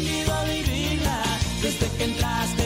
Eres la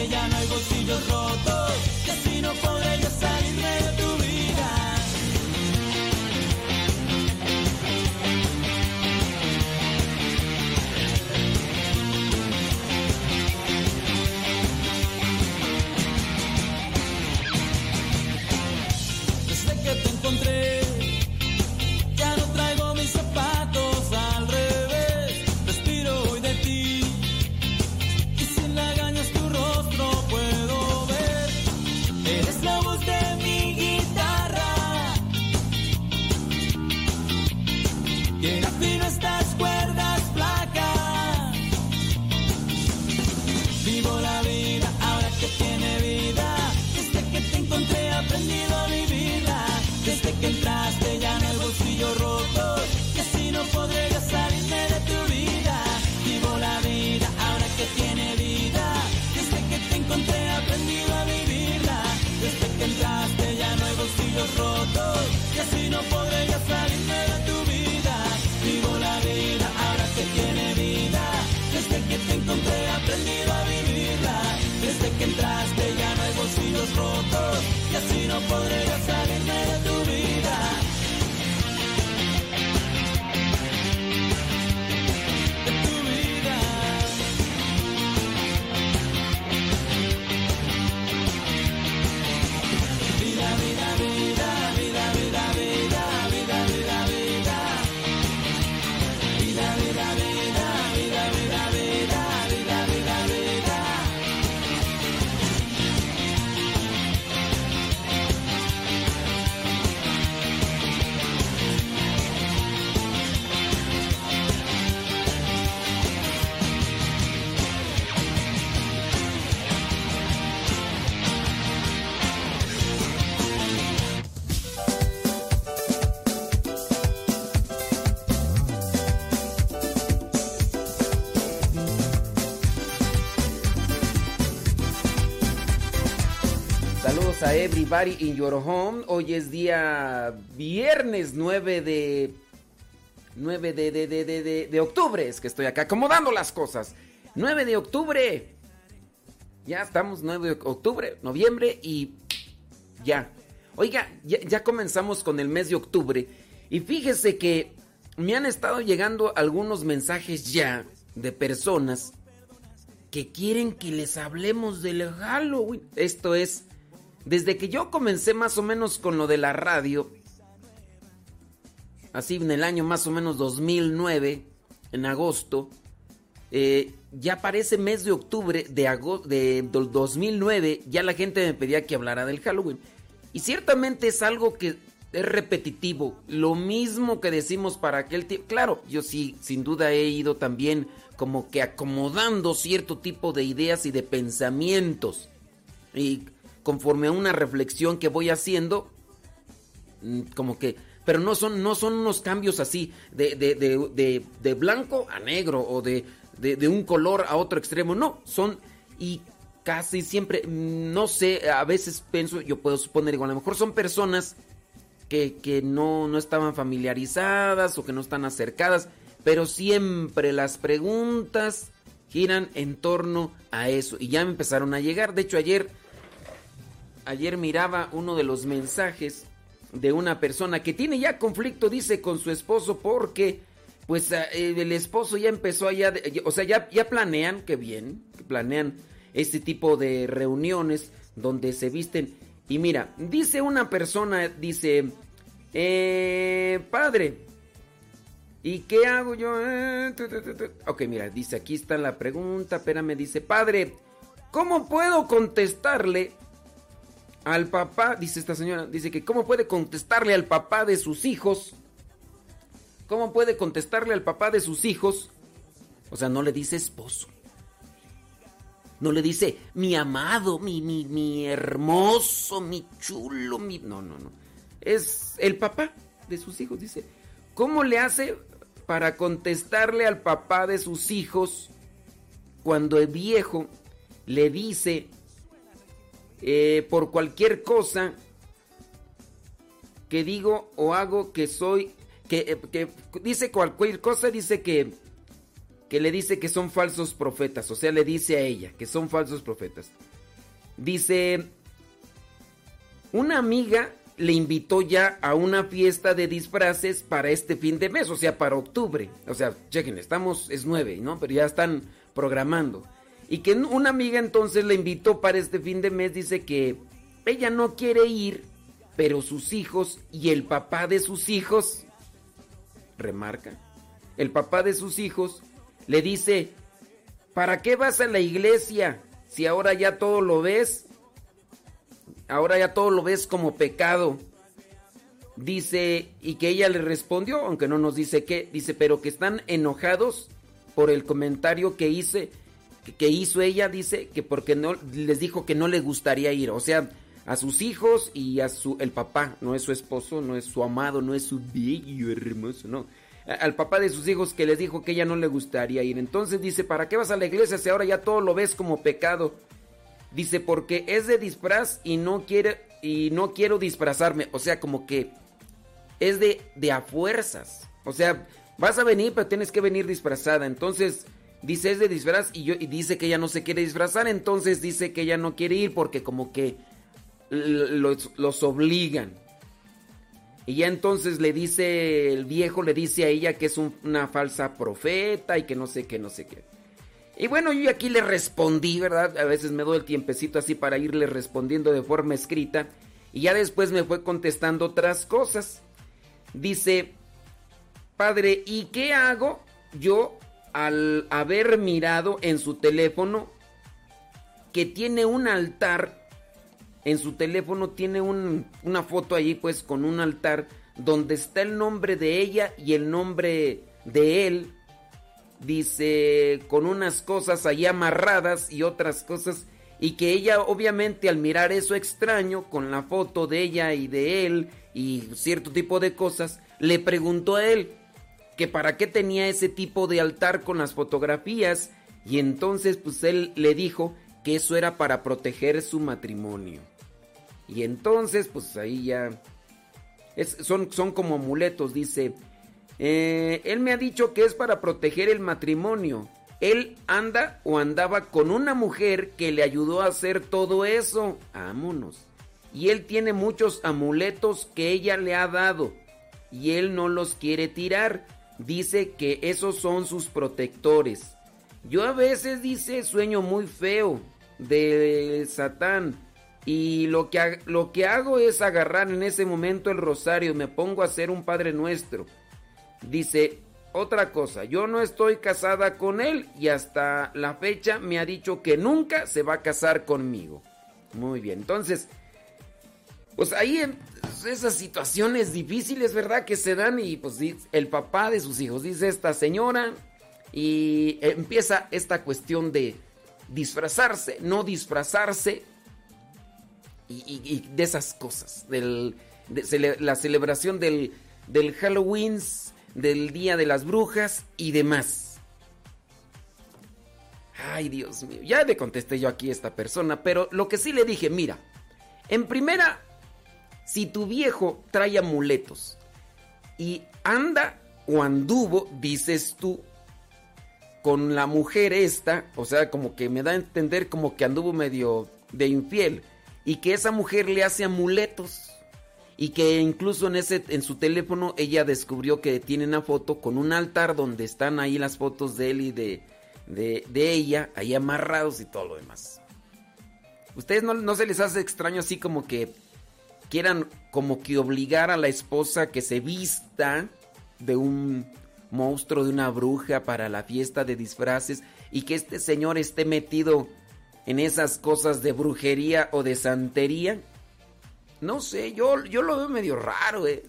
in your home. Hoy es día viernes 9 de 9 de, de, de, de, de octubre. Es que estoy acá acomodando las cosas. 9 de octubre. Ya estamos 9 de octubre, noviembre y ya. Oiga, ya, ya comenzamos con el mes de octubre. Y fíjese que me han estado llegando algunos mensajes ya de personas que quieren que les hablemos del Halloween. Esto es, desde que yo comencé más o menos con lo de la radio, así en el año más o menos 2009, en agosto, eh, ya para ese mes de octubre de, de 2009, ya la gente me pedía que hablara del Halloween. Y ciertamente es algo que es repetitivo, lo mismo que decimos para aquel tiempo. Claro, yo sí, sin duda he ido también como que acomodando cierto tipo de ideas y de pensamientos. Y conforme a una reflexión que voy haciendo, mm, como que... Pero no son, no son unos cambios así, de, de, de, de blanco a negro o de, un color a otro extremo. No, son... Y casi siempre, mm, no sé, a veces pienso, yo puedo suponer, igual a lo mejor son personas que, que no, no estaban familiarizadas o que no están acercadas pero siempre las preguntas giran en torno a eso. Y ya me empezaron a llegar. De hecho, ayer, ayer miraba uno de los mensajes de una persona que tiene ya conflicto, dice, con su esposo porque, pues, eh, el esposo ya empezó allá, o sea, ya, planean, qué bien, planean este tipo de reuniones donde se visten. Y mira, dice una persona, dice, eh, padre, ¿Y qué hago yo? Eh, ok, mira, dice, aquí está la pregunta, espérame, dice, padre, ¿cómo puedo contestarle al papá? Dice esta señora, dice que ¿cómo puede contestarle al papá de sus hijos? ¿Cómo puede contestarle al papá de sus hijos? O sea, no le dice esposo. No le dice mi amado, mi, mi, mi hermoso, mi chulo, mi... No, no, no. Es el papá de sus hijos, dice. ¿Cómo le hace para contestarle al papá de sus hijos cuando el viejo le dice eh, por cualquier cosa que digo o hago que soy, que, eh, dice cualquier cosa, dice que, que le dice que son falsos profetas, o sea, le dice a ella que son falsos profetas. Dice, una amiga le invitó ya a una fiesta de disfraces para este fin de mes, o sea, para octubre. O sea, chequen, estamos, es nueve, ¿no? Pero ya están programando. Y que una amiga entonces le invitó para este fin de mes, dice que ella no quiere ir, pero sus hijos y el papá de sus hijos, remarca, el papá de sus hijos le dice, ¿para qué vas a la iglesia si ahora ya todo lo ves? ahora ya todo lo ves como pecado. Dice, y que ella le respondió, aunque no nos dice qué, dice, pero que están enojados por el comentario que hice, que, hizo ella, dice, que porque no les dijo que no le gustaría ir, o sea, a sus hijos y a su el papá, no es su esposo, no es su amado, no es su bello hermoso, no. Al papá de sus hijos que les dijo que ella no le gustaría ir. Entonces dice, ¿para qué vas a la iglesia si ahora ya todo lo ves como pecado? Dice, porque es de disfraz y no quiere y no quiero disfrazarme. O sea, como que es de, de a fuerzas. O sea, vas a venir, pero tienes que venir disfrazada. Entonces, dice es de disfraz y, yo, y dice que ella no se quiere disfrazar. Entonces dice que ella no quiere ir porque como que los, los obligan. Y ya entonces le dice, el viejo le dice a ella que es una falsa profeta y que no sé qué, no sé qué. Y bueno, yo aquí le respondí, ¿verdad? A veces me doy el tiempecito así para irle respondiendo de forma escrita. Y ya después me fue contestando otras cosas. Dice, padre, ¿y qué hago yo al haber mirado en su teléfono que tiene un altar? En su teléfono tiene una foto allí pues con un altar donde está el nombre de ella y el nombre de él dice, con unas cosas ahí amarradas y otras cosas, y que ella obviamente al mirar eso extraño, con la foto de ella y de él y cierto tipo de cosas, le preguntó a él que para qué tenía ese tipo de altar con las fotografías, y entonces pues él le dijo que eso era para proteger su matrimonio. Y entonces, pues ahí ya... son, son como amuletos, dice. Eh, él me ha dicho que es para proteger el matrimonio. Él anda o andaba con una mujer que le ayudó a hacer todo eso. Vámonos. Y él tiene muchos amuletos que ella le ha dado. Y él no los quiere tirar. Dice que esos son sus protectores. Yo a veces, dice, sueño muy feo de Satán. Y lo que, lo que hago es agarrar en ese momento el rosario, me pongo a hacer un Padre Nuestro. Dice, otra cosa, yo no estoy casada con él y hasta la fecha me ha dicho que nunca se va a casar conmigo. Muy bien, entonces, pues ahí en esas situaciones difíciles, ¿verdad? Que se dan y pues el papá de sus hijos, dice esta señora, y empieza esta cuestión de disfrazarse, no disfrazarse y, de esas cosas, de la celebración del, del Halloween, del Día de las Brujas y demás. Ay, Dios mío, ya le contesté yo aquí a esta persona, pero lo que sí le dije, mira, en primera, si tu viejo trae amuletos y anda o anduvo, dices tú, con la mujer esta, o sea, como que me da a entender como que anduvo medio de infiel y que esa mujer le hace amuletos y que incluso en ese en su teléfono ella descubrió que tiene una foto con un altar donde están ahí las fotos de él y de, de, ella ahí amarrados y todo lo demás. ¿Ustedes no, no se les hace extraño así como que quieran como que obligar a la esposa que se vista de un monstruo, de una bruja para la fiesta de disfraces y que este señor esté metido en esas cosas de brujería o de santería. No sé, yo, yo lo veo medio raro, ¿eh?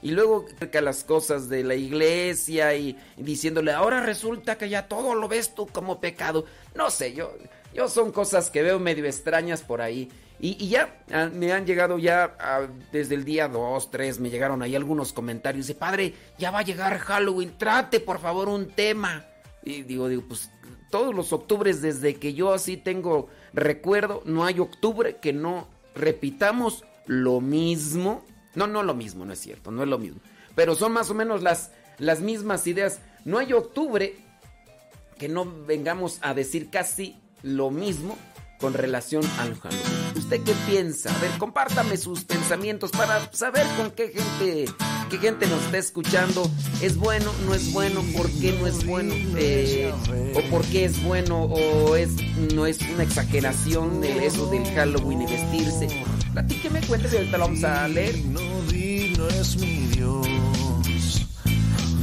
Y luego acerca las cosas de la iglesia y, diciéndole, ahora resulta que ya todo lo ves tú como pecado. No sé, yo, yo son cosas que veo medio extrañas por ahí. Y, ya ah, me han llegado ya ah, desde el día 2, 3, me llegaron ahí algunos comentarios de, padre, ya va a llegar Halloween, trate por favor un tema. Y digo, digo, pues todos los octubres desde que yo así tengo recuerdo, no hay octubre que no repitamos lo mismo. No, no lo mismo, no es cierto, no es lo mismo. Pero son más o menos las, las mismas ideas. No hay octubre que no vengamos a decir casi lo mismo con relación al Halloween. ¿Usted qué piensa? A ver, compártame sus pensamientos para saber con qué gente, qué gente nos está escuchando. ¿Es bueno? ¿No es bueno? ¿Por qué no es bueno? Eh, ¿O por qué es bueno? ¿O es, no es una exageración de eso del Halloween y vestirse? Platíqueme, cuéntese, ahorita lo vamos a leer. No es mi Dios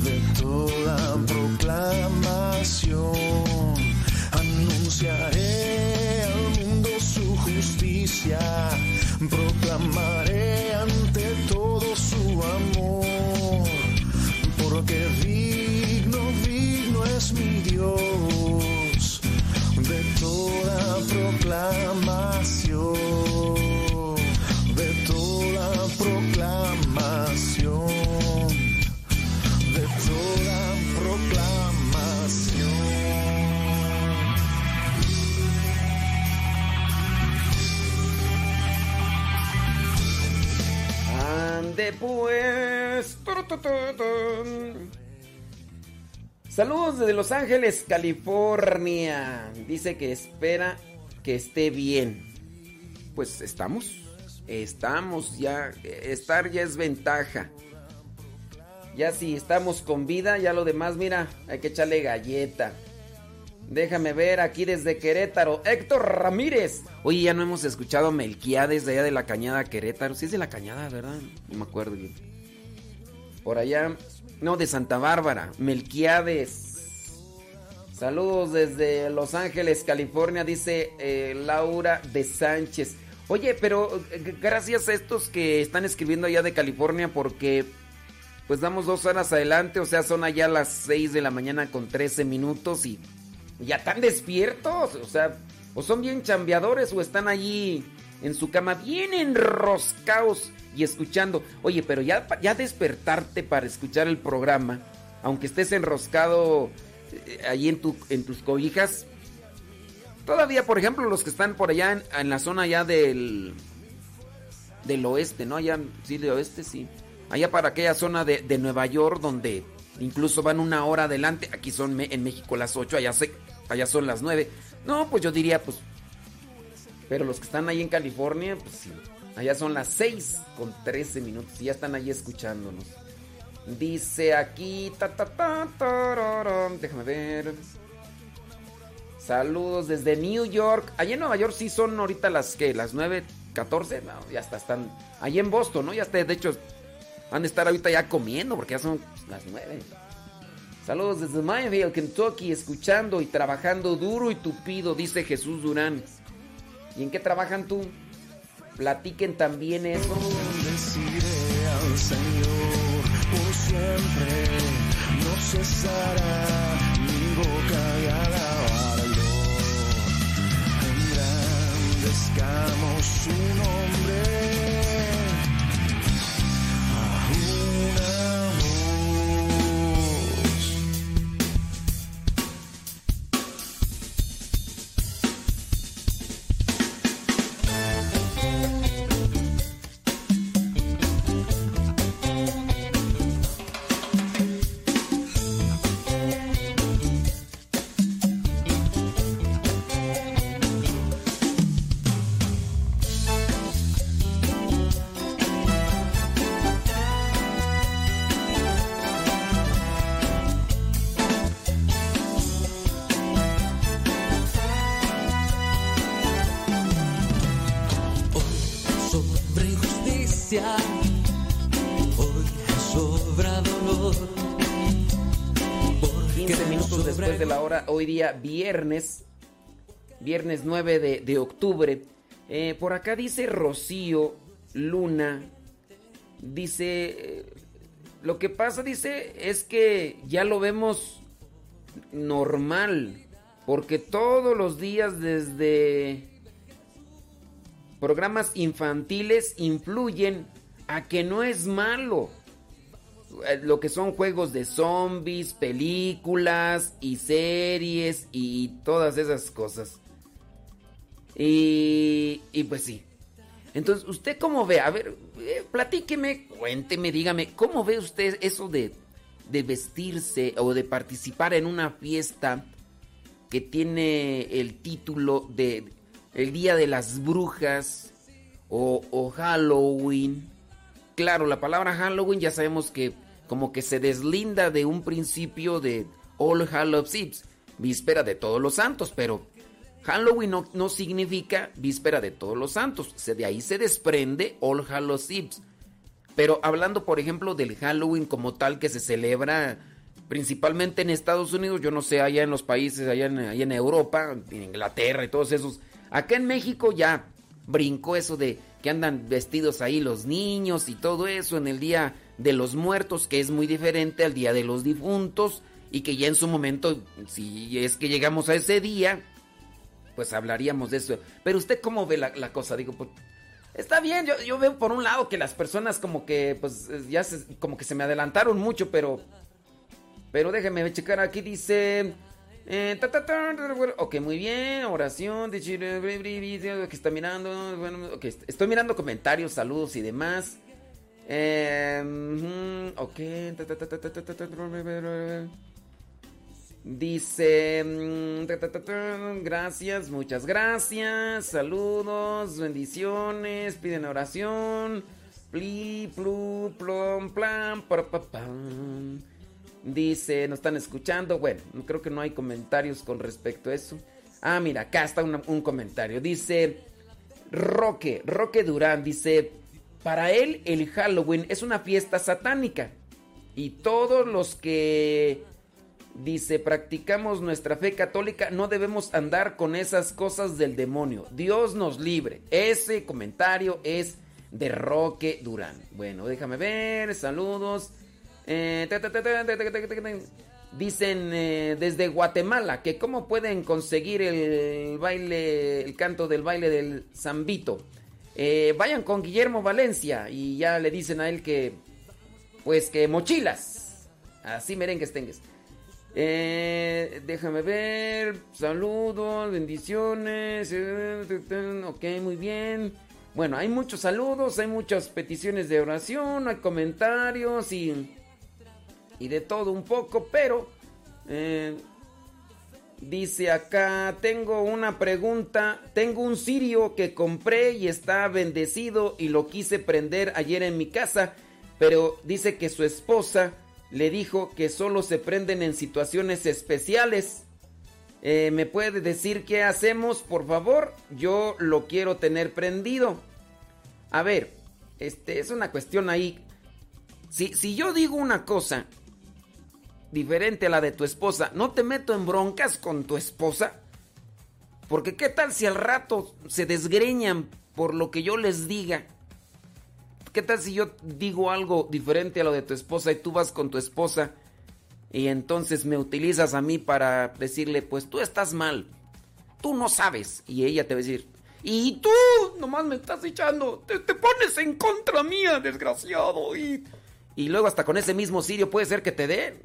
de toda proclamación. Anunciaré proclamaré ante todo su amor, porque digno, digno es mi Dios de toda proclamación, de toda proclamación. Pues. Saludos desde Los Ángeles, California. Dice que espera que esté bien. Pues estamos. Estamos ya. Estar ya es ventaja. Ya si estamos con vida, ya lo demás, mira, hay que echarle galleta. Déjame ver aquí desde Querétaro. Héctor Ramírez. Oye, ya no hemos escuchado Melquiades de allá de la Cañada Querétaro. Sí es de la Cañada, ¿verdad? No me acuerdo bien. Por allá. No, de Santa Bárbara. Melquiades. Saludos desde Los Ángeles, California, dice eh, Laura de Sánchez. Oye, pero eh, gracias a estos que están escribiendo allá de California porque pues damos dos horas adelante, o sea, son allá las 6 de la mañana con 13 minutos y ya están despiertos, o sea, o son bien chambeadores o están allí en su cama bien enroscados y escuchando. Oye, pero ya, ya despertarte para escuchar el programa, aunque estés enroscado eh, allí en, tu, en tus cobijas. Todavía, por ejemplo, los que están por allá en, la zona ya del... del oeste, ¿no? Allá, sí, del oeste, sí. Allá para aquella zona de, de Nueva York donde incluso van una hora adelante. Aquí son en México las 8, allá, se, allá son las 9. No, pues yo diría, pues... Pero los que están ahí en California, pues sí. Allá son las 6 con 13 minutos y ya están ahí escuchándonos. Dice aquí... Déjame ver. Saludos desde New York. Allí en Nueva York sí son ahorita las que, las 9, 14. No, ya está, están. Allí en Boston, ¿no? Ya está, de hecho, van a estar ahorita ya comiendo porque ya son las 9. Saludos desde Mayville, Kentucky, escuchando y trabajando duro y tupido, dice Jesús Durán. ¿Y en qué trabajan tú? Platiquen también eso. Bendeciré al Señor por siempre, no cesará mi boca y alabarlo. Engrandezcamos su nombre. Viernes, viernes 9 de, de octubre. Eh, por acá dice Rocío Luna, dice, eh, lo que pasa, dice, es que ya lo vemos normal, porque todos los días desde programas infantiles influyen a que no es malo lo que son juegos de zombies, películas y series y todas esas cosas. Y, y pues sí. Entonces, ¿usted cómo ve? A ver, eh, platíqueme, cuénteme, dígame, ¿cómo ve usted eso de, de vestirse o de participar en una fiesta que tiene el título de El Día de las Brujas o Halloween? Claro, la palabra Halloween ya sabemos que como que se deslinda de un principio de All Hallows Eve, víspera de todos los santos, pero Halloween no, no significa víspera de todos los santos, se, de ahí se desprende All Hallows Eve. Pero hablando, por ejemplo, del Halloween como tal que se celebra principalmente en Estados Unidos, yo no sé, allá en los países, allá en, allá en Europa, en Inglaterra y todos esos. Acá en México ya brincó eso de que andan vestidos ahí los niños y todo eso en el Día de los Muertos, que es muy diferente al Día de los Difuntos y que ya en su momento, si es que llegamos a ese día, pues hablaríamos de eso. Pero usted cómo ve la, cosa, digo, pues, está bien, yo, yo, veo por un lado que las personas como que, pues ya se, como que se me adelantaron mucho, pero, pero déjeme checar, aquí dice... Eh, ok, muy bien. Oración. Que está mirando. Bueno, estoy mirando comentarios, saludos y demás. Eh, ok. Dice. Gracias, muchas gracias. Saludos, bendiciones. Piden oración. Pli, plu, plom, plan. Dice, nos están escuchando. Bueno, creo que no hay comentarios con respecto a eso. Ah, mira, acá está un comentario. Dice Roque, Roque Durán, dice, para él el Halloween es una fiesta satánica. Y todos los que, dice, practicamos nuestra fe católica, no debemos andar con esas cosas del demonio. Dios nos libre. Ese comentario es de Roque Durán. Bueno, déjame ver, saludos. Dicen desde Guatemala que cómo pueden conseguir el baile, el canto del baile del zambito. Eh, vayan con Guillermo Valencia y ya le dicen a él que, pues que mochilas. Así merengues tengues. Eh, déjame ver. Saludos, bendiciones. Ok, muy bien. Bueno, hay muchos saludos, hay muchas peticiones de oración, hay comentarios y, y de todo un poco, pero eh, dice acá, tengo una pregunta, tengo un cirio que compré y está bendecido y lo quise prender ayer en mi casa, pero dice que su esposa le dijo que solo se prenden en situaciones especiales. Eh, ¿Me puede decir qué hacemos, por favor? Yo lo quiero tener prendido. A ver, este es una cuestión ahí. Si, si yo digo una cosa diferente a la de tu esposa, no te meto en broncas con tu esposa. Porque qué tal si al rato se desgreñan por lo que yo les diga. ¿Qué tal si yo digo algo diferente a lo de tu esposa y tú vas con tu esposa y entonces me utilizas a mí para decirle, pues tú estás mal, tú no sabes. Y ella te va a decir, y tú nomás me estás echando, te, pones en contra mía, desgraciado. Y, y luego hasta con ese mismo sirio puede ser que te den.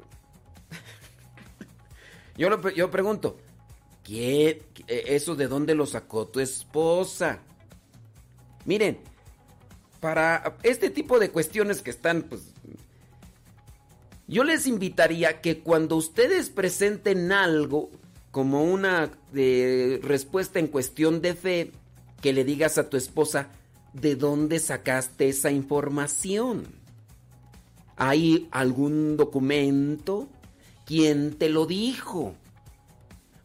Yo, yo pregunto, ¿qué, ¿eso de dónde lo sacó tu esposa? Miren, para este tipo de cuestiones que están, pues, yo les invitaría que cuando ustedes presenten algo como una de respuesta en cuestión de fe, que le digas a tu esposa de dónde sacaste esa información. ¿Hay algún documento? ¿Quién te lo dijo?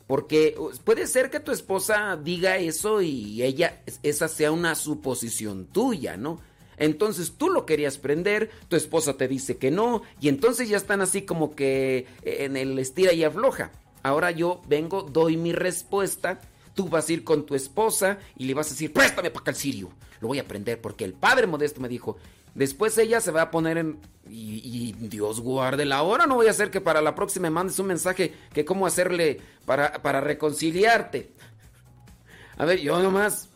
Porque puede ser que tu esposa diga eso y ella, esa sea una suposición tuya, ¿no? Entonces tú lo querías prender, tu esposa te dice que no, y entonces ya están así como que en el estira y afloja. Ahora yo vengo, doy mi respuesta, tú vas a ir con tu esposa y le vas a decir, préstame para acá el sirio, lo voy a prender porque el padre modesto me dijo, después ella se va a poner en... Y, Dios guarde la hora, no voy a hacer que para la próxima me mandes un mensaje que cómo hacerle para, para reconciliarte. A ver, yo nomás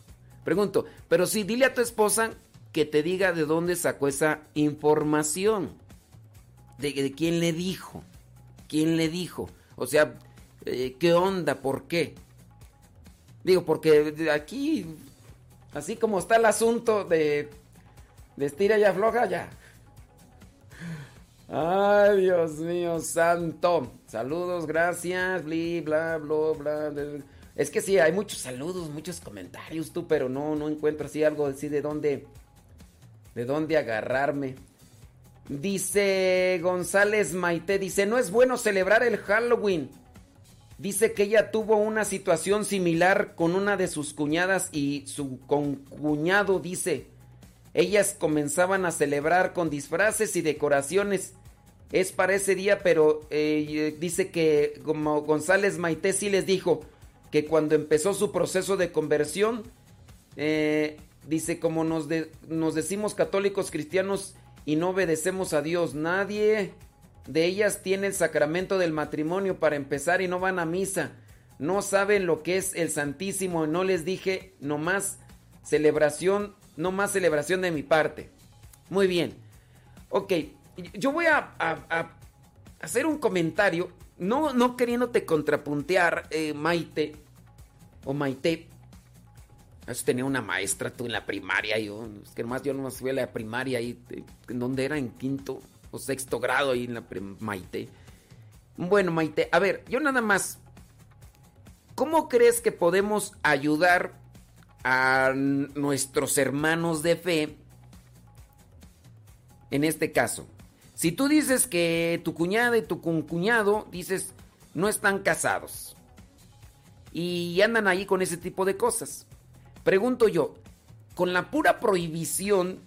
pregunto, pero sí, dile a tu esposa que te diga de dónde sacó esa información. De, quién le dijo. ¿Quién le dijo? O sea, eh, ¿qué onda? ¿Por qué? Digo, porque aquí, así como está el asunto de, de estira y afloja, ya. Ay, Dios mío, santo. Saludos, gracias, bli, bla, bla, bla. Es que sí, hay muchos saludos, muchos comentarios, tú, pero no, no encuentro así algo así de dónde de dónde agarrarme. Dice González Maite, dice, no es bueno celebrar el Halloween. Dice que ella tuvo una situación similar con una de sus cuñadas y su concuñado dice, ellas comenzaban a celebrar con disfraces y decoraciones. Es para ese día, pero eh, dice que como González Maite sí les dijo que cuando empezó su proceso de conversión, eh, Dice, como nos, nos decimos católicos cristianos y no obedecemos a Dios, nadie de ellas tiene el sacramento del matrimonio para empezar y no van a misa. No saben lo que es el Santísimo. No les dije, no más celebración, no más celebración de mi parte. Muy bien. Ok, yo voy a, hacer un comentario, no, no queriéndote contrapuntear, eh, Maite, o Maite, tenía una maestra tú en la primaria. Yo, es que nomás yo no fui a la primaria ahí. ¿En dónde era? En quinto o sexto grado ahí en la Maite. Bueno, Maite, a ver, yo nada más. ¿Cómo crees que podemos ayudar a nuestros hermanos de fe en este caso? Si tú dices que tu cuñada y tu cuñado, dices, no están casados. Y andan ahí con ese tipo de cosas. Pregunto yo, con la pura prohibición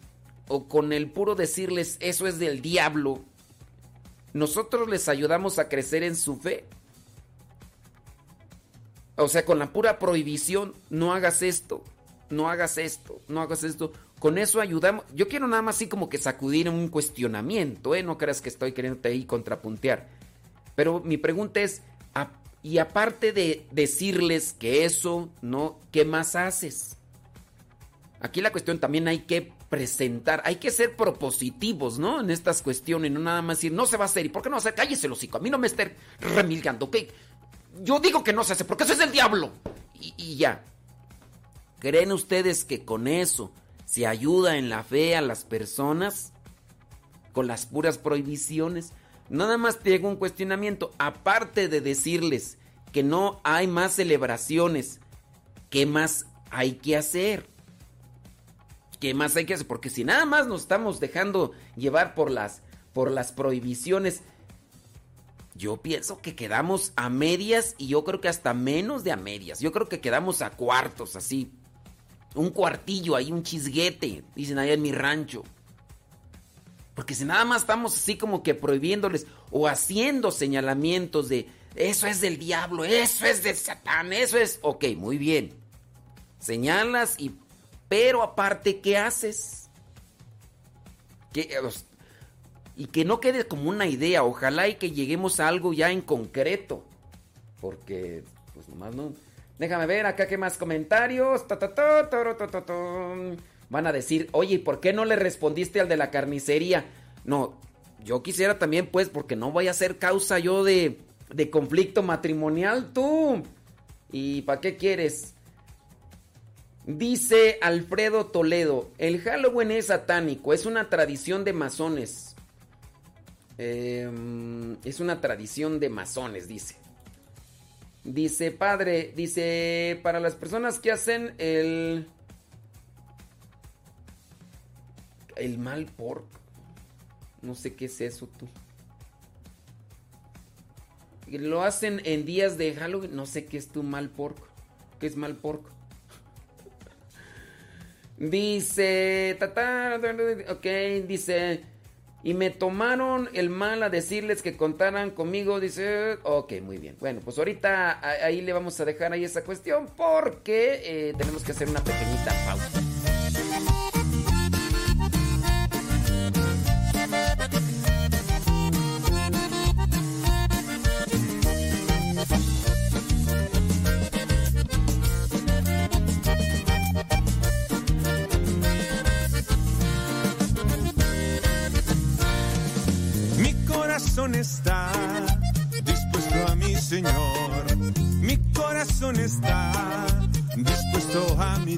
o con el puro decirles eso es del diablo, nosotros les ayudamos a crecer en su fe. O sea, con la pura prohibición, no hagas esto, no hagas esto, no hagas esto. Con eso ayudamos. Yo quiero nada más así como que sacudir un cuestionamiento, ¿eh? No creas que estoy queriendo ahí contrapuntear. Pero mi pregunta es, y aparte de decirles que eso, ¿no? ¿Qué más haces? Aquí la cuestión también hay que presentar, hay que ser propositivos, ¿no? En estas cuestiones, no nada más decir, no se va a hacer, ¿y por qué no va a hacer? Cállese hocico, a mí no me esté remilgando, ¿ok? Yo digo que no se hace, porque eso es del diablo. Y, ya. ¿Creen ustedes que con eso se ayuda en la fe a las personas con las puras prohibiciones. Nada más te llega un cuestionamiento, aparte de decirles que no hay más celebraciones, ¿qué más hay que hacer? ¿Qué más hay que hacer? Porque si nada más nos estamos dejando llevar por las, por las prohibiciones, yo pienso que quedamos a medias y yo creo que hasta menos de a medias. Yo creo que quedamos a cuartos, así. Un cuartillo ahí, un chisguete, dicen allá en mi rancho. Porque si nada más estamos así como que prohibiéndoles o haciendo señalamientos de eso es del diablo, eso es de Satán, eso es... Ok, muy bien. Señalas y... Pero aparte, ¿qué haces? ¿Qué, y que no quede como una idea. Ojalá y que lleguemos a algo ya en concreto. Porque, pues nomás no... Déjame ver acá qué más comentarios. Van a decir, oye, ¿por qué no le respondiste al de la carnicería? No, yo quisiera también, pues, porque no voy a ser causa yo de, de conflicto matrimonial, tú. ¿Y para qué quieres? Dice Alfredo Toledo, el Halloween es satánico, es una tradición de masones. Em, es una tradición de masones, dice. Dice, padre, dice, para las personas que hacen el... El mal porco. No sé qué es eso tú. Lo hacen en días de Halloween. No sé qué es tu mal porco. ¿Qué es mal porco? Dice. ok, dice. Y me tomaron el mal a decirles que contaran conmigo. Dice. Ok, muy bien. Bueno, pues ahorita ahí le vamos a dejar ahí esa cuestión. Porque eh, tenemos que hacer una pequeñita pausa.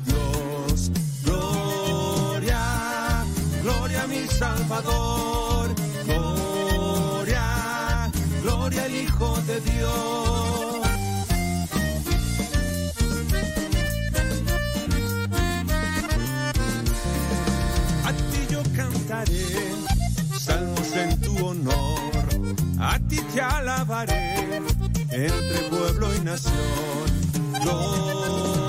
Dios. Gloria, gloria a mi Salvador. Gloria, gloria al Hijo de Dios. A ti yo cantaré salmos en tu honor a ti te alabaré entre pueblo y nación. Gloria,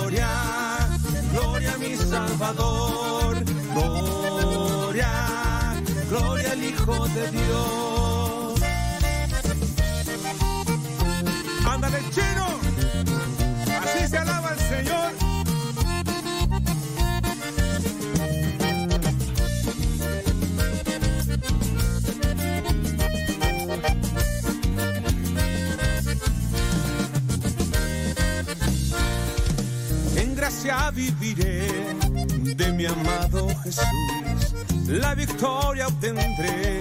Salvador, gloria, gloria al Hijo de Dios. Ándale, chino, así se alaba el Señor. Viviré de mi amado Jesús. La victoria obtendré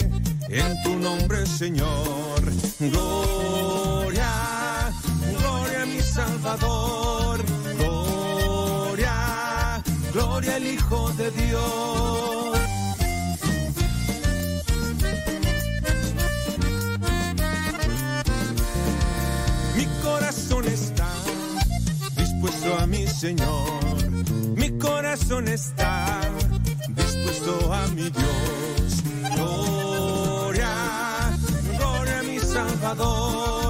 en tu nombre, Señor. Gloria, gloria a mi Salvador. Gloria, gloria al Hijo de Dios. Señor. Mi corazón está dispuesto a mi Dios. Gloria, gloria a mi Salvador.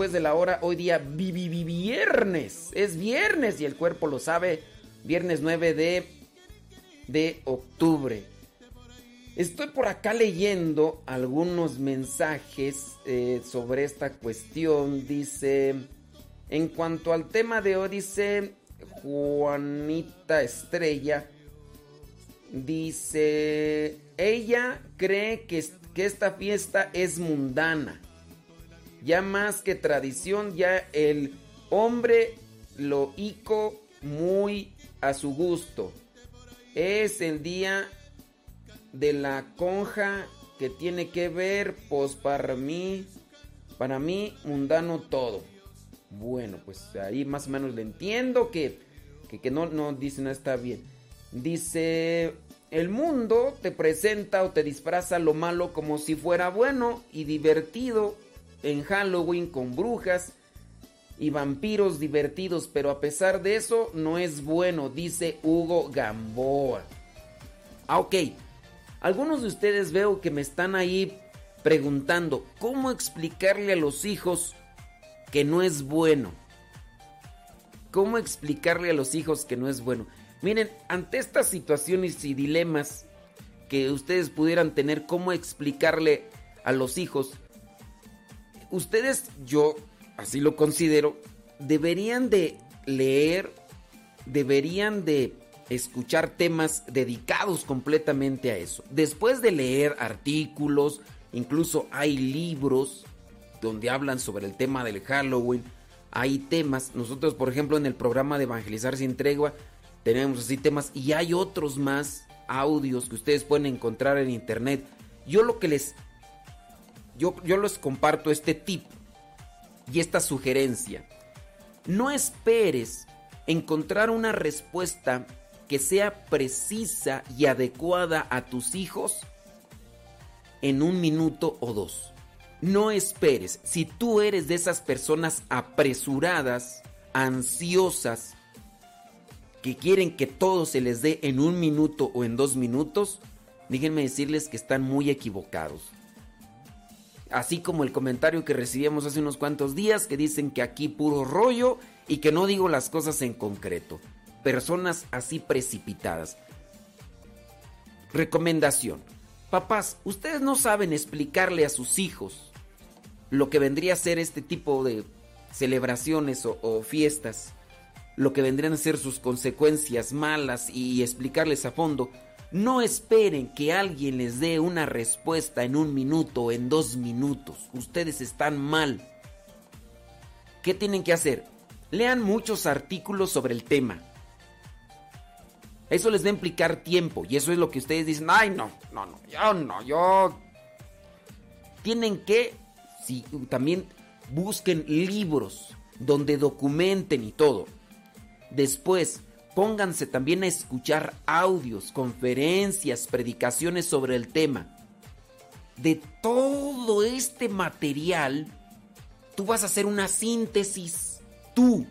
Después de la hora, hoy día vi- vi- vi- viernes. Es viernes y el cuerpo lo sabe. Viernes 9 de, de octubre. Estoy por acá leyendo algunos mensajes eh, sobre esta cuestión. Dice, en cuanto al tema de hoy, dice Juanita Estrella. Dice, ella cree que, que esta fiesta es mundana. Ya más que tradición, ya el hombre lo hico muy a su gusto. Es el día de la conja que tiene que ver, pues para mí, para mí, mundano todo. Bueno, pues ahí más o menos le entiendo que, que, que no, no dice, no está bien. Dice, el mundo te presenta o te disfraza lo malo como si fuera bueno y divertido en Halloween con brujas y vampiros divertidos, pero a pesar de eso no es bueno, dice Hugo Gamboa. Ah, ok. Algunos de ustedes veo que me están ahí preguntando, ¿cómo explicarle a los hijos que no es bueno? ¿Cómo explicarle a los hijos que no es bueno? Miren, ante estas situaciones y dilemas que ustedes pudieran tener, ¿cómo explicarle a los hijos? Ustedes, yo así lo considero, deberían de leer, deberían de escuchar temas dedicados completamente a eso. Después de leer artículos, incluso hay libros donde hablan sobre el tema del Halloween, hay temas, nosotros por ejemplo en el programa de Evangelizar sin tregua tenemos así temas y hay otros más audios que ustedes pueden encontrar en internet. Yo lo que les yo, yo les comparto este tip y esta sugerencia. No esperes encontrar una respuesta que sea precisa y adecuada a tus hijos en un minuto o dos. No esperes. Si tú eres de esas personas apresuradas, ansiosas, que quieren que todo se les dé en un minuto o en dos minutos, déjenme decirles que están muy equivocados. Así como el comentario que recibimos hace unos cuantos días que dicen que aquí puro rollo y que no digo las cosas en concreto. Personas así precipitadas. Recomendación. Papás, ustedes no saben explicarle a sus hijos lo que vendría a ser este tipo de celebraciones o, o fiestas, lo que vendrían a ser sus consecuencias malas y explicarles a fondo. No esperen que alguien les dé una respuesta en un minuto o en dos minutos. Ustedes están mal. ¿Qué tienen que hacer? Lean muchos artículos sobre el tema. Eso les va a implicar tiempo y eso es lo que ustedes dicen, ay no, no, no, yo no, yo... Tienen que, si también busquen libros donde documenten y todo. Después, pónganse también a escuchar audios, conferencias, predicaciones sobre el tema. De todo este material, tú vas a hacer una síntesis. Tú.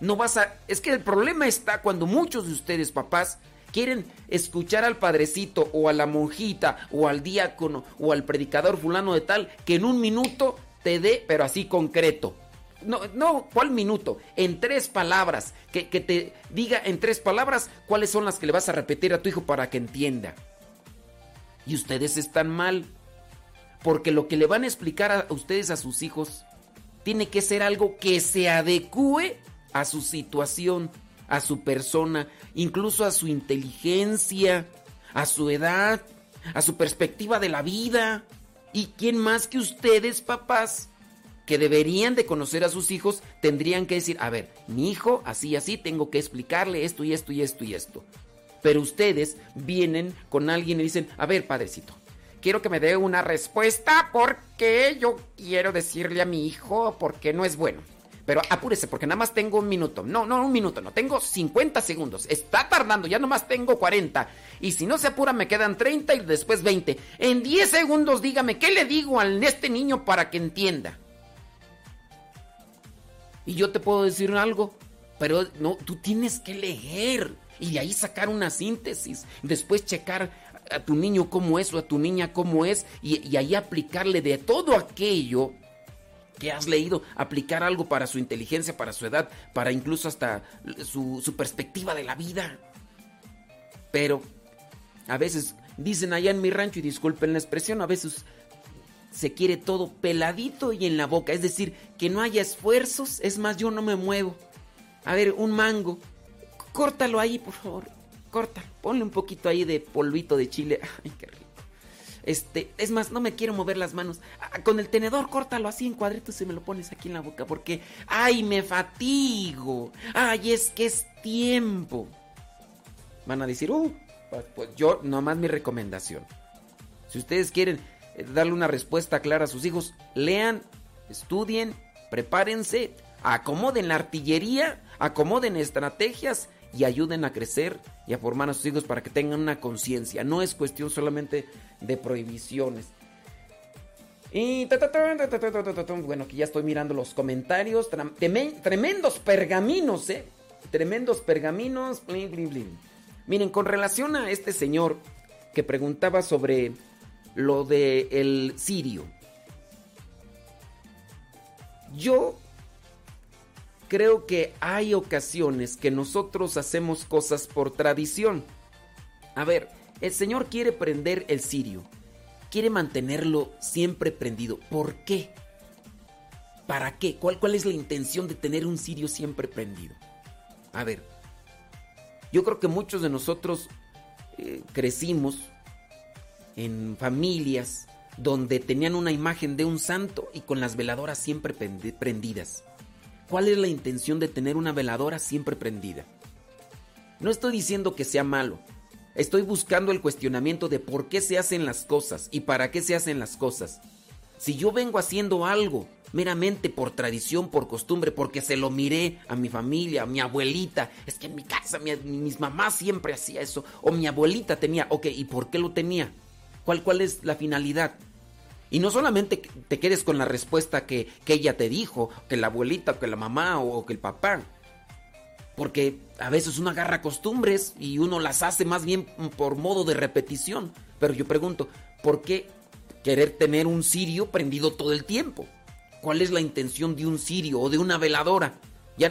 No vas a... Es que el problema está cuando muchos de ustedes, papás, quieren escuchar al padrecito o a la monjita o al diácono o al predicador fulano de tal que en un minuto te dé, pero así concreto. No, no, ¿cuál minuto? En tres palabras. Que, que, te diga en tres palabras cuáles son las que le vas a repetir a tu hijo para que entienda. Y ustedes están mal. Porque lo que le van a explicar a ustedes a sus hijos tiene que ser algo que se adecue a su situación, a su persona, incluso a su inteligencia, a su edad, a su perspectiva de la vida. ¿Y quién más que ustedes, papás? Que deberían de conocer a sus hijos, tendrían que decir, a ver, mi hijo, así, así, tengo que explicarle esto y esto y esto y esto. Pero ustedes vienen con alguien y dicen, a ver, padrecito, quiero que me dé una respuesta porque yo quiero decirle a mi hijo porque no es bueno. Pero apúrese porque nada más tengo un minuto. No, no, un minuto, no. Tengo 50 segundos. Está tardando, ya nomás tengo 40. Y si no se apura me quedan 30 y después 20. En 10 segundos dígame, ¿qué le digo a este niño para que entienda? Y yo te puedo decir algo, pero no, tú tienes que leer y de ahí sacar una síntesis. Después checar a tu niño cómo es o a tu niña cómo es y, ahí aplicarle de todo aquello que has leído, aplicar algo para su inteligencia, para su edad, para incluso hasta su, su perspectiva de la vida. Pero a veces dicen allá en mi rancho, y disculpen la expresión, a veces se quiere todo peladito y en la boca. Es decir, que no haya esfuerzos. Es más, yo no me muevo. A ver, un mango. Córtalo ahí, por favor. Corta. Ponle un poquito ahí de polvito de chile. Ay, qué rico. Este, es más, no me quiero mover las manos. Ah, con el tenedor, córtalo así en cuadritos y me lo pones aquí en la boca. Porque, ay, me fatigo. Ay, es que es tiempo. Van a decir, uh, pues yo, nomás mi recomendación. Si ustedes quieren darle una respuesta clara a sus hijos, lean, estudien, prepárense, acomoden la artillería, acomoden estrategias y ayuden a crecer y a formar a sus hijos para que tengan una conciencia. No es cuestión solamente de prohibiciones. Y bueno, aquí ya estoy mirando los comentarios. Tremendos pergaminos, ¿eh? Tremendos pergaminos. Miren, con relación a este señor que preguntaba sobre lo de el sirio. Yo creo que hay ocasiones que nosotros hacemos cosas por tradición. A ver, el Señor quiere prender el sirio. Quiere mantenerlo siempre prendido. ¿Por qué? ¿Para qué? ¿Cuál, cuál es la intención de tener un sirio siempre prendido? A ver, yo creo que muchos de nosotros eh, crecimos en familias donde tenían una imagen de un santo y con las veladoras siempre prendidas. ¿Cuál es la intención de tener una veladora siempre prendida? No estoy diciendo que sea malo. Estoy buscando el cuestionamiento de por qué se hacen las cosas y para qué se hacen las cosas. Si yo vengo haciendo algo meramente por tradición, por costumbre, porque se lo miré a mi familia, a mi abuelita, es que en mi casa mis mamás siempre hacía eso, o mi abuelita tenía, ok, ¿y por qué lo tenía? ¿Cuál, es la finalidad? Y no solamente te quedes con la respuesta que, ella te dijo, que la abuelita, que la mamá o, que el papá. Porque a veces uno agarra costumbres y uno las hace más bien por modo de repetición. Pero yo pregunto, ¿por qué querer tener un cirio prendido todo el tiempo? ¿Cuál es la intención de un cirio o de una veladora? Ya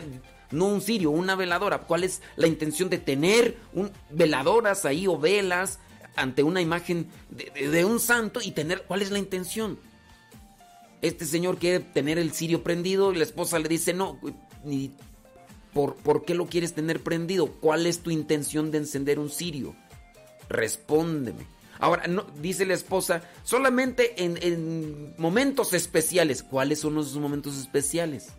no un cirio, una veladora. ¿Cuál es la intención de tener un, veladoras ahí o velas ante una imagen de, un santo y tener cuál es la intención. Este señor quiere tener el cirio prendido y la esposa le dice, no, ni, ¿por, ¿por qué lo quieres tener prendido? ¿Cuál es tu intención de encender un cirio? Respóndeme. Ahora, no, dice la esposa, solamente en, momentos especiales. ¿Cuáles son esos momentos especiales?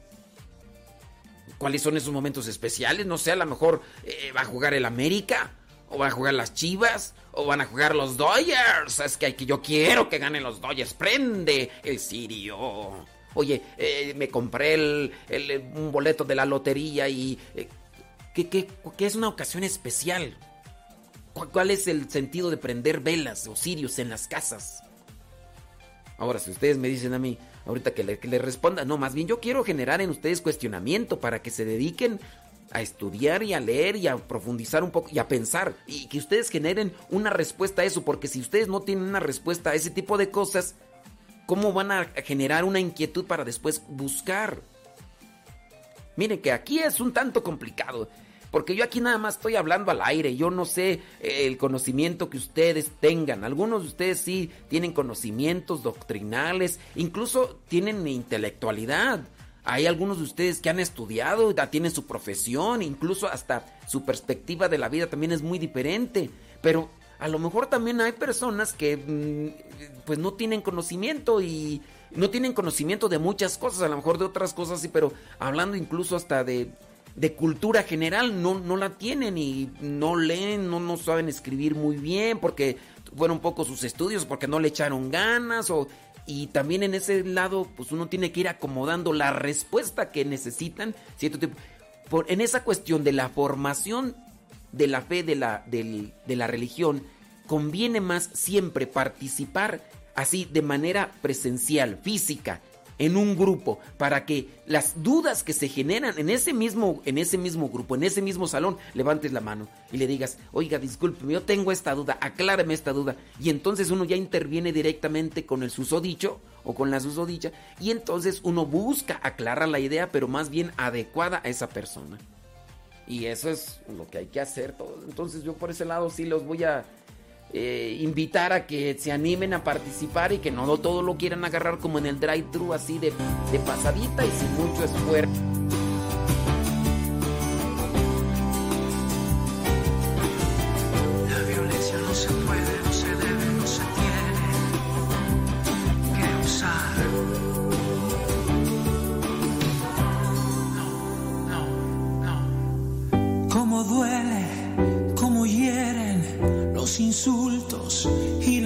¿Cuáles son esos momentos especiales? No sé, a lo mejor eh, va a jugar el América o van a jugar las Chivas, o van a jugar los Dodgers. Es que, yo quiero que ganen los Dodgers. Prende el Sirio. Oye, eh, me compré el, un boleto de la lotería y... Eh, ¿Qué, es una ocasión especial? ¿Cuál es el sentido de prender velas o cirios en las casas? Ahora, si ustedes me dicen a mí, ahorita que le, que le, responda, no, más bien yo quiero generar en ustedes cuestionamiento para que se dediquen a estudiar y a leer y a profundizar un poco y a pensar y que ustedes generen una respuesta a eso, porque si ustedes no tienen una respuesta a ese tipo de cosas, ¿cómo van a generar una inquietud para después buscar? Miren que aquí es un tanto complicado. Porque yo aquí nada más estoy hablando al aire, yo no sé eh, el conocimiento que ustedes tengan. Algunos de ustedes sí tienen conocimientos doctrinales, incluso tienen intelectualidad. Hay algunos de ustedes que han estudiado, tienen su profesión, incluso hasta su perspectiva de la vida también es muy diferente. Pero a lo mejor también hay personas que mm, pues no tienen conocimiento y no tienen conocimiento de muchas cosas, a lo mejor de otras cosas sí, pero hablando incluso hasta de, de cultura general, no, no la tienen y no leen, no, no saben escribir muy bien porque fueron poco sus estudios, porque no le echaron ganas o y también en ese lado, pues uno tiene que ir acomodando la respuesta que necesitan. Cierto tipo. Por, en esa cuestión de la formación de la fe, de la, de la religión, conviene más siempre participar así de manera presencial, física, en un grupo para que las dudas que se generan en ese mismo en ese mismo grupo, en ese mismo salón, levantes la mano y le digas, "Oiga, disculpe, yo tengo esta duda, acláreme esta duda." Y entonces uno ya interviene directamente con el susodicho o con la susodicha y entonces uno busca aclarar la idea, pero más bien adecuada a esa persona. Y eso es lo que hay que hacer todo. Entonces yo por ese lado sí los voy a eh, invitar a que se animen a participar y que no todo lo quieran agarrar como en el drive-thru así de, de pasadita y sin mucho esfuerzo.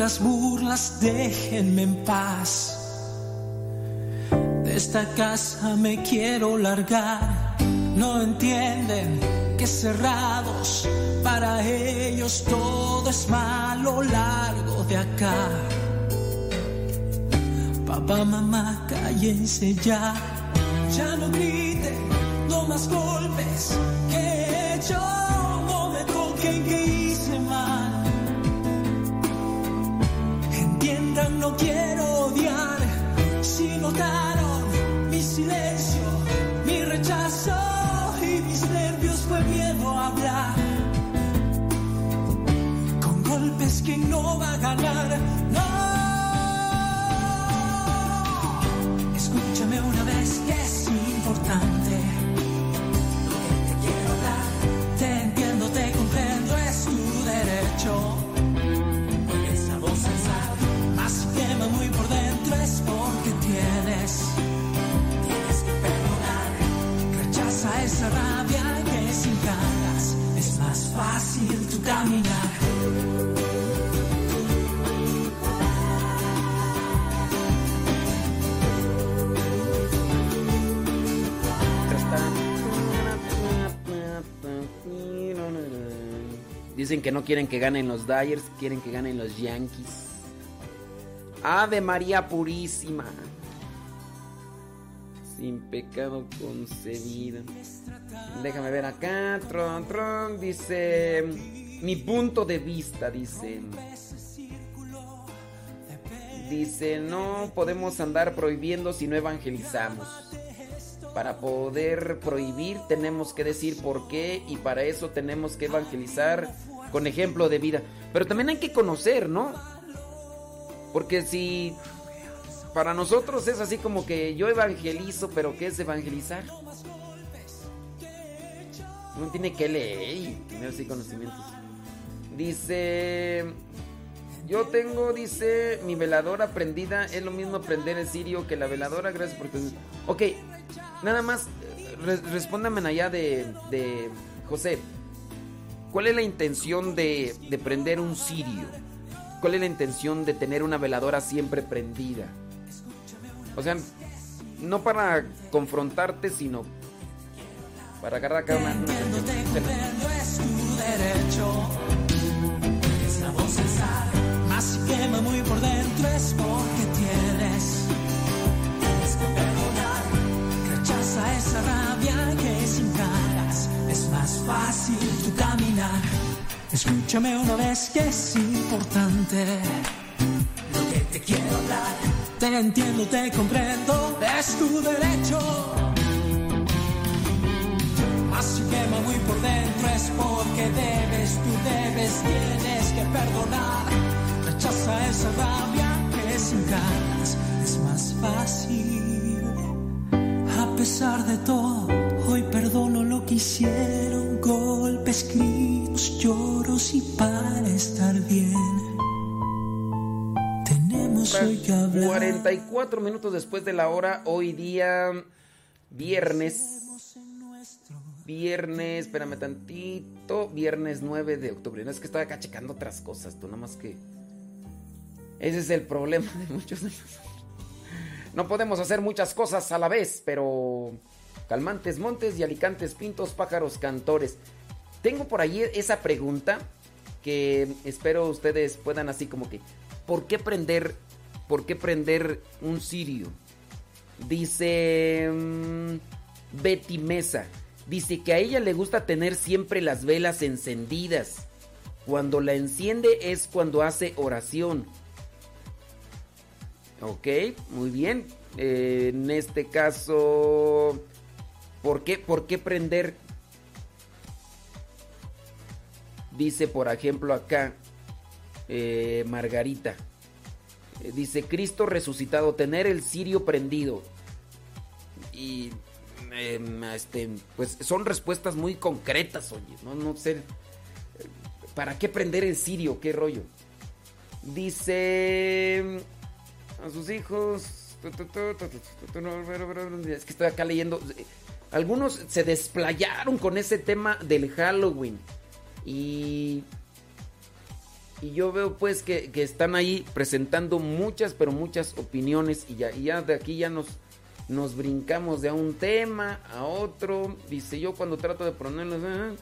Las burlas, déjenme en paz. De esta casa me quiero largar, no entienden que cerrados para ellos todo es malo largo de acá. Papá, mamá, cállense ya, ya no griten, no más golpes que he hecho, no. Escúchame una vez que es importante. Lo que te quiero dar, te entiendo, te comprendo, es tu derecho. muy por dentro es porque tienes, tienes que perdonar. Rechaza esa rabia que sin ganas es más fácil tu caminar. Dicen que no quieren que ganen los Dyers, quieren que ganen los Yankees. Ave María Purísima. Sin pecado concebida. Déjame ver acá. Tron, tron. Dice. Mi punto de vista, dice. Dice, no podemos andar prohibiendo si no evangelizamos. Para poder prohibir tenemos que decir por qué y para eso tenemos que evangelizar con ejemplo de vida. Pero también hay que conocer, ¿no? Porque si para nosotros es así como que yo evangelizo, pero ¿qué es evangelizar? Uno tiene que leer y conocimientos. Dice, yo tengo, dice, mi veladora prendida. Es lo mismo prender el sirio que la veladora. Gracias por... Ok, nada más, respóndame allá de, de José. ¿Cuál es la intención de, de prender un sirio? ¿Cuál es la intención de tener una veladora siempre prendida? O sea, no para confrontarte, sino para agarrar cada una. Que sin caras es más fácil tu caminar. Escúchame una vez que es importante lo que te quiero hablar. Te entiendo, te comprendo, es tu derecho. Si quema muy por dentro es porque debes, tú debes, tienes que perdonar. Rechaza esa rabia que sin ganas es más fácil. A pesar de todo, hoy perdono lo que hicieron. Golpes, gritos, lloros y para estar bien. Tenemos hoy que hablar. 44 minutos después de la hora, hoy día viernes. Viernes, espérame tantito. Viernes 9 de octubre. No es que estaba acá checando otras cosas, tú, nada más que. Ese es el problema de muchos de nosotros. No podemos hacer muchas cosas a la vez, pero. Calmantes, montes y alicantes, pintos, pájaros, cantores. Tengo por ahí esa pregunta que espero ustedes puedan así como que. ¿Por qué prender, por qué prender un cirio? Dice mm, Betty Mesa. Dice que a ella le gusta tener siempre las velas encendidas. Cuando la enciende es cuando hace oración. Ok, muy bien. Eh, en este caso, ¿por qué, ¿por qué prender? Dice, por ejemplo, acá, eh, Margarita. Eh, dice, Cristo resucitado, tener el cirio prendido. Y, em, este, pues son respuestas muy concretas, oye. No, no sé. ¿Para qué prender el cirio? ¿Qué rollo? Dice a sus hijos. Es que estoy acá leyendo. Algunos se desplayaron con ese tema del Halloween. Y. Y yo veo pues que, que están ahí presentando muchas, pero muchas opiniones. Y ya, y ya de aquí ya nos, nos brincamos de un tema a otro. Dice yo cuando trato de ponerlos. ah,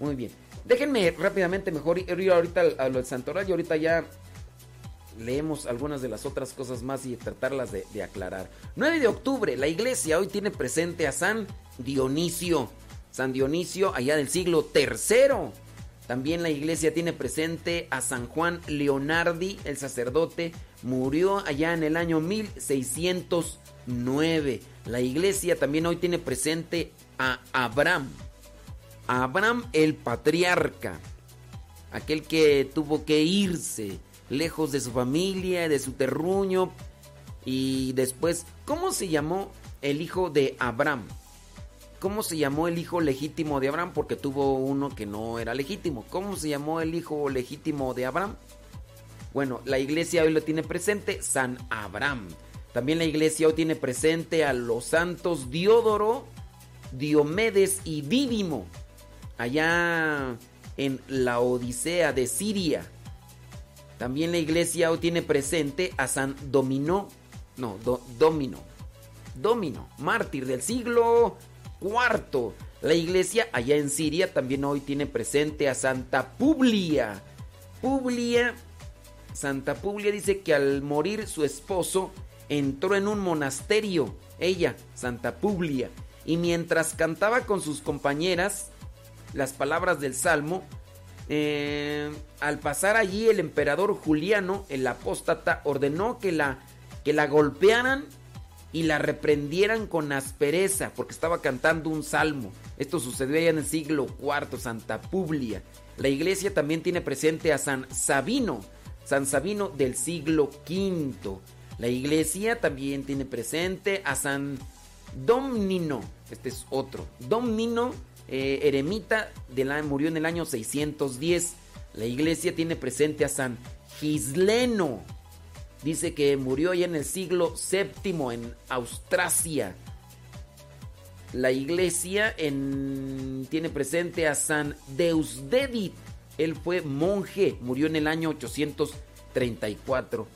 Muy bien. Déjenme rápidamente mejor ir ahorita a lo del santoral y ahorita ya leemos algunas de las otras cosas más y tratarlas de, aclarar. 9 de octubre, la iglesia hoy tiene presente a San Dionisio. San Dionisio allá del siglo III. También la iglesia tiene presente a San Juan Leonardi, el sacerdote. Murió allá en el año 1609. La iglesia también hoy tiene presente a Abraham. Abraham el patriarca. Aquel que tuvo que irse lejos de su familia, de su terruño. Y después, ¿cómo se llamó el hijo de Abraham? ¿Cómo se llamó el hijo legítimo de Abraham? Porque tuvo uno que no era legítimo. ¿Cómo se llamó el hijo legítimo de Abraham? Bueno, la iglesia hoy lo tiene presente, San Abraham. También la iglesia hoy tiene presente a los santos Diodoro, Diomedes y Dídimo, allá en la Odisea de Siria. También la iglesia hoy tiene presente a San Dominó, no, Do- Domino, Domino, mártir del siglo IV. La iglesia allá en Siria también hoy tiene presente a Santa Publia. Publia, Santa Publia dice que al morir su esposo entró en un monasterio, ella, Santa Publia, y mientras cantaba con sus compañeras las palabras del Salmo, eh, al pasar allí el emperador Juliano, el apóstata, ordenó que la, que la golpearan y la reprendieran con aspereza porque estaba cantando un salmo. Esto sucedió allá en el siglo IV, Santa Publia. La iglesia también tiene presente a San Sabino, San Sabino del siglo V. La iglesia también tiene presente a San Domnino, este es otro, Domnino, eh, eremita, de la, murió en el año 610. La iglesia tiene presente a San Gisleno, dice que murió ya en el siglo VII en Austrasia. La iglesia en- tiene presente a San Deusdedit, él fue monje, murió en el año 834.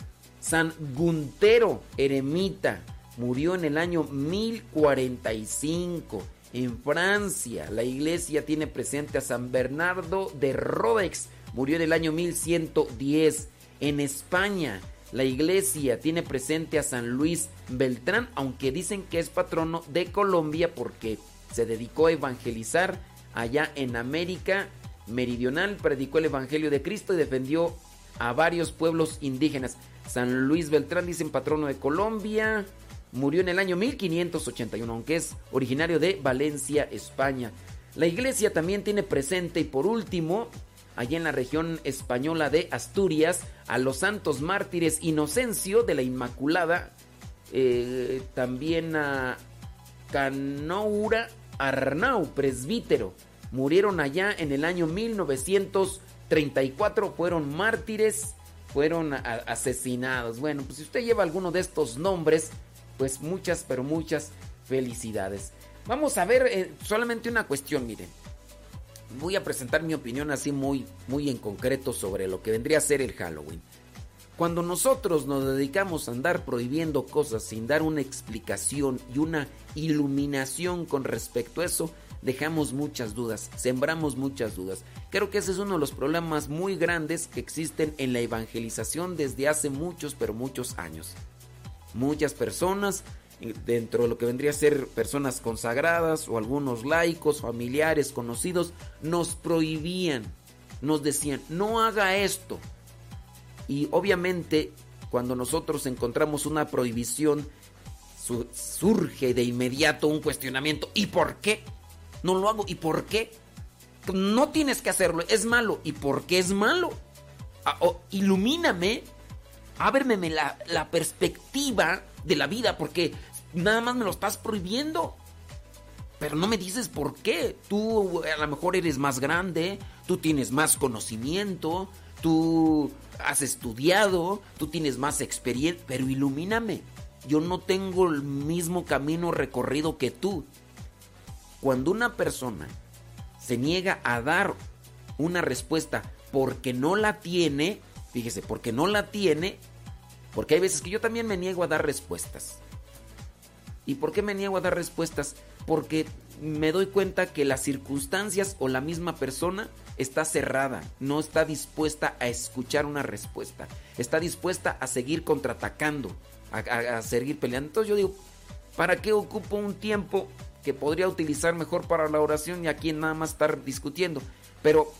San Guntero, eremita, murió en el año 1045. En Francia, la iglesia tiene presente a San Bernardo de Rodex, murió en el año 1110. En España, la iglesia tiene presente a San Luis Beltrán, aunque dicen que es patrono de Colombia porque se dedicó a evangelizar allá en América Meridional, predicó el Evangelio de Cristo y defendió a varios pueblos indígenas. San Luis Beltrán, dicen patrono de Colombia. Murió en el año 1581, aunque es originario de Valencia, España. La iglesia también tiene presente y por último, allá en la región española de Asturias, a los santos mártires Inocencio de la Inmaculada, eh, también a Canoura Arnau, presbítero. Murieron allá en el año 1934, fueron mártires, fueron asesinados. Bueno, pues si usted lleva alguno de estos nombres, pues muchas, pero muchas felicidades. Vamos a ver eh, solamente una cuestión, miren. Voy a presentar mi opinión así muy, muy en concreto sobre lo que vendría a ser el Halloween. Cuando nosotros nos dedicamos a andar prohibiendo cosas sin dar una explicación y una iluminación con respecto a eso, dejamos muchas dudas, sembramos muchas dudas. Creo que ese es uno de los problemas muy grandes que existen en la evangelización desde hace muchos, pero muchos años. Muchas personas, dentro de lo que vendría a ser personas consagradas o algunos laicos, familiares, conocidos, nos prohibían, nos decían, no haga esto. Y obviamente cuando nosotros encontramos una prohibición, surge de inmediato un cuestionamiento. ¿Y por qué? No lo hago. ¿Y por qué? No tienes que hacerlo. Es malo. ¿Y por qué es malo? Ah, ilumíname ábreme la, la perspectiva de la vida, porque nada más me lo estás prohibiendo. Pero no me dices por qué. Tú a lo mejor eres más grande, tú tienes más conocimiento, tú has estudiado, tú tienes más experiencia, pero ilumíname. Yo no tengo el mismo camino recorrido que tú. Cuando una persona se niega a dar una respuesta porque no la tiene, fíjese, porque no la tiene, porque hay veces que yo también me niego a dar respuestas. ¿Y por qué me niego a dar respuestas? Porque me doy cuenta que las circunstancias o la misma persona está cerrada, no está dispuesta a escuchar una respuesta, está dispuesta a seguir contraatacando, a, seguir peleando. Entonces yo digo, ¿para qué ocupo un tiempo que podría utilizar mejor para la oración y aquí nada más estar discutiendo? Pero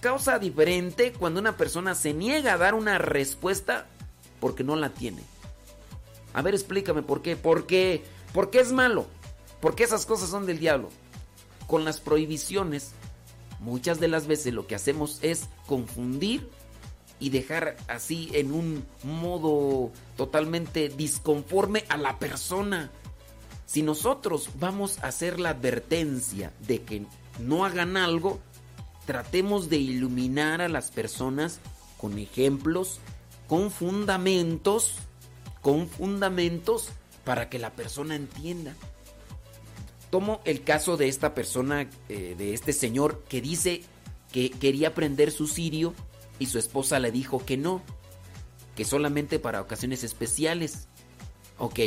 causa diferente cuando una persona se niega a dar una respuesta porque no la tiene. A ver, explícame por qué. ¿Por qué? ¿Por qué es malo? ¿Por qué esas cosas son del diablo? Con las prohibiciones, muchas de las veces lo que hacemos es confundir y dejar así en un modo totalmente disconforme a la persona. Si nosotros vamos a hacer la advertencia de que no hagan algo, tratemos de iluminar a las personas con ejemplos, con fundamentos, con fundamentos para que la persona entienda. Tomo el caso de esta persona, eh, de este señor que dice que quería aprender su sirio y su esposa le dijo que no, que solamente para ocasiones especiales. Ok,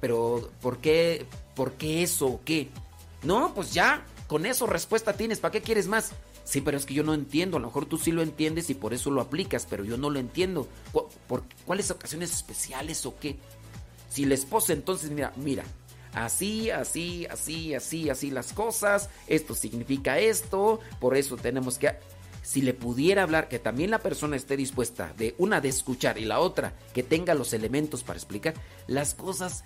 pero ¿por qué, por qué eso qué? No, pues ya, con eso respuesta tienes, ¿para qué quieres más? Sí, pero es que yo no entiendo, a lo mejor tú sí lo entiendes y por eso lo aplicas, pero yo no lo entiendo. ¿Por cuáles ocasiones especiales o qué? Si la esposa entonces, mira, mira, así, así, así, así, así las cosas, esto significa esto, por eso tenemos que... Si le pudiera hablar, que también la persona esté dispuesta de una de escuchar y la otra que tenga los elementos para explicar, las cosas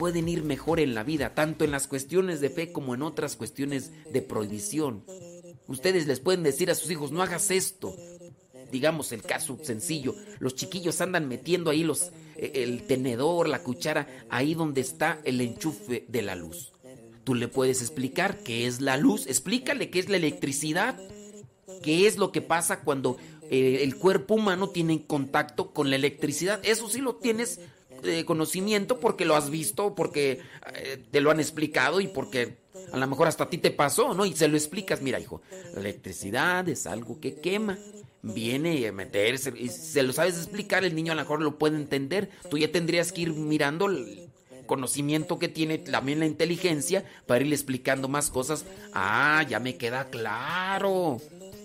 pueden ir mejor en la vida, tanto en las cuestiones de fe como en otras cuestiones de prohibición. Ustedes les pueden decir a sus hijos, no hagas esto. Digamos el caso sencillo, los chiquillos andan metiendo ahí los, eh, el tenedor, la cuchara, ahí donde está el enchufe de la luz. Tú le puedes explicar qué es la luz, explícale qué es la electricidad, qué es lo que pasa cuando eh, el cuerpo humano tiene contacto con la electricidad. Eso sí lo tienes de conocimiento porque lo has visto, porque eh, te lo han explicado y porque a lo mejor hasta a ti te pasó, ¿no? Y se lo explicas, mira, hijo, la electricidad es algo que quema, viene a meterse, y se lo sabes explicar, el niño a lo mejor lo puede entender, tú ya tendrías que ir mirando conocimiento que tiene, también la inteligencia para irle explicando más cosas. Ah, ya me queda claro.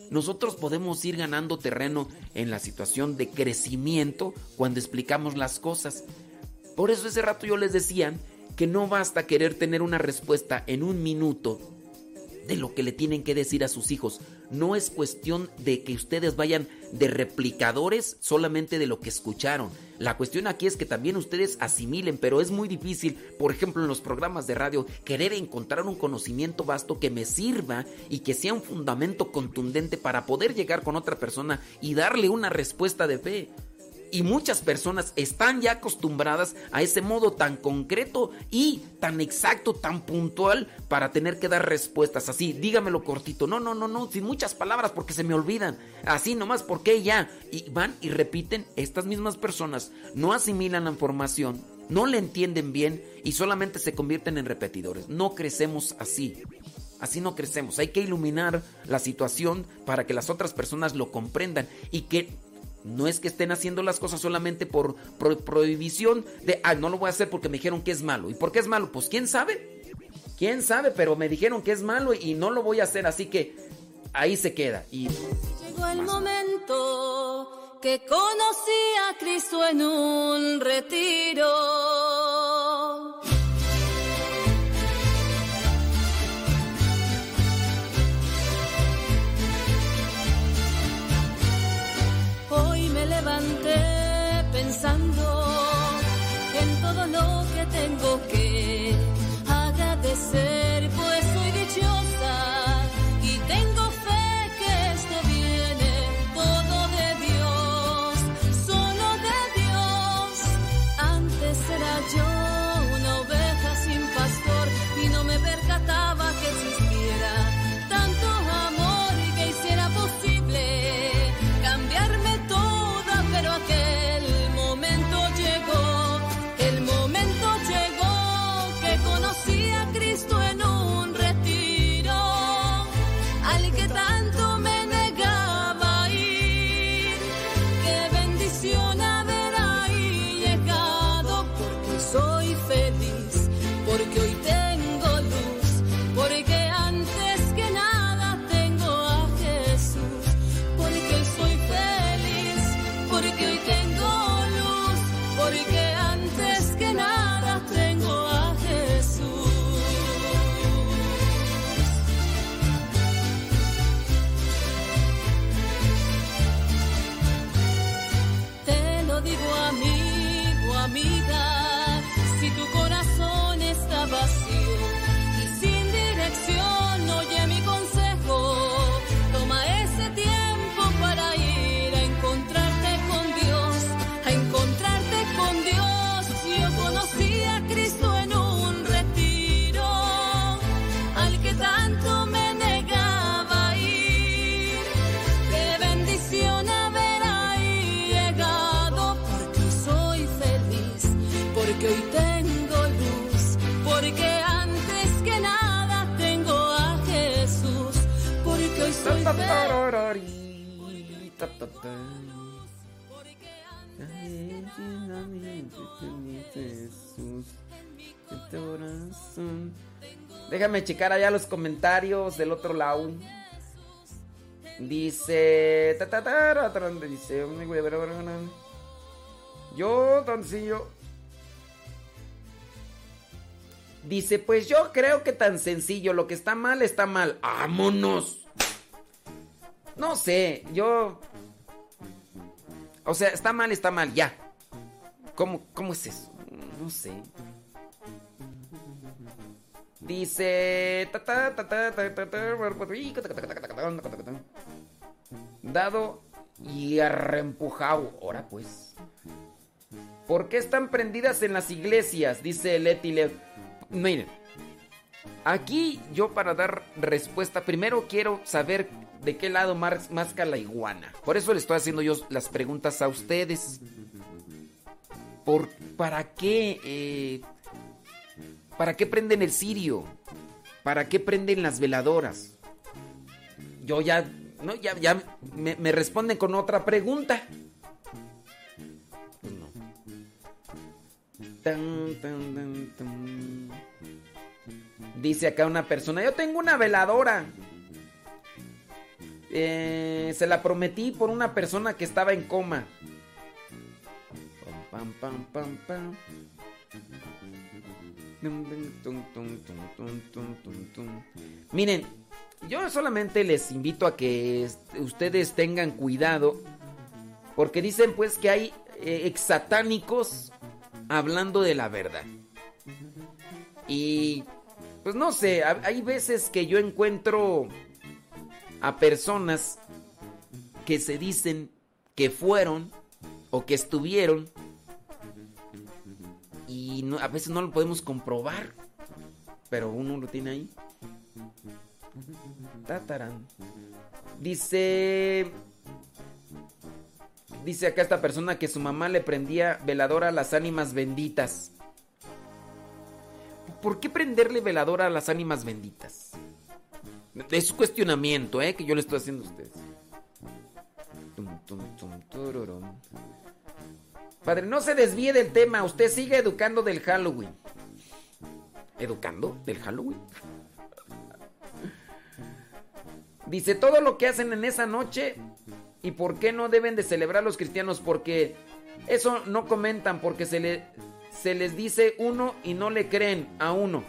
Nosotros podemos ir ganando terreno en la situación de crecimiento cuando explicamos las cosas. Por eso ese rato yo les decía que no basta querer tener una respuesta en un minuto de lo que le tienen que decir a sus hijos. No es cuestión de que ustedes vayan de replicadores solamente de lo que escucharon. La cuestión aquí es que también ustedes asimilen, pero es muy difícil, por ejemplo, en los programas de radio, querer encontrar un conocimiento vasto que me sirva y que sea un fundamento contundente para poder llegar con otra persona y darle una respuesta de fe. Y muchas personas están ya acostumbradas a ese modo tan concreto y tan exacto, tan puntual para tener que dar respuestas así. Dígamelo cortito. No, no, no, no, sin muchas palabras porque se me olvidan. Así nomás porque ya. Y van y repiten estas mismas personas. No asimilan la información, no le entienden bien y solamente se convierten en repetidores. No crecemos así. Así no crecemos. Hay que iluminar la situación para que las otras personas lo comprendan y que no es que estén haciendo las cosas solamente por prohibición de, ah, no lo voy a hacer porque me dijeron que es malo. ¿Y por qué es malo? Pues quién sabe. ¿Quién sabe? Pero me dijeron que es malo y no lo voy a hacer, así que ahí se queda. Y llegó el momento que conocí a Cristo en un retiro. Levanté Déjame checar allá los comentarios del otro lado. Dice. Dice. Yo, Toncillo. Dice, pues yo creo que tan sencillo. Lo que está mal, está mal. ¡Vámonos! No sé, yo. O sea, está mal, está mal, ya. ¿Cómo, cómo es eso? No sé. Dice. Dado y arrempujado. Ahora pues. ¿Por qué están prendidas en las iglesias? Dice Leti Le- Miren. Aquí yo para dar respuesta, primero quiero saber de qué lado mar- masca la iguana. Por eso le estoy haciendo yo las preguntas a ustedes. ¿Por, ¿Para qué? eh, ¿Para qué prenden el cirio? ¿Para qué prenden las veladoras? Yo ya, no, ya, ya me, me responden con otra pregunta. Pues no. Dice acá una persona, yo tengo una veladora. Eh, se la prometí por una persona que estaba en coma. Miren, yo solamente les invito a que ustedes tengan cuidado. Porque dicen pues que hay eh, exatánicos hablando de la verdad. Y pues no sé, hay veces que yo encuentro a personas que se dicen que fueron o que estuvieron y a veces no lo podemos comprobar, pero uno lo tiene ahí. Tatarán. Dice Dice acá esta persona que su mamá le prendía veladora a las ánimas benditas. ¿Por qué prenderle veladora a las ánimas benditas? Es cuestionamiento, ¿eh? Que yo le estoy haciendo a ustedes. Padre, no se desvíe del tema. Usted sigue educando del Halloween. ¿Educando del Halloween? Dice, todo lo que hacen en esa noche ¿Y por qué no deben de celebrar los cristianos? Porque eso no comentan, porque se, le, se les dice uno y no le creen a uno.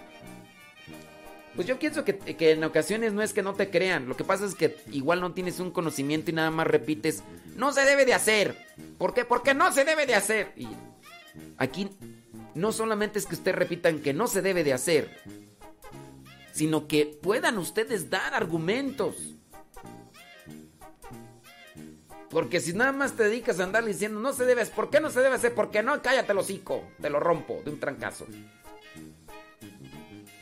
Pues yo pienso que, que, en ocasiones no es que no te crean, lo que pasa es que igual no tienes un conocimiento y nada más repites, no se debe de hacer. ¿Por qué? Porque no se debe de hacer. Y aquí no solamente es que ustedes repitan que no se debe de hacer, sino que puedan ustedes dar argumentos. Porque si nada más te dedicas a andar diciendo no se debe, ¿por qué no se debe hacer? Porque no, cállate el hocico, te lo rompo de un trancazo.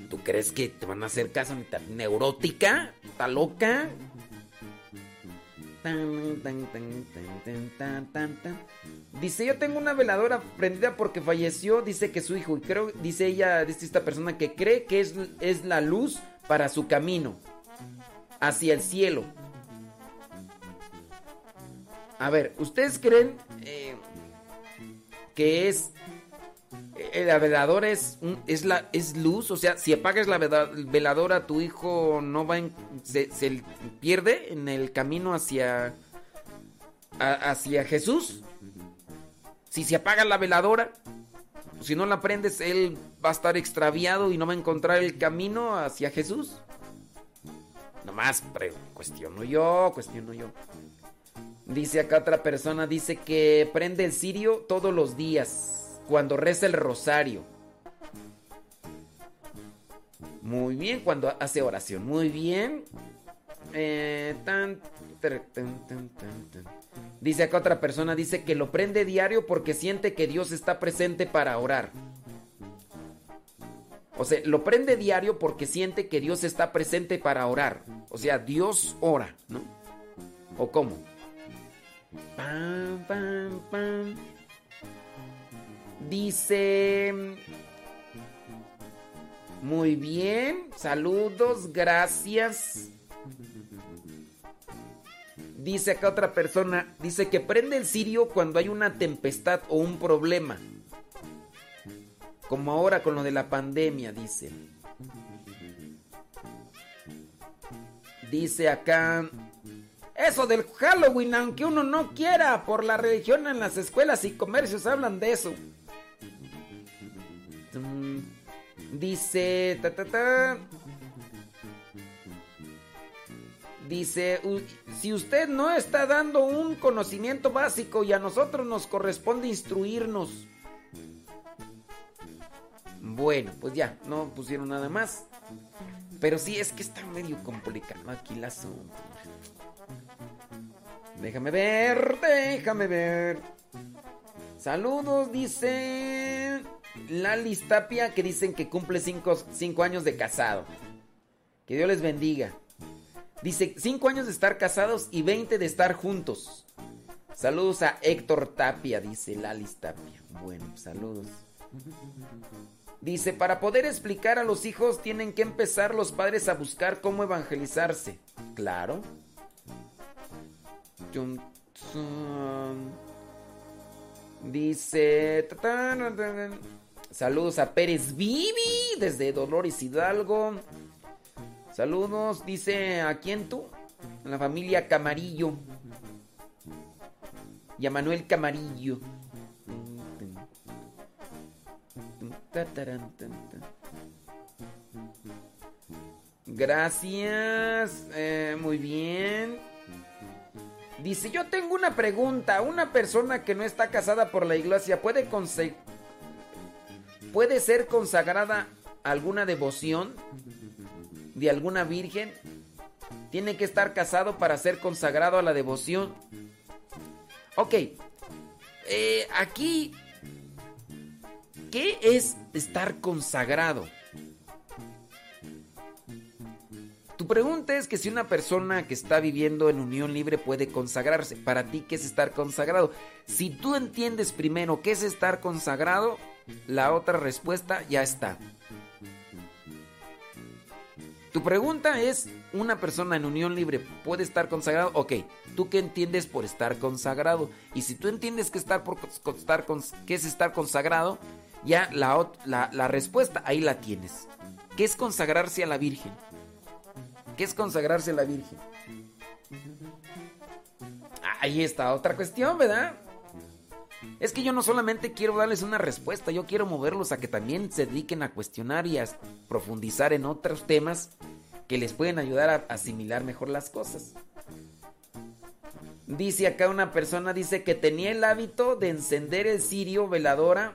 ¿Tú crees que te van a hacer caso neurótica? ¿Está loca? Dice, yo tengo una veladora prendida porque falleció, dice que su hijo, y creo, dice ella, dice esta persona que cree que es, es la luz para su camino hacia el cielo. A ver, ¿ustedes creen eh, que es la veladora es, es, la, es luz? O sea, si apagas la veladora, tu hijo no va se, pierde en el camino hacia, hacia Jesús. Si se apaga la veladora, si no la prendes, él va a estar extraviado y no va a encontrar el camino hacia Jesús. Nomás cuestiono yo, cuestiono yo. Dice acá otra persona, dice que prende el cirio todos los días, cuando reza el rosario. Muy bien, cuando hace oración. Muy bien. Eh, dice acá otra persona, dice que lo prende diario porque siente que Dios está presente para orar. O sea, lo prende diario porque siente que Dios está presente para orar. O sea, Dios ora, ¿no? ¿O cómo? Pam, pam, pam. Dice... Muy bien, saludos, gracias. Dice acá otra persona, dice que prende el cirio cuando hay una tempestad o un problema. Como ahora con lo de la pandemia, dice. Dice acá, eso del Halloween, aunque uno no quiera, por la religión en las escuelas y comercios hablan de eso. Mm, dice, ta, ta, ta. Dice, si usted no está dando un conocimiento básico y a nosotros nos corresponde instruirnos. Bueno, pues ya, no pusieron nada más. Pero sí, es que está medio complicado aquí el asunto. Déjame ver, déjame ver. Saludos, dice Lali Tapia, que dicen que cumple 5 años de casado. Que Dios les bendiga. Dice 5 años de estar casados y 20 de estar juntos. Saludos a Héctor Tapia, dice Lali Tapia. Bueno, saludos. Dice, para poder explicar a los hijos tienen que empezar los padres a buscar cómo evangelizarse. Claro. Dice. Saludos a Pérez Vivi desde Dolores Hidalgo. Saludos, dice, ¿a quién tú? A la familia Camarillo. Y a Manuel Camarillo. Gracias. Eh, muy bien. Dice, yo tengo una pregunta. Una persona que no está casada por la iglesia puede, puede ser consagrada alguna devoción de alguna virgen. Tiene que estar casado para ser consagrado a la devoción. Ok. Eh, aquí, ¿qué es estar consagrado? Tu pregunta es que si una persona que está viviendo en unión libre puede consagrarse, para ti, ¿qué es estar consagrado? Si tú entiendes primero qué es estar consagrado, la otra respuesta ya está. Tu pregunta es, ¿una persona en unión libre puede estar consagrado? Ok, ¿tú qué entiendes por estar consagrado? Y si tú entiendes que, estar por, es estar consagrado, ya la, la, la respuesta ahí la tienes. ¿Qué es consagrarse a la Virgen? ¿Qué es consagrarse a la Virgen? Ahí está otra cuestión, ¿verdad? Es que yo no solamente quiero darles una respuesta, yo quiero moverlos a que también se dediquen a cuestionar y a profundizar en otros temas que les pueden ayudar a asimilar mejor las cosas. Dice acá una persona, dice que tenía el hábito de encender el cirio veladora.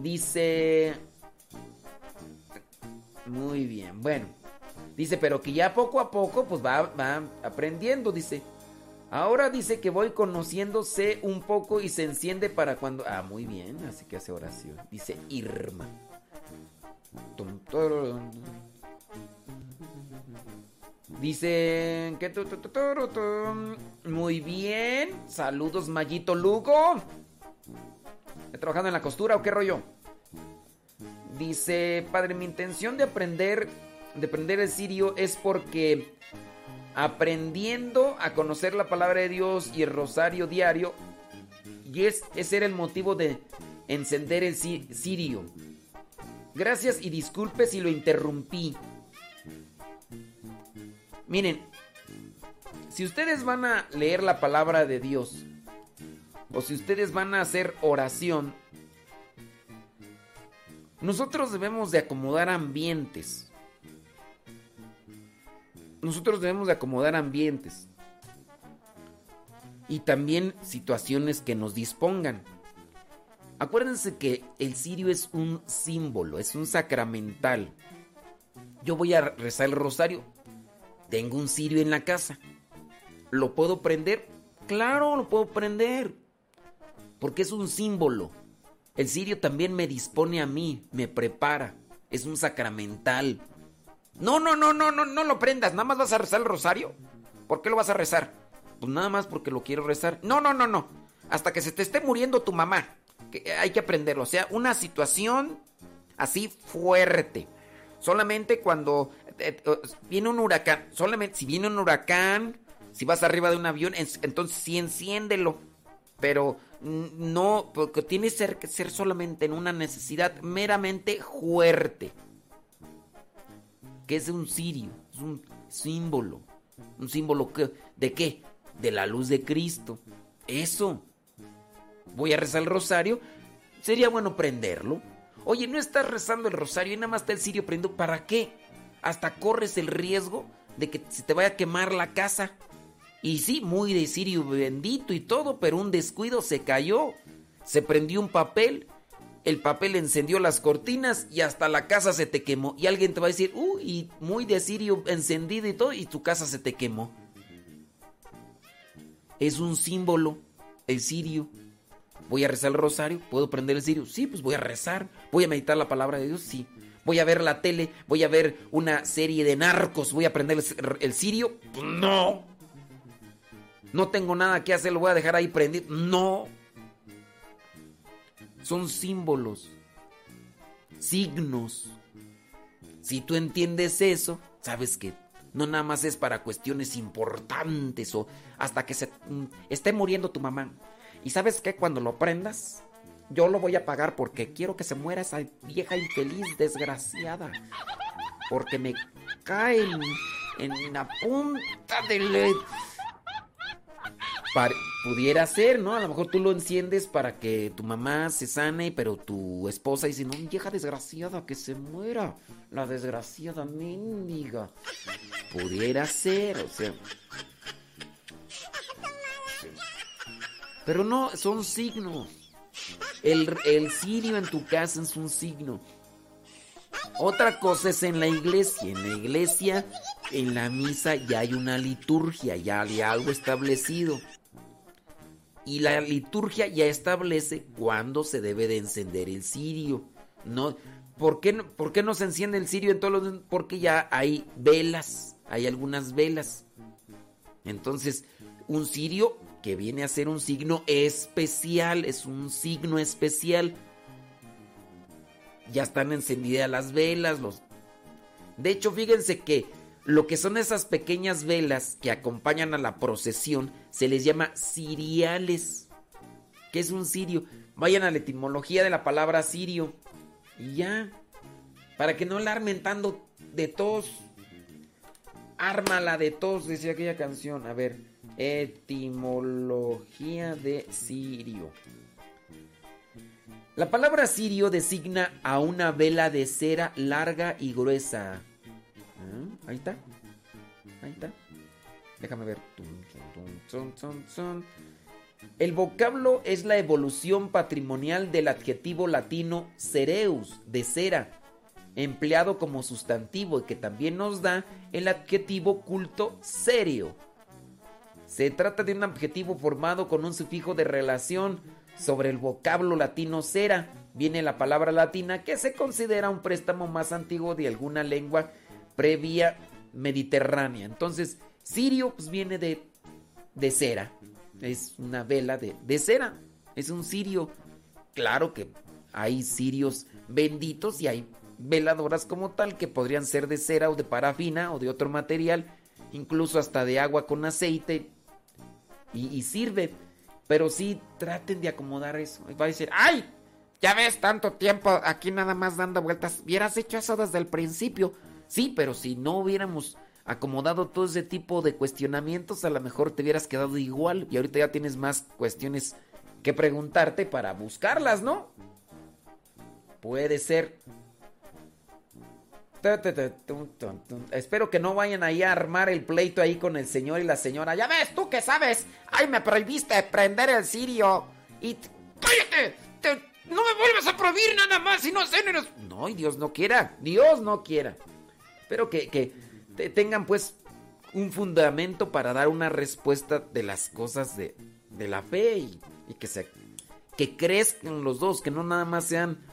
Dice... Muy bien, bueno. Dice, pero que ya poco a poco pues va, va aprendiendo, dice. Ahora dice que voy conociéndose un poco y se enciende para cuando... Ah, muy bien, así que hace oración. Dice Irma. Dice muy bien. Saludos, Mayito Lugo. ¿Está trabajando en la costura o qué rollo? Dice, padre, mi intención de aprender de aprender el sirio es porque aprendiendo a conocer la palabra de Dios y el rosario diario, y es, ese era el motivo de encender el sirio. Gracias y disculpe si lo interrumpí. Miren, si ustedes van a leer la palabra de Dios, o si ustedes van a hacer oración, nosotros debemos de acomodar ambientes nosotros debemos de acomodar ambientes y también situaciones que nos dispongan. Acuérdense que el cirio es un símbolo, es un sacramental. Yo voy a rezar el rosario. Tengo un cirio en la casa. ¿Lo puedo prender? Claro, lo puedo prender. Porque es un símbolo. El cirio también me dispone a mí, me prepara. Es un sacramental. No, no, no, no, no, no lo prendas. Nada más vas a rezar el rosario. ¿Por qué lo vas a rezar? Pues nada más porque lo quiero rezar. No, no, no, no. Hasta que se te esté muriendo tu mamá. Hay que aprenderlo. O sea, una situación así fuerte. Solamente cuando eh, eh, viene un huracán. Solamente si viene un huracán, si vas arriba de un avión, entonces sí enciéndelo. Pero no, porque tiene que ser solamente en una necesidad meramente fuerte que es un cirio, es un símbolo. ¿Un símbolo de qué? De la luz de Cristo. Eso. Voy a rezar el rosario. Sería bueno prenderlo. Oye, no estás rezando el rosario y nada más está el cirio prendido. ¿Para qué? Hasta corres el riesgo de que se te vaya a quemar la casa. Y sí, muy de cirio bendito y todo, pero un descuido se cayó. Se prendió un papel el papel encendió las cortinas y hasta la casa se te quemó. Y alguien te va a decir, uy, muy de cirio encendido y todo, y tu casa se te quemó. Es un símbolo, el cirio. Voy a rezar el rosario, ¿puedo prender el cirio? Sí, pues voy a rezar. Voy a meditar la palabra de Dios, sí. Voy a ver la tele, voy a ver una serie de narcos, voy a prender el, cirio. No. No tengo nada que hacer, lo voy a dejar ahí prendido. No son símbolos, signos. Si tú entiendes eso, sabes que no nada más es para cuestiones importantes o hasta que se mm, esté muriendo tu mamá. Y sabes que cuando lo prendas, yo lo voy a pagar porque quiero que se muera esa vieja infeliz, desgraciada. Porque me caen en la punta del... pudiera ser, ¿no? A lo mejor tú lo enciendes para que tu mamá se sane, pero tu esposa dice, no, vieja desgraciada, que se muera. La desgraciada mendiga. Pudiera ser, o sea... Pero no, son signos. El, el cirio en tu casa es un signo. Otra cosa es en la iglesia. En la iglesia, en la misa ya hay una liturgia, ya hay algo establecido. Y la liturgia ya establece cuándo se debe de encender el cirio. No, ¿por, qué, ¿Por qué no se enciende el cirio en todos los.? Porque ya hay velas, hay algunas velas. Entonces, un cirio que viene a ser un signo especial, es un signo especial. Ya están encendidas las velas, los... De hecho, fíjense que lo que son esas pequeñas velas que acompañan a la procesión se les llama ciriales. ¿Qué es un cirio? Vayan a la etimología de la palabra sirio. Y ya. Para que no la armen tanto de tos. Ármala de tos, decía aquella canción. A ver. Etimología de sirio. La palabra sirio designa a una vela de cera larga y gruesa. Ah, ahí está. Ahí está. Déjame ver. El vocablo es la evolución patrimonial del adjetivo latino cereus, de cera, empleado como sustantivo y que también nos da el adjetivo culto serio se trata de un adjetivo formado con un sufijo de relación sobre el vocablo latino cera. Viene la palabra latina que se considera un préstamo más antiguo de alguna lengua previa mediterránea. Entonces, sirio pues, viene de, de cera. Es una vela de, de cera. Es un sirio. Claro que hay sirios benditos y hay veladoras como tal que podrían ser de cera o de parafina o de otro material, incluso hasta de agua con aceite y, sirve. Pero sí traten de acomodar eso. Va a decir, ¡ay! Ya ves tanto tiempo aquí nada más dando vueltas. Hubieras hecho eso desde el principio. Sí, pero si no hubiéramos acomodado todo ese tipo de cuestionamientos, a lo mejor te hubieras quedado igual. Y ahorita ya tienes más cuestiones que preguntarte para buscarlas, ¿no? Puede ser. Espero que no vayan ahí a armar el pleito ahí con el señor y la señora. Ya ves, tú que sabes. Ay, me prohibiste prender el sirio. Y. ¡Cállate! no me vuelvas a prohibir nada más si no sé. No, Dios no quiera. Dios no quiera. Espero que, que tengan pues un fundamento para dar una respuesta de las cosas de, de la fe y, que se que crezcan los dos, que no nada más sean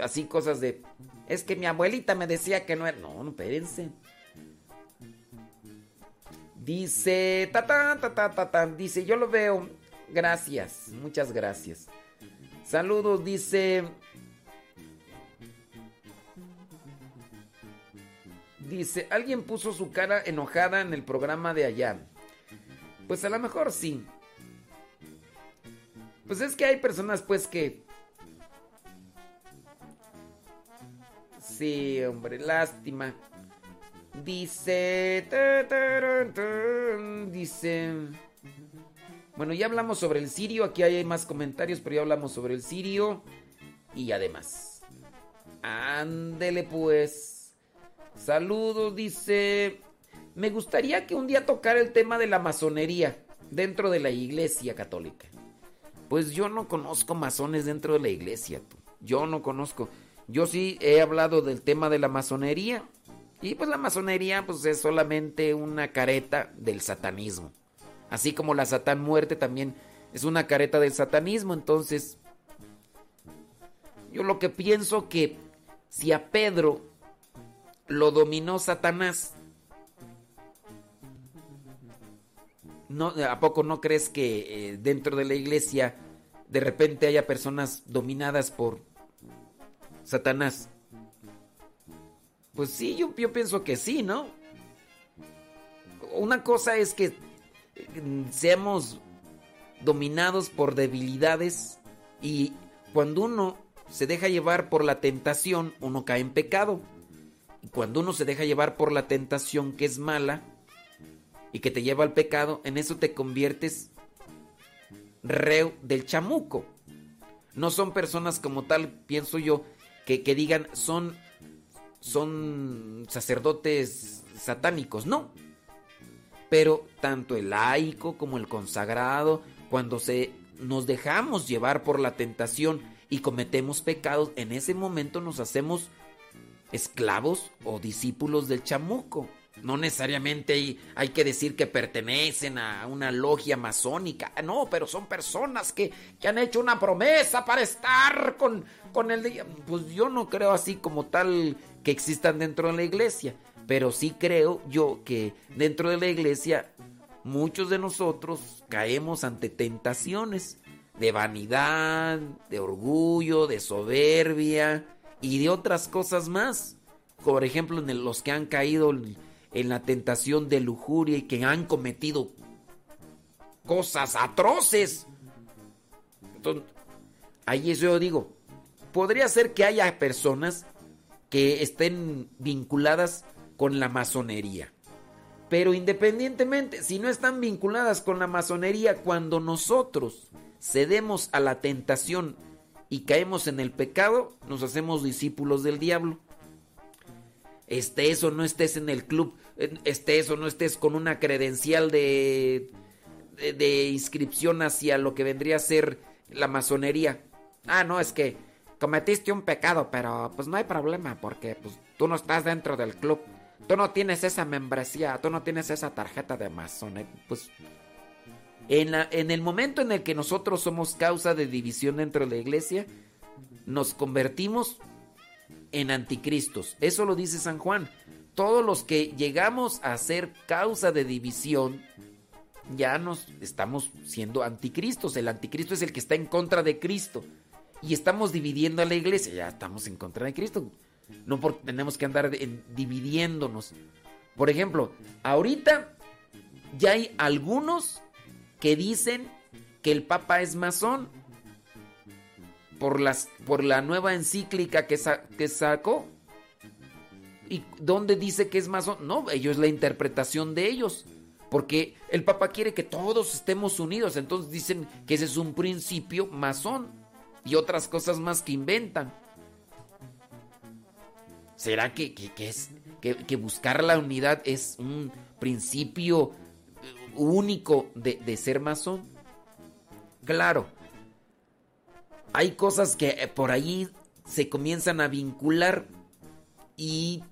así cosas de es que mi abuelita me decía que no era. No, no, espérense. Dice. Ta, ta, ta, ta, ta, Dice, yo lo veo. Gracias. Muchas gracias. Saludos, dice. Dice, alguien puso su cara enojada en el programa de allá. Pues a lo mejor sí. Pues es que hay personas pues que Sí, hombre, lástima. Dice... Dice... Bueno, ya hablamos sobre el sirio. Aquí hay más comentarios, pero ya hablamos sobre el sirio. Y además. Ándele pues. Saludos, dice. Me gustaría que un día tocara el tema de la masonería dentro de la iglesia católica. Pues yo no conozco masones dentro de la iglesia. Yo no conozco. Yo sí he hablado del tema de la masonería. Y pues la masonería pues es solamente una careta del satanismo. Así como la satán muerte también es una careta del satanismo. Entonces, yo lo que pienso que si a Pedro lo dominó Satanás, ¿no, ¿a poco no crees que eh, dentro de la iglesia de repente haya personas dominadas por Satanás? Pues sí, yo, yo pienso que sí, ¿no? Una cosa es que mm, seamos dominados por debilidades y cuando uno se deja llevar por la tentación, uno cae en pecado. Cuando uno se deja llevar por la tentación que es mala y que te lleva al pecado, en eso te conviertes reo del chamuco. No son personas como tal, pienso yo, que, que digan son, son sacerdotes satánicos, no. Pero tanto el laico como el consagrado, cuando se nos dejamos llevar por la tentación y cometemos pecados, en ese momento nos hacemos esclavos o discípulos del chamuco. No necesariamente hay, que decir que pertenecen a una logia masónica. No, pero son personas que, que han hecho una promesa para estar con, con el... Pues yo no creo así como tal que existan dentro de la iglesia. Pero sí creo yo que dentro de la iglesia muchos de nosotros caemos ante tentaciones de vanidad, de orgullo, de soberbia y de otras cosas más. Por ejemplo, en los que han caído en la tentación de lujuria y que han cometido cosas atroces. Entonces, ahí eso yo digo, podría ser que haya personas que estén vinculadas con la masonería. Pero independientemente, si no están vinculadas con la masonería, cuando nosotros cedemos a la tentación y caemos en el pecado, nos hacemos discípulos del diablo. Estés o no estés en el club, estés o no estés con una credencial de, de, inscripción hacia lo que vendría a ser la masonería. Ah, no, es que cometiste un pecado, pero pues no hay problema porque pues tú no estás dentro del club. Tú no tienes esa membresía, tú no tienes esa tarjeta de masonería. Pues en, la, en el momento en el que nosotros somos causa de división dentro de la iglesia, nos convertimos en anticristos. Eso lo dice San Juan. Todos los que llegamos a ser causa de división, ya nos estamos siendo anticristos. El anticristo es el que está en contra de Cristo. Y estamos dividiendo a la iglesia. Ya estamos en contra de Cristo. No tenemos que andar dividiéndonos. Por ejemplo, ahorita ya hay algunos que dicen que el Papa es masón por, las, por la nueva encíclica que, que sacó. ¿Y dónde dice que es masón? No, ellos la interpretación de ellos. Porque el Papa quiere que todos estemos unidos. Entonces dicen que ese es un principio masón. Y otras cosas más que inventan. ¿Será que, es, que buscar la unidad es un principio único de, ser masón. Claro, hay cosas que eh, por ahí se comienzan a vincular y,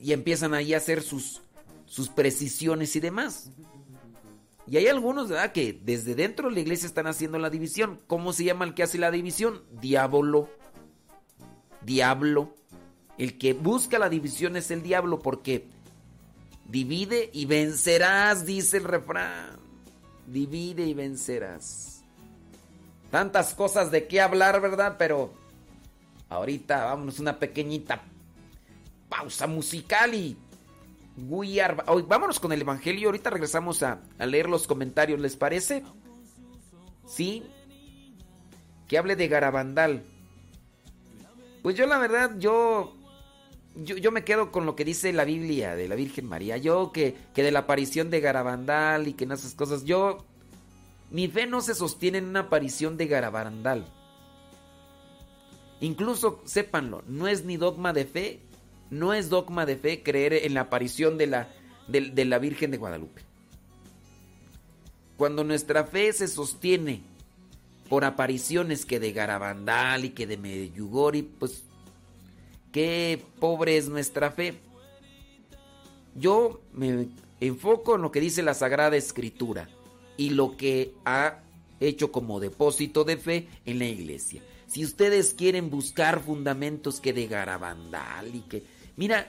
y empiezan ahí a hacer sus, sus precisiones y demás. Y hay algunos, ¿verdad? Que desde dentro de la iglesia están haciendo la división. ¿Cómo se llama el que hace la división? Diablo. Diablo. El que busca la división es el diablo porque Divide y vencerás, dice el refrán. Divide y vencerás. Tantas cosas de qué hablar, ¿verdad? Pero ahorita vámonos una pequeñita pausa musical y vámonos con el Evangelio. Ahorita regresamos a, a leer los comentarios, ¿les parece? ¿Sí? Que hable de Garabandal. Pues yo la verdad, yo yo, me quedo con lo que dice la Biblia de la Virgen María. Yo que, que de la aparición de Garabandal y que en esas cosas, yo... Mi fe no se sostiene en una aparición de Garabandal. Incluso, sépanlo, no es ni dogma de fe, no es dogma de fe creer en la aparición de la, de, la Virgen de Guadalupe. Cuando nuestra fe se sostiene por apariciones que de Garabandal y que de Medjugorje, pues qué pobre es nuestra fe. Yo me enfoco en lo que dice la Sagrada Escritura y lo que ha hecho como depósito de fe en la iglesia. Si ustedes quieren buscar fundamentos que de Garabandal y que... Mira,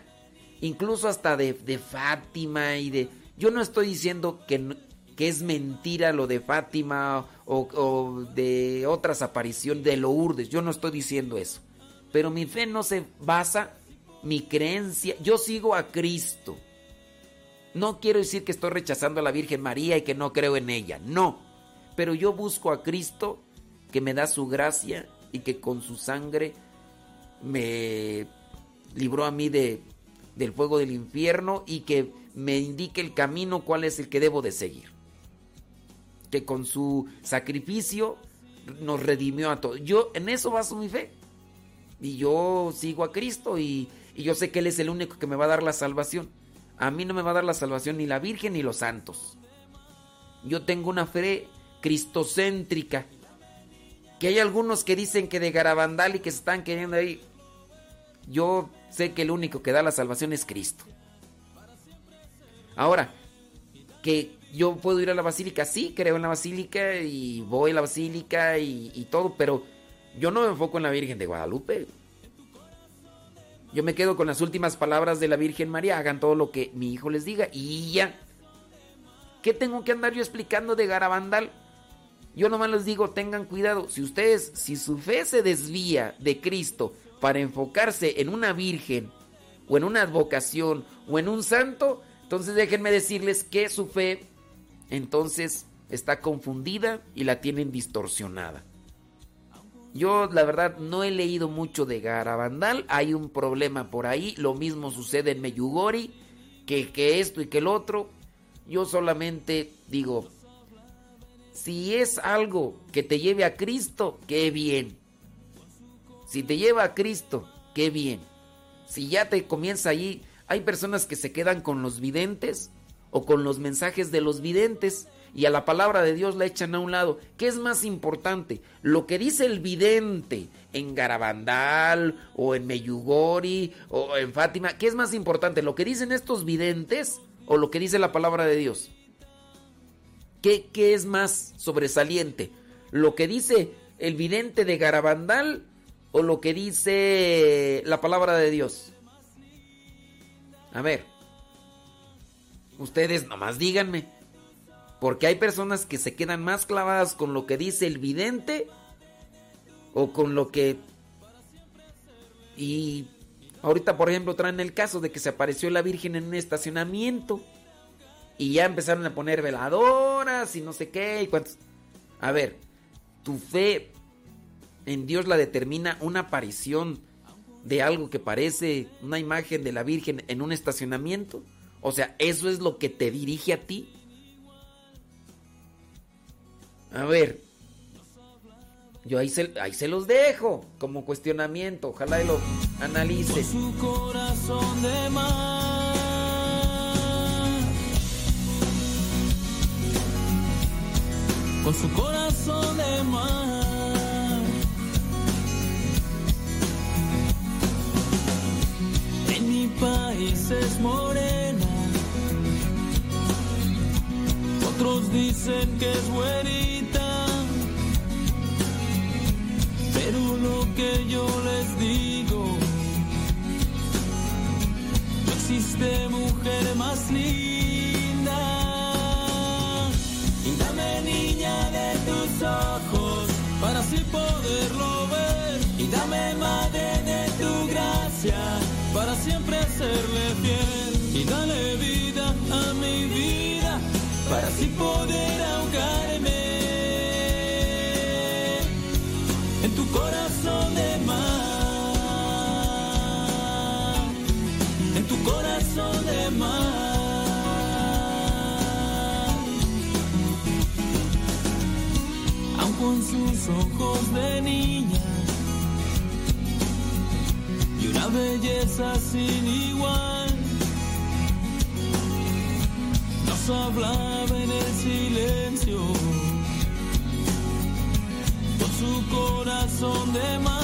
incluso hasta de, Fátima y de... Yo no estoy diciendo que, que es mentira lo de Fátima o, o de otras apariciones de Lourdes. Yo no estoy diciendo eso. Pero mi fe no se basa, mi creencia, yo sigo a Cristo. No quiero decir que estoy rechazando a la Virgen María y que no creo en ella, no. Pero yo busco a Cristo que me da su gracia y que con su sangre me libró a mí de, del fuego del infierno y que me indique el camino cuál es el que debo de seguir. Que con su sacrificio nos redimió a todos. Yo en eso baso mi fe. Y yo sigo a Cristo y, y yo sé que Él es el único que me va a dar la salvación. A mí no me va a dar la salvación ni la Virgen ni los santos. Yo tengo una fe cristocéntrica. Que hay algunos que dicen que de Garabandal y que se están queriendo ahí. Yo sé que el único que da la salvación es Cristo. Ahora, que yo puedo ir a la basílica, sí, creo en la basílica y voy a la basílica y, y todo, pero yo no me enfoco en la Virgen de Guadalupe. Yo me quedo con las últimas palabras de la Virgen María, hagan todo lo que mi hijo les diga y ya. ¿Qué tengo que andar yo explicando de Garabandal? Yo nomás les digo, tengan cuidado, si ustedes, si su fe se desvía de Cristo para enfocarse en una virgen o en una advocación o en un santo, entonces déjenme decirles que su fe entonces está confundida y la tienen distorsionada. Yo la verdad no he leído mucho de Garabandal, hay un problema por ahí, lo mismo sucede en Meyugori, que, que esto y que el otro. Yo solamente digo, si es algo que te lleve a Cristo, qué bien. Si te lleva a Cristo, qué bien. Si ya te comienza allí, hay personas que se quedan con los videntes o con los mensajes de los videntes y a la palabra de Dios la echan a un lado. ¿Qué es más importante? ¿Lo que dice el vidente en Garabandal o en Meyugori o en Fátima? ¿Qué es más importante? ¿Lo que dicen estos videntes o lo que dice la palabra de Dios? ¿Qué, qué es más sobresaliente? ¿Lo que dice el vidente de Garabandal o lo que dice la palabra de Dios? A ver, ustedes nomás díganme. Porque hay personas que se quedan más clavadas con lo que dice el vidente o con lo que... Y ahorita, por ejemplo, traen el caso de que se apareció la Virgen en un estacionamiento y ya empezaron a poner veladoras y no sé qué y cuántos... A ver, tu fe en Dios la determina una aparición de algo que parece una imagen de la Virgen en un estacionamiento. O sea, eso es lo que te dirige a ti. A ver. Yo ahí se, ahí se los dejo como cuestionamiento. Ojalá y lo analice. su corazón de mar. Con su corazón de mar. En mi país es morena. Otros dicen que es güerita. Que yo les digo, no existe mujer más linda. Y dame niña de tus ojos para así poderlo ver. Y dame madre de tu gracia para siempre serle fiel. Y dale vida a mi vida para así poder ojos de niña y una belleza sin igual nos hablaba en el silencio con su corazón de mar.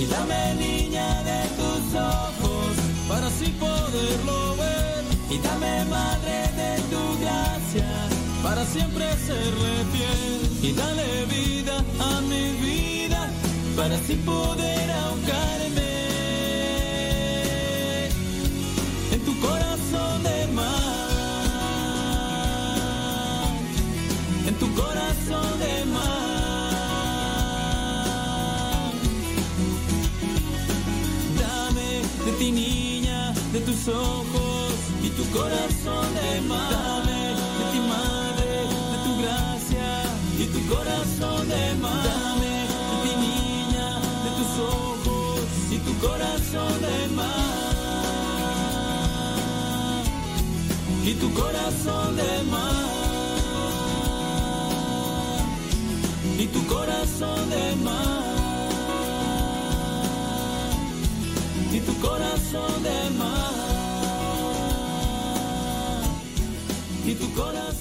Y dame niña de tus ojos para así poderlo ver. Y dame madre de tu gracia para siempre serle fiel. Y dale vida a mi vida para así poder ahogarme en tu corazón de mar, en tu corazón de mar. Dame de ti niña, de tus ojos y tu corazón de mar. Corazón de mar. Dame mi niña de tus ojos y tu corazón de mar. Y tu corazón de mar. Y tu corazón de mar. Y tu corazón de mar. Y tu corazón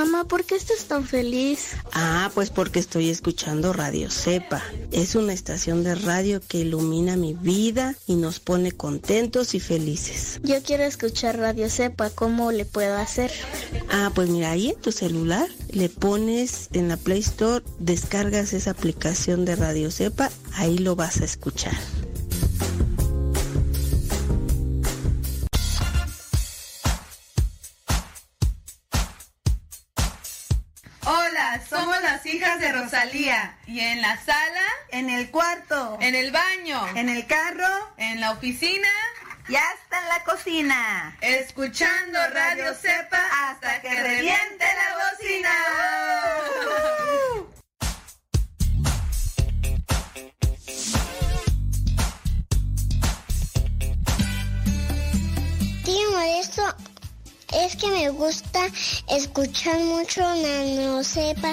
Mamá, ¿por qué estás tan feliz? Ah, pues porque estoy escuchando Radio Cepa. Es una estación de radio que ilumina mi vida y nos pone contentos y felices. Yo quiero escuchar Radio Cepa, ¿cómo le puedo hacer? Ah, pues mira, ahí en tu celular le pones en la Play Store, descargas esa aplicación de Radio Cepa, ahí lo vas a escuchar. Rosalía. ¿Y en la sala? En el cuarto. ¿En el baño? ¿En el carro? ¿En la oficina? Ya está en la cocina. Escuchando Radio Cepa hasta que reviente la bocina. Tío Modesto, es que me gusta escuchar mucho Nano Sepa.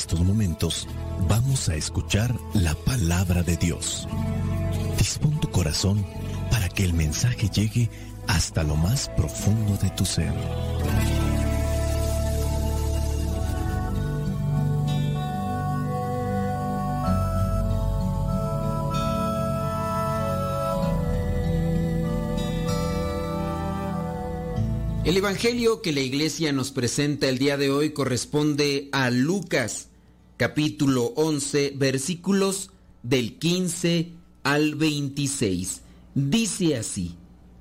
Estos momentos vamos a escuchar la palabra de Dios. Dispón tu corazón para que el mensaje llegue hasta lo más profundo de tu ser. El Evangelio que la iglesia nos presenta el día de hoy corresponde a Lucas, capítulo 11, versículos del 15 al 26. Dice así,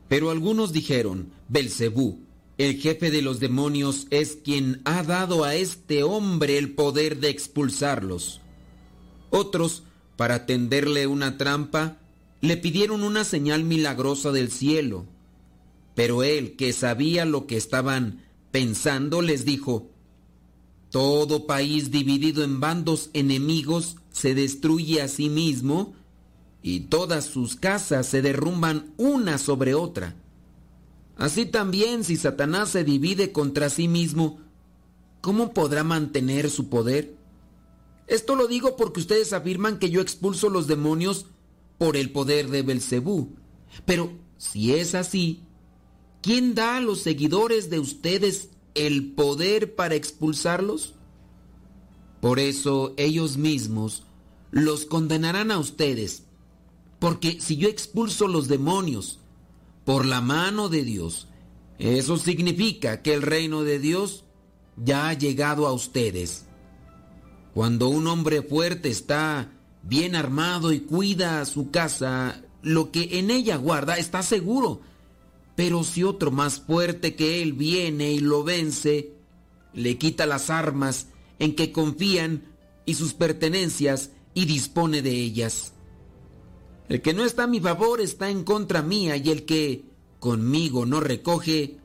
pero algunos dijeron, Belcebú, el jefe de los demonios, es quien ha dado a este hombre el poder de expulsarlos. Otros, para tenderle una trampa, le pidieron una señal milagrosa del cielo. Pero él, que sabía lo que estaban pensando, les dijo, Todo país dividido en bandos enemigos se destruye a sí mismo y todas sus casas se derrumban una sobre otra. Así también si Satanás se divide contra sí mismo, ¿cómo podrá mantener su poder? Esto lo digo porque ustedes afirman que yo expulso los demonios por el poder de Belcebú. Pero si es así, ¿quién da a los seguidores de ustedes el poder para expulsarlos? Por eso ellos mismos los condenarán a ustedes, porque si yo expulso los demonios por la mano de Dios, eso significa que el reino de Dios ya ha llegado a ustedes. Cuando un hombre fuerte está bien armado y cuida su casa, lo que en ella guarda está seguro. Pero si otro más fuerte que él viene y lo vence, le quita las armas en que confían y sus pertenencias y dispone de ellas. El que no está a mi favor está en contra mía y el que conmigo no recoge,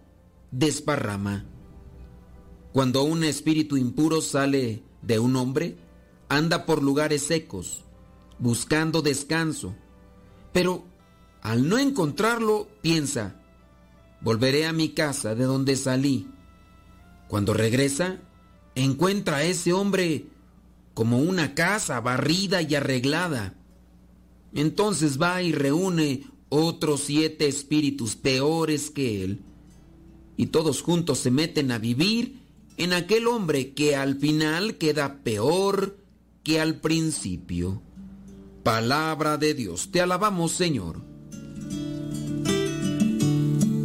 desparrama. Cuando un espíritu impuro sale de un hombre, anda por lugares secos, buscando descanso, pero al no encontrarlo, piensa, volveré a mi casa de donde salí. Cuando regresa, encuentra a ese hombre como una casa barrida y arreglada. Entonces va y reúne otros siete espíritus peores que él, y todos juntos se meten a vivir en aquel hombre que al final queda peor que al principio. palabra de Dios. Te alabamos, Señor.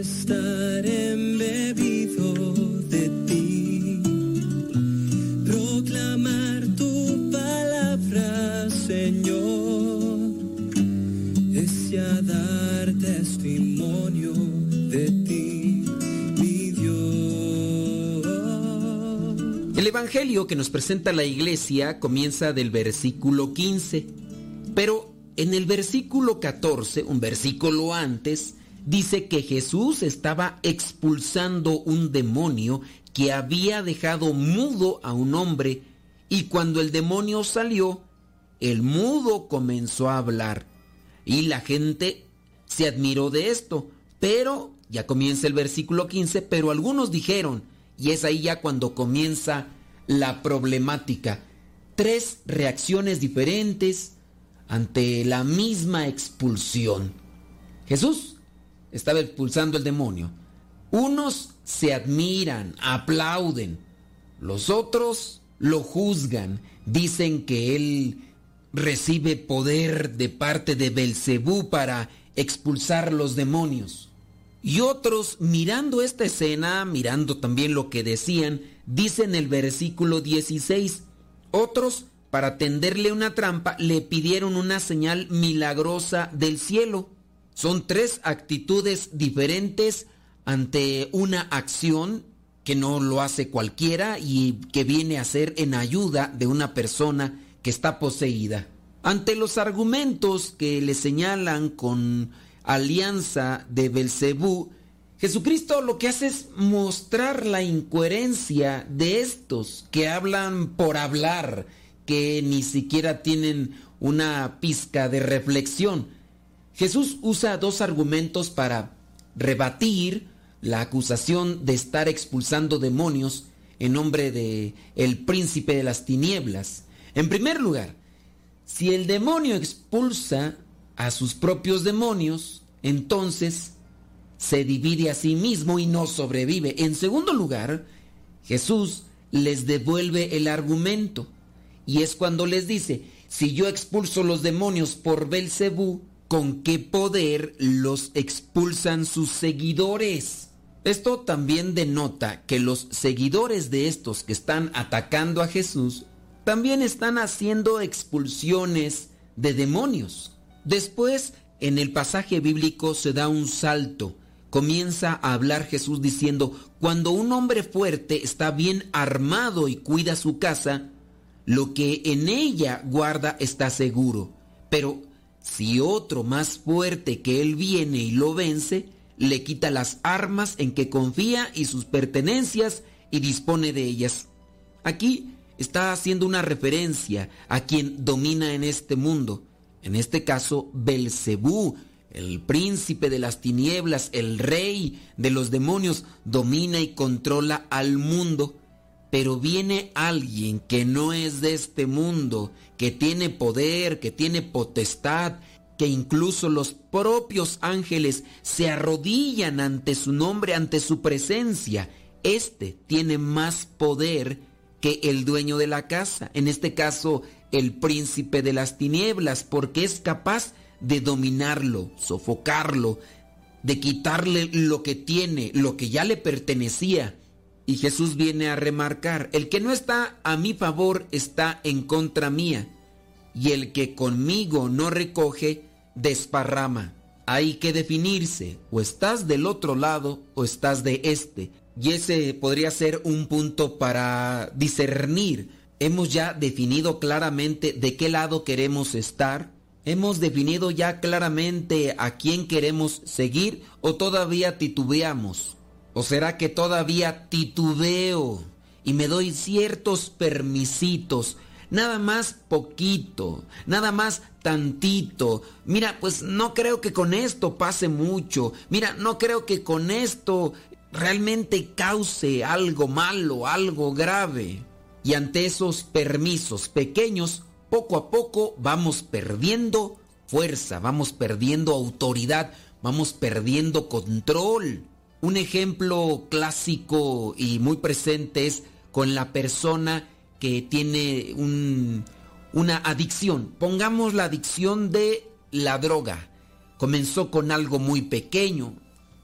estar embebido de ti. Proclamar tu palabra, Señor, es ya dar testimonio de ti, mi Dios. El Evangelio que nos presenta la iglesia comienza del versículo 15, pero en el versículo 14, un versículo antes, dice que Jesús estaba expulsando un demonio que había dejado mudo a un hombre y cuando el demonio salió, el mudo comenzó a hablar y la gente se admiró de esto, pero ya comienza el versículo 15, pero algunos dijeron, y es ahí ya cuando comienza la problemática, tres reacciones diferentes ante la misma expulsión. Jesús estaba expulsando el demonio. Unos se admiran, aplauden. Los otros lo juzgan, dicen que él recibe poder de parte de Belcebú para expulsar los demonios. Y otros, mirando esta escena, mirando también lo que decían, dicen el versículo 16, otros, para tenderle una trampa, le pidieron una señal milagrosa del cielo. Son tres actitudes diferentes ante una acción que no lo hace cualquiera y que viene a ser en ayuda de una persona que está poseída. Ante los argumentos que le señalan con alianza de Belcebú, Jesucristo lo que hace es mostrar la incoherencia de estos que hablan por hablar, que ni siquiera tienen una pizca de reflexión. Jesús usa dos argumentos para rebatir la acusación de estar expulsando demonios en nombre de el príncipe de las tinieblas. En primer lugar, si el demonio expulsa a sus propios demonios, entonces se divide a sí mismo y no sobrevive. En segundo lugar, Jesús les devuelve el argumento y es cuando les dice, si yo expulso los demonios por Belcebú, ¿con qué poder los expulsan sus seguidores? Esto también denota que los seguidores de estos que están atacando a Jesús también están haciendo expulsiones de demonios. Después, en el pasaje bíblico se da un salto. Comienza a hablar Jesús diciendo, cuando un hombre fuerte está bien armado y cuida su casa, lo que en ella guarda está seguro. Pero si otro más fuerte que él viene y lo vence, le quita las armas en que confía y sus pertenencias y dispone de ellas. Aquí está haciendo una referencia a quien domina en este mundo, en este caso Belcebú, el príncipe de las tinieblas, el rey de los demonios, domina y controla al mundo. Pero viene alguien que no es de este mundo, que tiene poder, que tiene potestad, que incluso los propios ángeles se arrodillan ante su nombre, ante su presencia. Este tiene más poder que el dueño de la casa, en este caso el príncipe de las tinieblas, porque es capaz de dominarlo, sofocarlo, de quitarle lo que tiene, lo que ya le pertenecía. Y Jesús viene a remarcar, el que no está a mi favor está en contra mía, y el que conmigo no recoge, desparrama. Hay que definirse, o estás del otro lado o estás de este. Y ese podría ser un punto para discernir. Hemos ya definido claramente de qué lado queremos estar. Hemos definido ya claramente a quién queremos seguir o todavía titubeamos. ¿O será que todavía titubeo y me doy ciertos permisitos, nada más poquito, nada más tantito. Mira, pues no creo que con esto pase mucho. Mira, no creo que con esto realmente cause algo malo, algo grave. Y ante esos permisos pequeños, poco a poco vamos perdiendo fuerza, vamos perdiendo autoridad, vamos perdiendo control. Un ejemplo clásico y muy presente es con la persona que tiene un, una adicción. Pongamos la adicción de la droga. Comenzó con algo muy pequeño,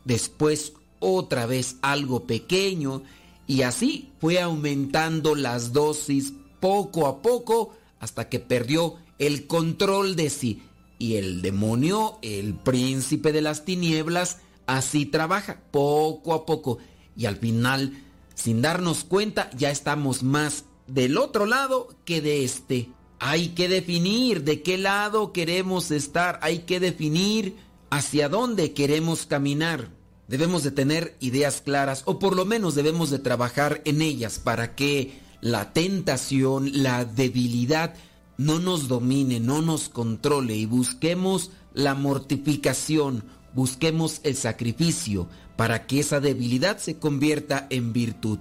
después otra vez algo pequeño y así fue aumentando las dosis poco a poco hasta que perdió el control de sí. Y el demonio, el príncipe de las tinieblas, así trabaja poco a poco. Y al final, sin darnos cuenta, ya estamos más del otro lado que de este. Hay que definir de qué lado queremos estar, hay que definir hacia dónde queremos caminar. Debemos de tener ideas claras o por lo menos debemos de trabajar en ellas para que la tentación, la debilidad no nos domine, no nos controle y busquemos la mortificación, busquemos el sacrificio para que esa debilidad se convierta en virtud.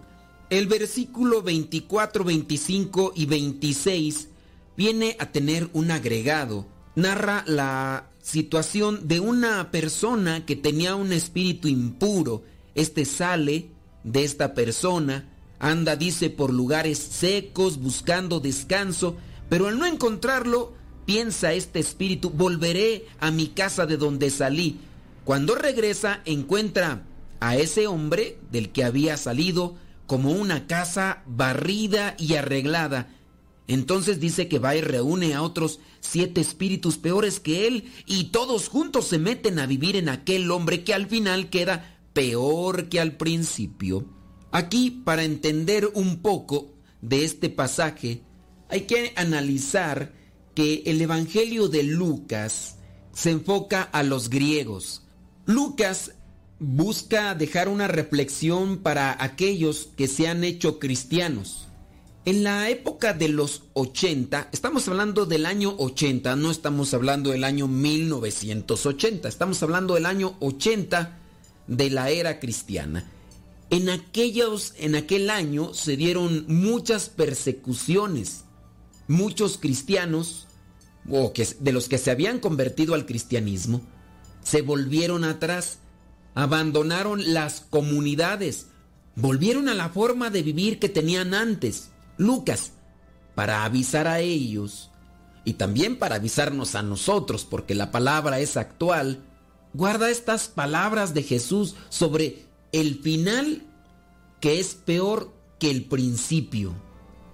El versículo 24, 25 y 26 viene a tener un agregado. Narra la situación de una persona que tenía un espíritu impuro. Este sale de esta persona, anda, dice, por lugares secos buscando descanso, pero al no encontrarlo, piensa este espíritu, volveré a mi casa de donde salí. Cuando regresa, encuentra a ese hombre del que había salido, como una casa barrida y arreglada. Entonces dice que va y reúne a otros siete espíritus peores que él y todos juntos se meten a vivir en aquel hombre que al final queda peor que al principio. Aquí, para entender un poco de este pasaje, hay que analizar que el Evangelio de Lucas se enfoca a los griegos. Lucas busca dejar una reflexión para aquellos que se han hecho cristianos. En la época de los 80, estamos hablando del año 80, no estamos hablando del año 1980, estamos hablando del año 80 de la era cristiana. En, aquellos, en aquel año se dieron muchas persecuciones. Muchos cristianos, o que, de los que se habían convertido al cristianismo, se volvieron atrás abandonaron las comunidades, volvieron a la forma de vivir que tenían antes. Lucas, para avisar a ellos y también para avisarnos a nosotros, porque la palabra es actual, guarda estas palabras de Jesús sobre el final que es peor que el principio.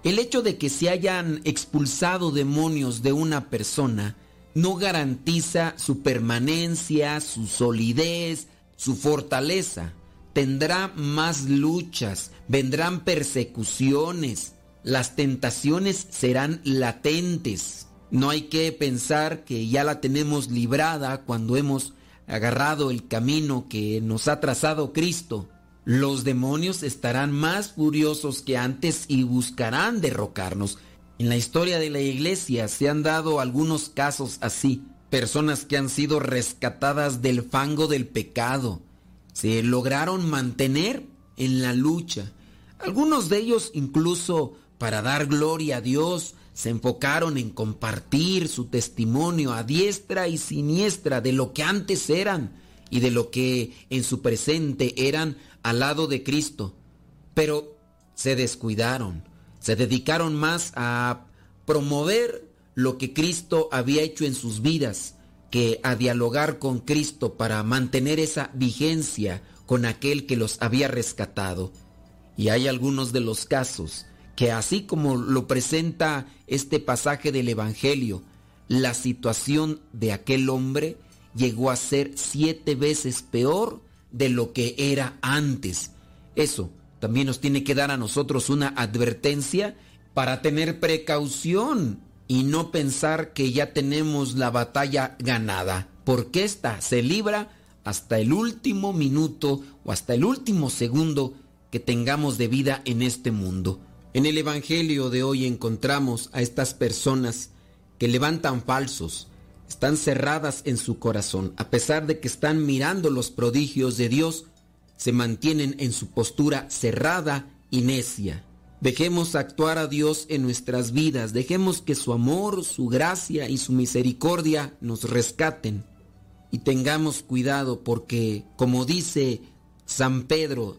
El hecho de que se hayan expulsado demonios de una persona no garantiza su permanencia, su solidez, su fortaleza. Tendrá más luchas, vendrán persecuciones, las tentaciones serán latentes. No hay que pensar que ya la tenemos librada cuando hemos agarrado el camino que nos ha trazado Cristo. Los demonios estarán más furiosos que antes y buscarán derrocarnos. En la historia de la iglesia se han dado algunos casos así personas que han sido rescatadas del fango del pecado. Se lograron mantener en la lucha. Algunos de ellos incluso para dar gloria a Dios se enfocaron en compartir su testimonio a diestra y siniestra de lo que antes eran y de lo que en su presente eran al lado de Cristo. Pero se descuidaron, se dedicaron más a promover lo que Cristo había hecho en sus vidas que a dialogar con Cristo para mantener esa vigencia con aquel que los había rescatado. Y hay algunos de los casos que así como lo presenta este pasaje del Evangelio, la situación de aquel hombre llegó a ser siete veces peor de lo que era antes. Eso también nos tiene que dar a nosotros una advertencia para tener precaución y no pensar que ya tenemos la batalla ganada, porque esta se libra hasta el último minuto o hasta el último segundo que tengamos de vida en este mundo. En el Evangelio de hoy encontramos a estas personas que levantan falsos, están cerradas en su corazón, a pesar de que están mirando los prodigios de Dios, se mantienen en su postura cerrada y necia. Dejemos actuar a Dios en nuestras vidas, dejemos que su amor, su gracia y su misericordia nos rescaten. Y tengamos cuidado porque, como dice San Pedro,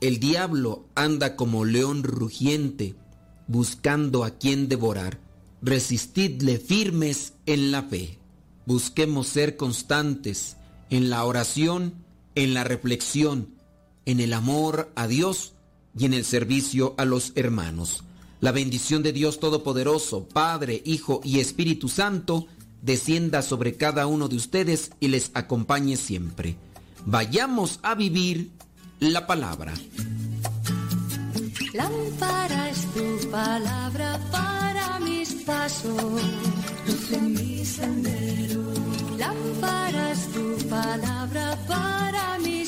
el diablo anda como león rugiente, buscando a quien devorar. Resistidle firmes en la fe. Busquemos ser constantes en la oración, en la reflexión, en el amor a Dios y en el servicio a los hermanos. La bendición de Dios Todopoderoso, Padre, Hijo y Espíritu Santo, descienda sobre cada uno de ustedes y les acompañe siempre. Vayamos a vivir la palabra. Lámpara tu palabra para mis pasos, luz mi sendero. Tu palabra para mis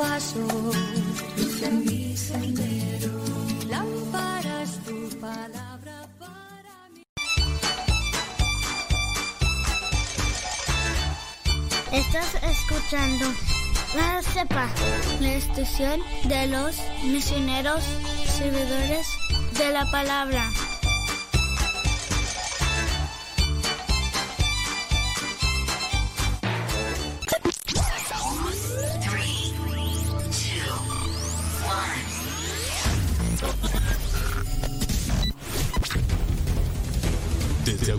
pasos, luz en mi sendero. Lámpara es tu palabra para mi... Estás escuchando la CEPA, la estación de los misioneros servidores de la palabra.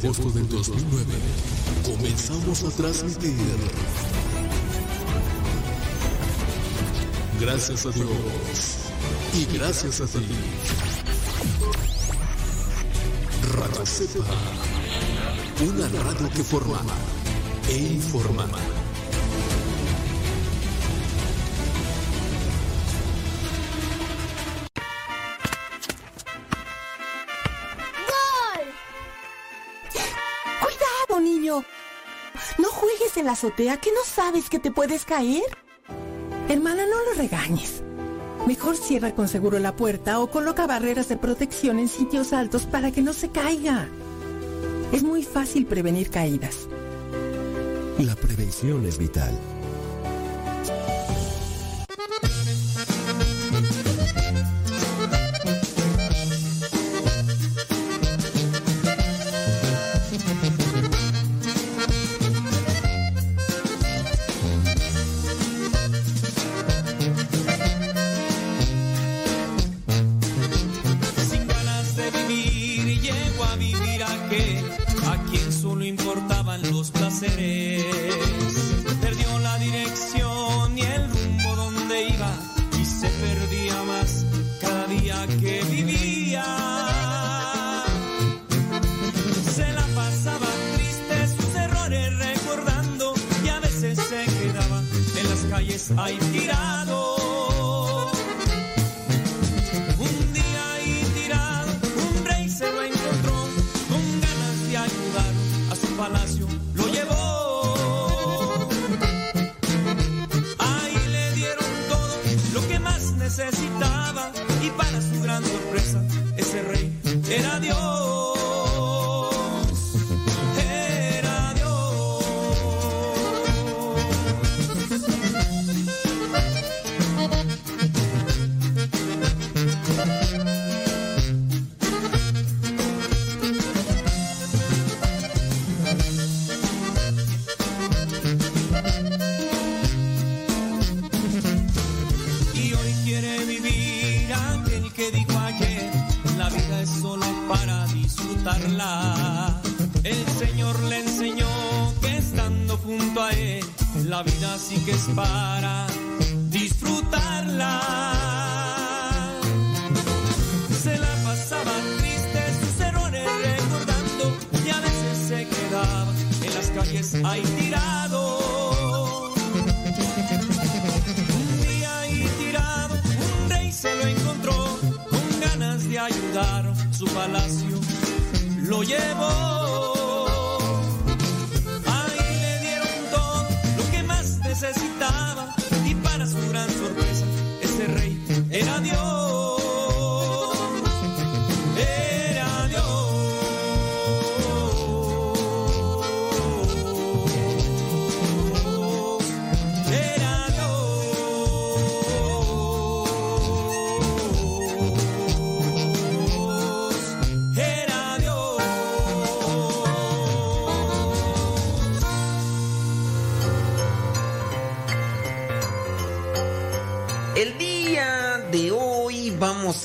Agosto del 2009 comenzamos a transmitir. Gracias a Dios y gracias a ti. Radio Cepa, una radio que forma e informa. En la azotea que no sabes que te puedes caer. Hermana, no lo regañes. Mejor cierra con seguro la puerta o coloca barreras de protección en sitios altos para que no se caiga. Es muy fácil prevenir caídas. La prevención es vital.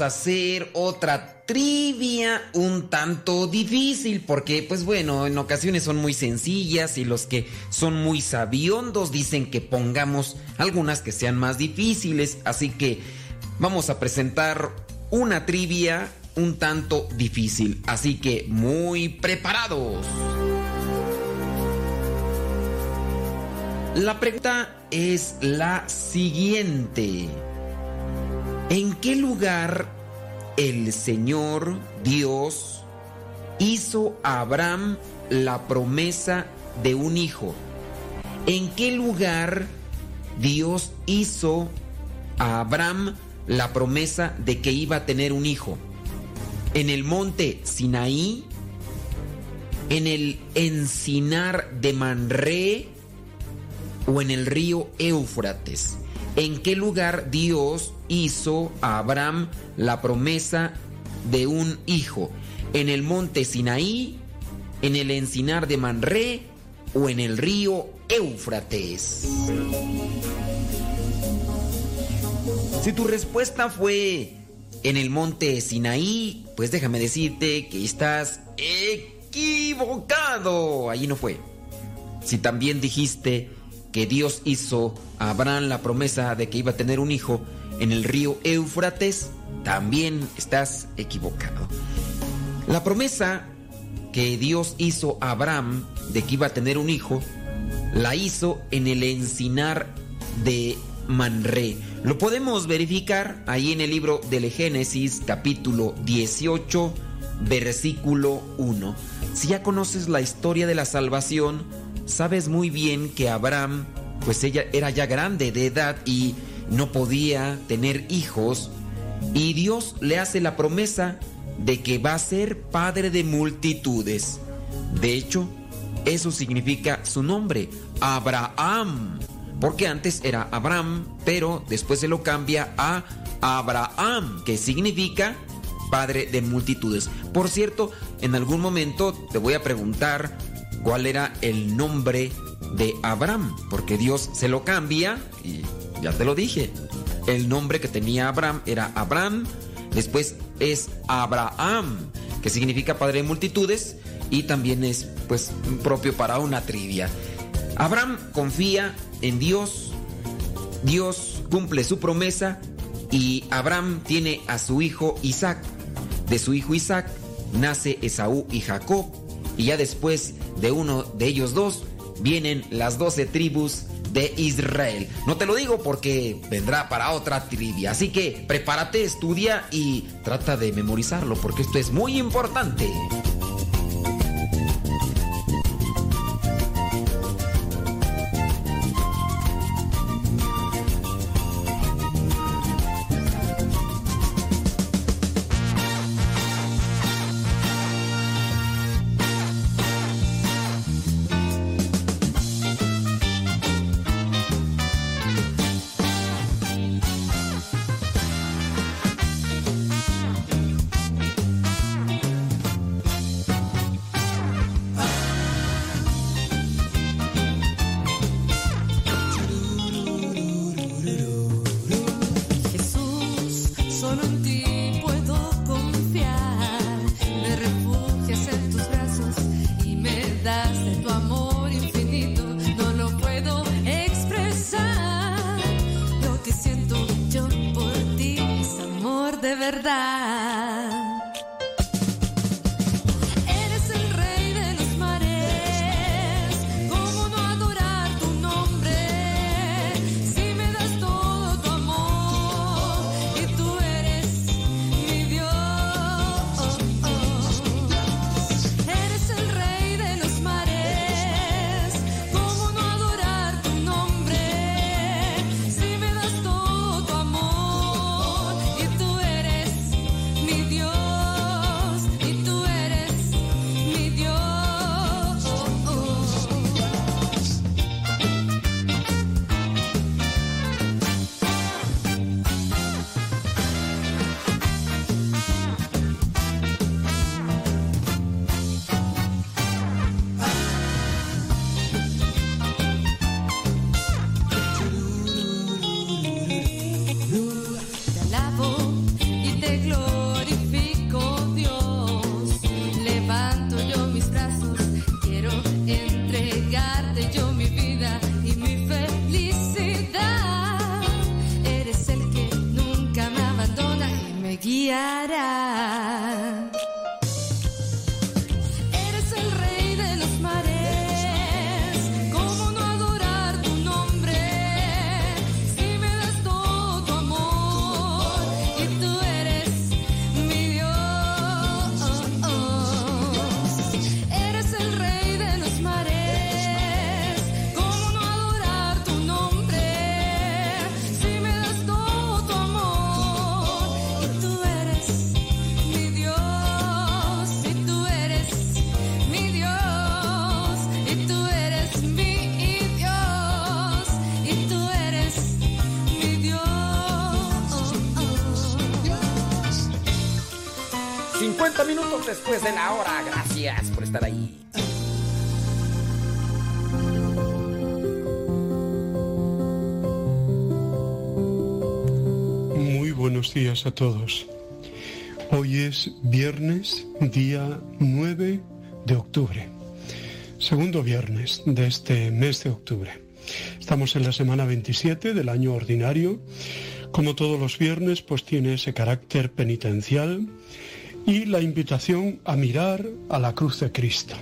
Hacer otra trivia un tanto difícil porque pues bueno, en ocasiones son muy sencillas y los que son muy sabiondos dicen que pongamos algunas que sean más difíciles, así que vamos a presentar una trivia un tanto difícil, así que muy preparados. La pregunta es la siguiente. ¿En qué lugar el Señor Dios hizo a Abraham la promesa de un hijo? ¿En qué lugar Dios hizo a Abraham la promesa de que iba a tener un hijo? ¿En el monte Sinaí? ¿En el encinar de Manré? O en el río Éufrates? ¿En qué lugar Dios hizo a Abraham la promesa de un hijo? ¿En el monte Sinaí? ¿En el encinar de Manré? ¿O en el río Éufrates? Si tu respuesta fue en el monte Sinaí, pues déjame decirte que estás equivocado. Allí no fue. Si también dijiste que Dios hizo a Abraham la promesa de que iba a tener un hijo en el río Éufrates, también estás equivocado. La promesa que Dios hizo a Abraham de que iba a tener un hijo, la hizo en el encinar de Manré. Lo podemos verificar ahí en el libro del Génesis capítulo 18 versículo 1. Si ya conoces la historia de la salvación, sabes muy bien que Abraham, pues ella era ya grande de edad y no podía tener hijos, y Dios le hace la promesa de que va a ser padre de multitudes. De hecho, eso significa su nombre, Abraham, porque antes era Abraham, pero después se lo cambia a Abraham, que significa padre de multitudes. Por cierto, en algún momento te voy a preguntar cuál era el nombre de Abraham, porque Dios se lo cambia y ya te lo dije. El nombre que tenía Abraham era Abraham, después es Abraham, que significa padre de multitudes y también es pues propio para una trivia. Abraham confía en Dios, Dios cumple su promesa y Abraham tiene a su hijo Isaac. De su hijo Isaac nace Esaú y Jacob y ya después de uno de ellos dos vienen las doce tribus de Israel. No te lo digo porque vendrá para otra trivia, así que prepárate, estudia y trata de memorizarlo porque esto es muy importante. Después de la hora. Gracias por estar ahí. Muy buenos días a todos. Hoy es viernes, día 9 de octubre. Segundo viernes de este mes de octubre. Estamos en la semana 27 del año ordinario. Como todos los viernes, pues tiene ese carácter penitencial y la invitación a mirar a la cruz de Cristo.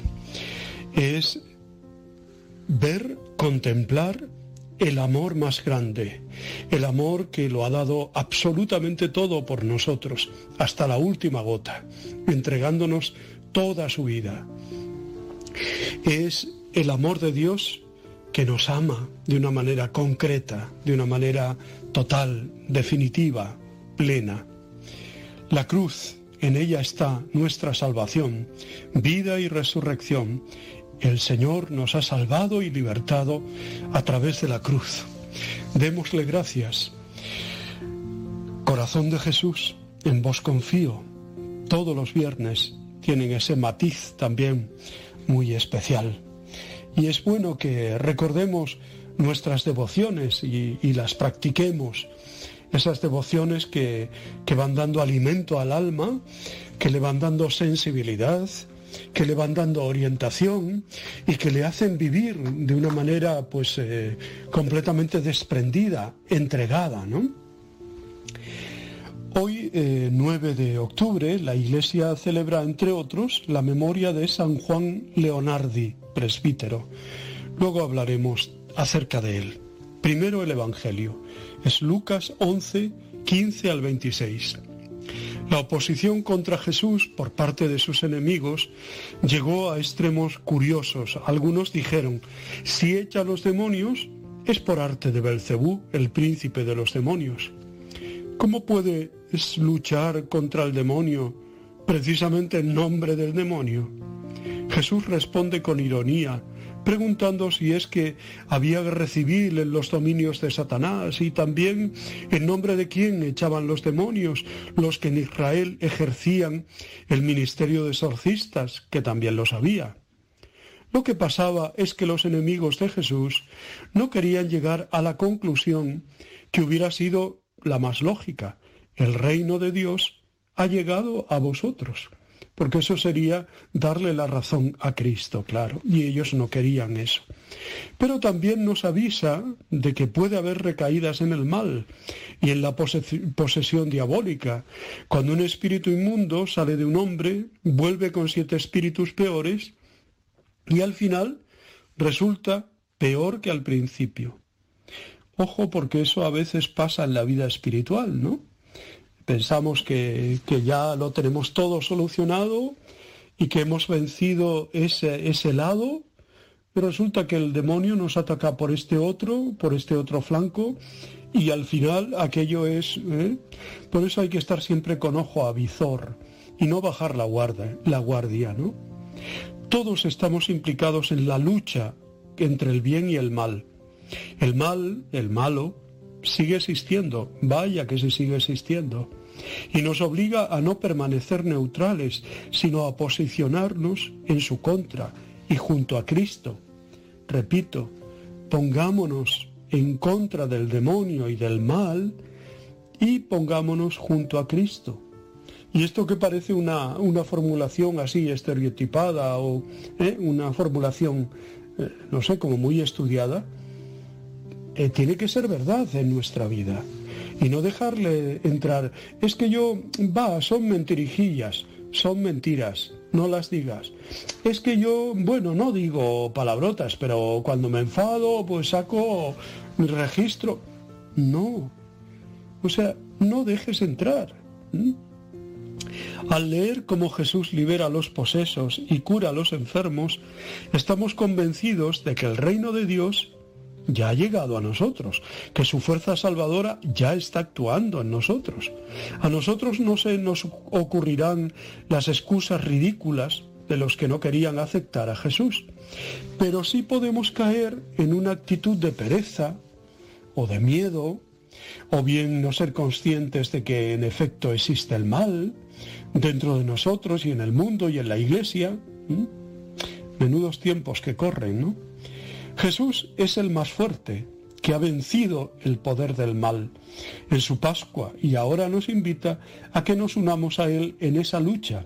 Es ver, contemplar el amor más grande, el amor que lo ha dado absolutamente todo por nosotros, hasta la última gota, entregándonos toda su vida. Es el amor de Dios que nos ama de una manera concreta, de una manera total, definitiva, plena. La cruz, en ella está nuestra salvación, vida y resurrección. El Señor nos ha salvado y libertado a través de la cruz. Démosle gracias. Corazón de Jesús, en vos confío. Todos los viernes tienen ese matiz también muy especial. Y es bueno que recordemos nuestras devociones y, y las practiquemos. Esas devociones que, que van dando alimento al alma, que le van dando sensibilidad, que le van dando orientación y que le hacen vivir de una manera pues eh, completamente desprendida, entregada, ¿no? Hoy, eh, 9 de octubre, la Iglesia celebra, entre otros, la memoria de San Juan Leonardi, presbítero. Luego hablaremos acerca de él. Primero el Evangelio. Es Lucas 11, 15 al 26. La oposición contra Jesús por parte de sus enemigos llegó a extremos curiosos. Algunos dijeron, si echa a los demonios, es por arte de Belcebú, el príncipe de los demonios. ¿Cómo puedes luchar contra el demonio precisamente en nombre del demonio? Jesús responde con ironía, preguntando si es que había guerra civil en los dominios de Satanás y también en nombre de quién echaban los demonios los que en Israel ejercían el ministerio de exorcistas, que también lo sabía. Lo que pasaba es que los enemigos de Jesús no querían llegar a la conclusión que hubiera sido la más lógica. El reino de Dios ha llegado a vosotros. Porque eso sería darle la razón a Cristo, claro, y ellos no querían eso. Pero también nos avisa de que puede haber recaídas en el mal y en la posesión diabólica. Cuando un espíritu inmundo sale de un hombre, vuelve con siete espíritus peores y al final resulta peor que al principio. Ojo porque eso a veces pasa en la vida espiritual, ¿no? Pensamos que, ya lo tenemos todo solucionado y que hemos vencido ese, ese lado, pero resulta que el demonio nos ataca por este otro, por este otro flanco, y al final aquello es... ¿eh? Por eso hay que estar siempre con ojo a visor y no bajar la guardia, la guardia, ¿no? Todos estamos implicados en la lucha entre el bien y el mal. El mal, el malo, sigue existiendo, vaya que se sigue existiendo, y nos obliga a no permanecer neutrales, sino a posicionarnos en su contra y junto a Cristo. Repito, pongámonos en contra del demonio y del mal y pongámonos junto a Cristo. Y esto que parece una, una formulación así estereotipada o ¿eh? una formulación, eh, no sé, como muy estudiada, eh, tiene que ser verdad en nuestra vida y no dejarle entrar. Es que yo, va, son mentirijillas, son mentiras, no las digas. Es que yo, bueno, no digo palabrotas, pero cuando me enfado, pues saco mi registro. No. O sea, no dejes entrar. Al leer cómo Jesús libera a los posesos y cura a los enfermos, estamos convencidos de que el reino de Dios ya ha llegado a nosotros, que su fuerza salvadora ya está actuando en nosotros. A nosotros no se nos ocurrirán las excusas ridículas de los que no querían aceptar a Jesús, pero sí podemos caer en una actitud de pereza o de miedo, o bien no ser conscientes de que en efecto existe el mal dentro de nosotros y en el mundo y en la iglesia. Menudos tiempos que corren, ¿no? Jesús es el más fuerte, que ha vencido el poder del mal en su Pascua y ahora nos invita a que nos unamos a Él en esa lucha.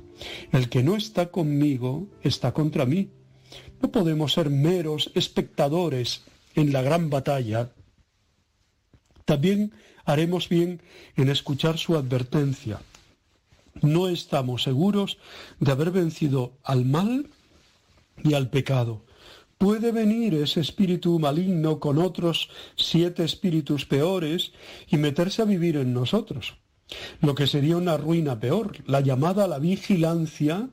El que no está conmigo está contra mí. No podemos ser meros espectadores en la gran batalla. También haremos bien en escuchar su advertencia. No estamos seguros de haber vencido al mal y al pecado puede venir ese espíritu maligno con otros siete espíritus peores y meterse a vivir en nosotros. Lo que sería una ruina peor. La llamada a la vigilancia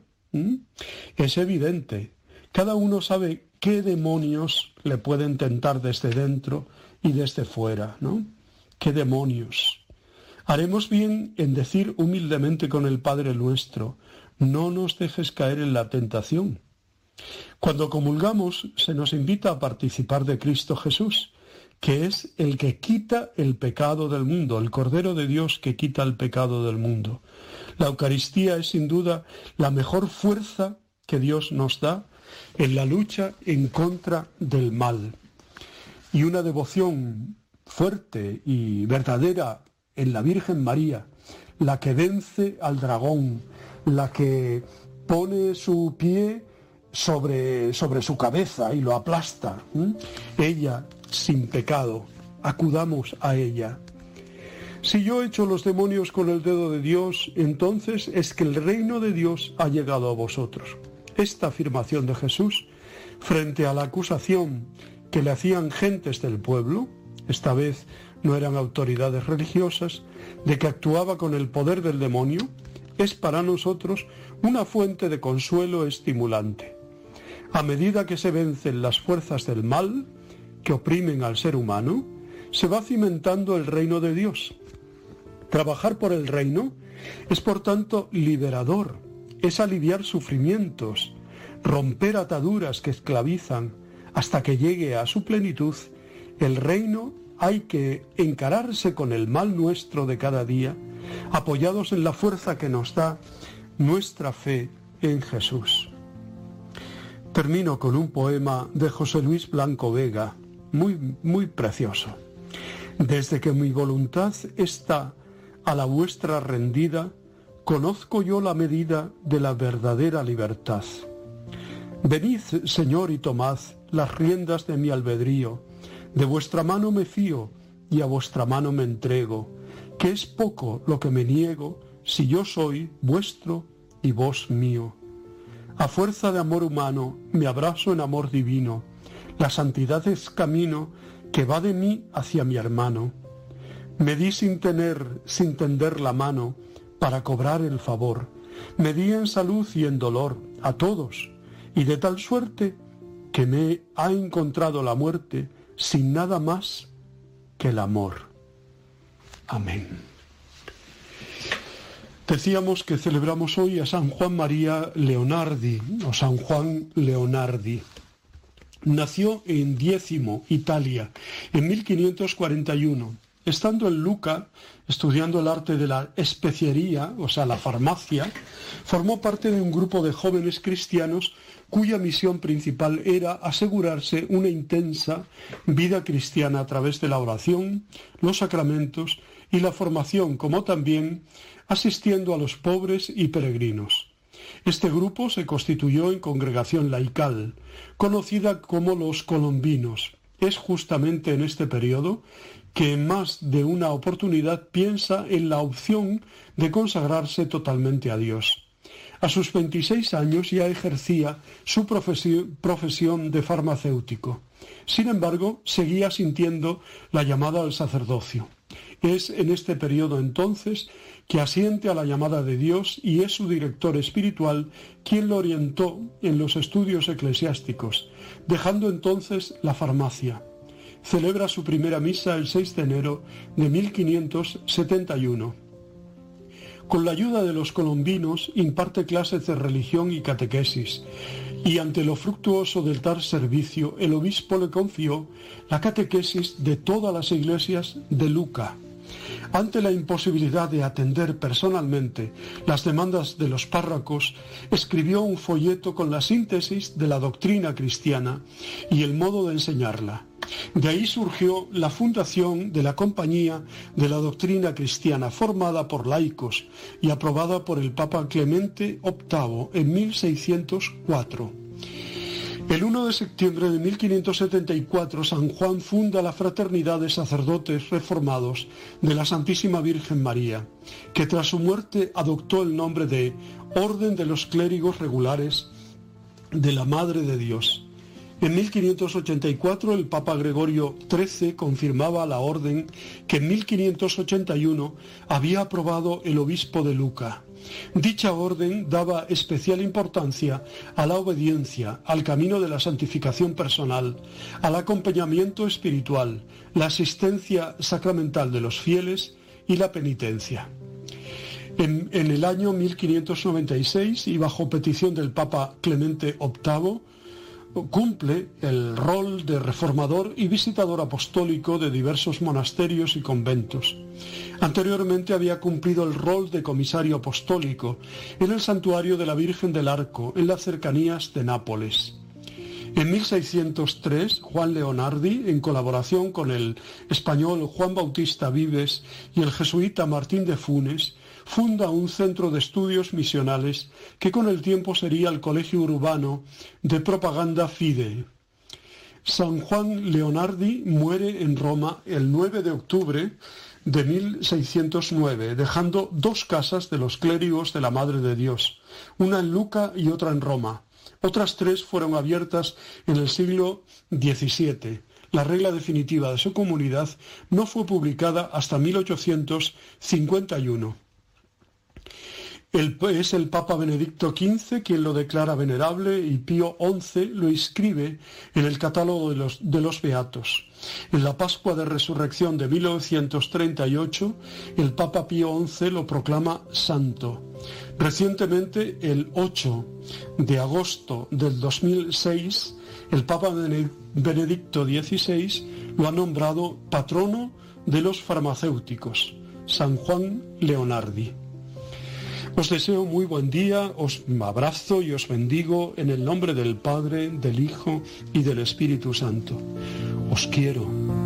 es evidente. Cada uno sabe qué demonios le pueden tentar desde dentro y desde fuera, ¿no? ¿Qué demonios? Haremos bien en decir humildemente con el Padre nuestro, no nos dejes caer en la tentación cuando comulgamos se nos invita a participar de Cristo Jesús, que es el que quita el pecado del mundo, el Cordero de Dios que quita el pecado del mundo. La Eucaristía es sin duda la mejor fuerza que Dios nos da en la lucha en contra del mal. Y una devoción fuerte y verdadera en la Virgen María, la que vence al dragón, la que pone su pie sobre, sobre su cabeza y lo aplasta. Ella sin pecado, acudamos a ella. Si yo echo los demonios con el dedo de Dios, entonces es que el reino de Dios ha llegado a vosotros. Esta afirmación de Jesús, frente a la acusación que le hacían gentes del pueblo, esta vez no eran autoridades religiosas, de que actuaba con el poder del demonio, es para nosotros una fuente de consuelo estimulante. A medida que se vencen las fuerzas del mal que oprimen al ser humano, se va cimentando el reino de Dios. Trabajar por el reino es por tanto liberador, es aliviar sufrimientos, romper ataduras que esclavizan hasta que llegue a su plenitud. El reino hay que encararse con el mal nuestro de cada día, apoyados en la fuerza que nos da nuestra fe en Jesús. Termino con un poema de José Luis Blanco Vega, muy, muy precioso. Desde que mi voluntad está a la vuestra rendida, conozco yo la medida de la verdadera libertad. Venid, Señor, y tomad las riendas de mi albedrío. De vuestra mano me fío y a vuestra mano me entrego, que es poco lo que me niego si yo soy vuestro y vos mío. A fuerza de amor humano me abrazo en amor divino. La santidad es camino que va de mí hacia mi hermano. Me di sin tener, sin tender la mano, para cobrar el favor. Me di en salud y en dolor a todos, y de tal suerte que me ha encontrado la muerte sin nada más que el amor. Amén. Decíamos que celebramos hoy a San Juan María Leonardi, o San Juan Leonardi. Nació en Diezimo, Italia, en 1541. Estando en Luca, estudiando el arte de la especiería, o sea, la farmacia, formó parte de un grupo de jóvenes cristianos cuya misión principal era asegurarse una intensa vida cristiana a través de la oración, los sacramentos y la formación, como también asistiendo a los pobres y peregrinos. Este grupo se constituyó en congregación laical, conocida como los colombinos. Es justamente en este periodo que en más de una oportunidad piensa en la opción de consagrarse totalmente a Dios. A sus 26 años ya ejercía su profesión de farmacéutico. Sin embargo, seguía sintiendo la llamada al sacerdocio. Es en este periodo entonces que asiente a la llamada de Dios y es su director espiritual quien lo orientó en los estudios eclesiásticos, dejando entonces la farmacia. Celebra su primera misa el 6 de enero de 1571. Con la ayuda de los colombinos imparte clases de religión y catequesis, y ante lo fructuoso del tal servicio, el obispo le confió la catequesis de todas las iglesias de Luca. Ante la imposibilidad de atender personalmente las demandas de los párrocos, escribió un folleto con la síntesis de la doctrina cristiana y el modo de enseñarla. De ahí surgió la fundación de la Compañía de la Doctrina Cristiana, formada por laicos y aprobada por el Papa Clemente VIII en 1604. El 1 de septiembre de 1574 San Juan funda la Fraternidad de Sacerdotes Reformados de la Santísima Virgen María, que tras su muerte adoptó el nombre de Orden de los Clérigos Regulares de la Madre de Dios. En 1584 el Papa Gregorio XIII confirmaba la orden que en 1581 había aprobado el obispo de Luca. Dicha orden daba especial importancia a la obediencia, al camino de la santificación personal, al acompañamiento espiritual, la asistencia sacramental de los fieles y la penitencia. En, el año 1596 y bajo petición del Papa Clemente VIII, cumple el rol de reformador y visitador apostólico de diversos monasterios y conventos. Anteriormente había cumplido el rol de comisario apostólico en el santuario de la Virgen del Arco, en las cercanías de Nápoles. En 1603, Juan Leonardi, en colaboración con el español Juan Bautista Vives y el jesuita Martín de Funes, funda un centro de estudios misionales que con el tiempo sería el Colegio Urbano de Propaganda Fide. San Juan Leonardi muere en Roma el 9 de octubre de 1609, dejando dos casas de los clérigos de la Madre de Dios, una en Luca y otra en Roma. Otras tres fueron abiertas en el siglo XVII. La regla definitiva de su comunidad no fue publicada hasta 1851 es el Papa Benedicto XV quien lo declara venerable y Pío XI lo inscribe en el catálogo de los, de los Beatos. En la Pascua de Resurrección de 1938, el Papa Pío XI lo proclama santo. Recientemente, el 8 de agosto del 2006, el Papa Benedicto XVI lo ha nombrado patrono de los farmacéuticos, San Juan Leonardi. Os deseo muy buen día, os abrazo y os bendigo en el nombre del Padre, del Hijo y del Espíritu Santo. Os quiero.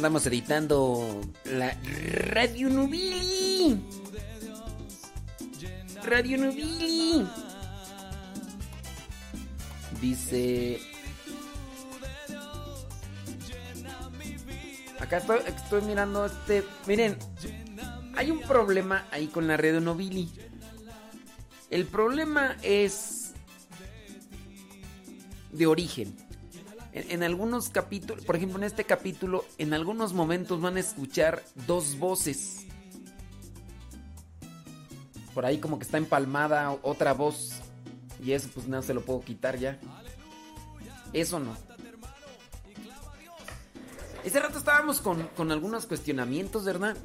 Andamos editando la Radio Nubili. Radio Nubili. Dice. Acá estoy, estoy mirando este. Miren, hay un problema ahí con la Radio Nobili. El problema es de origen. En, algunos capítulos, por ejemplo en este capítulo, en algunos momentos van a escuchar dos voces. Por ahí como que está empalmada otra voz. Y eso pues no se lo puedo quitar ya. Eso no. Ese rato estábamos con, con algunos cuestionamientos, ¿verdad?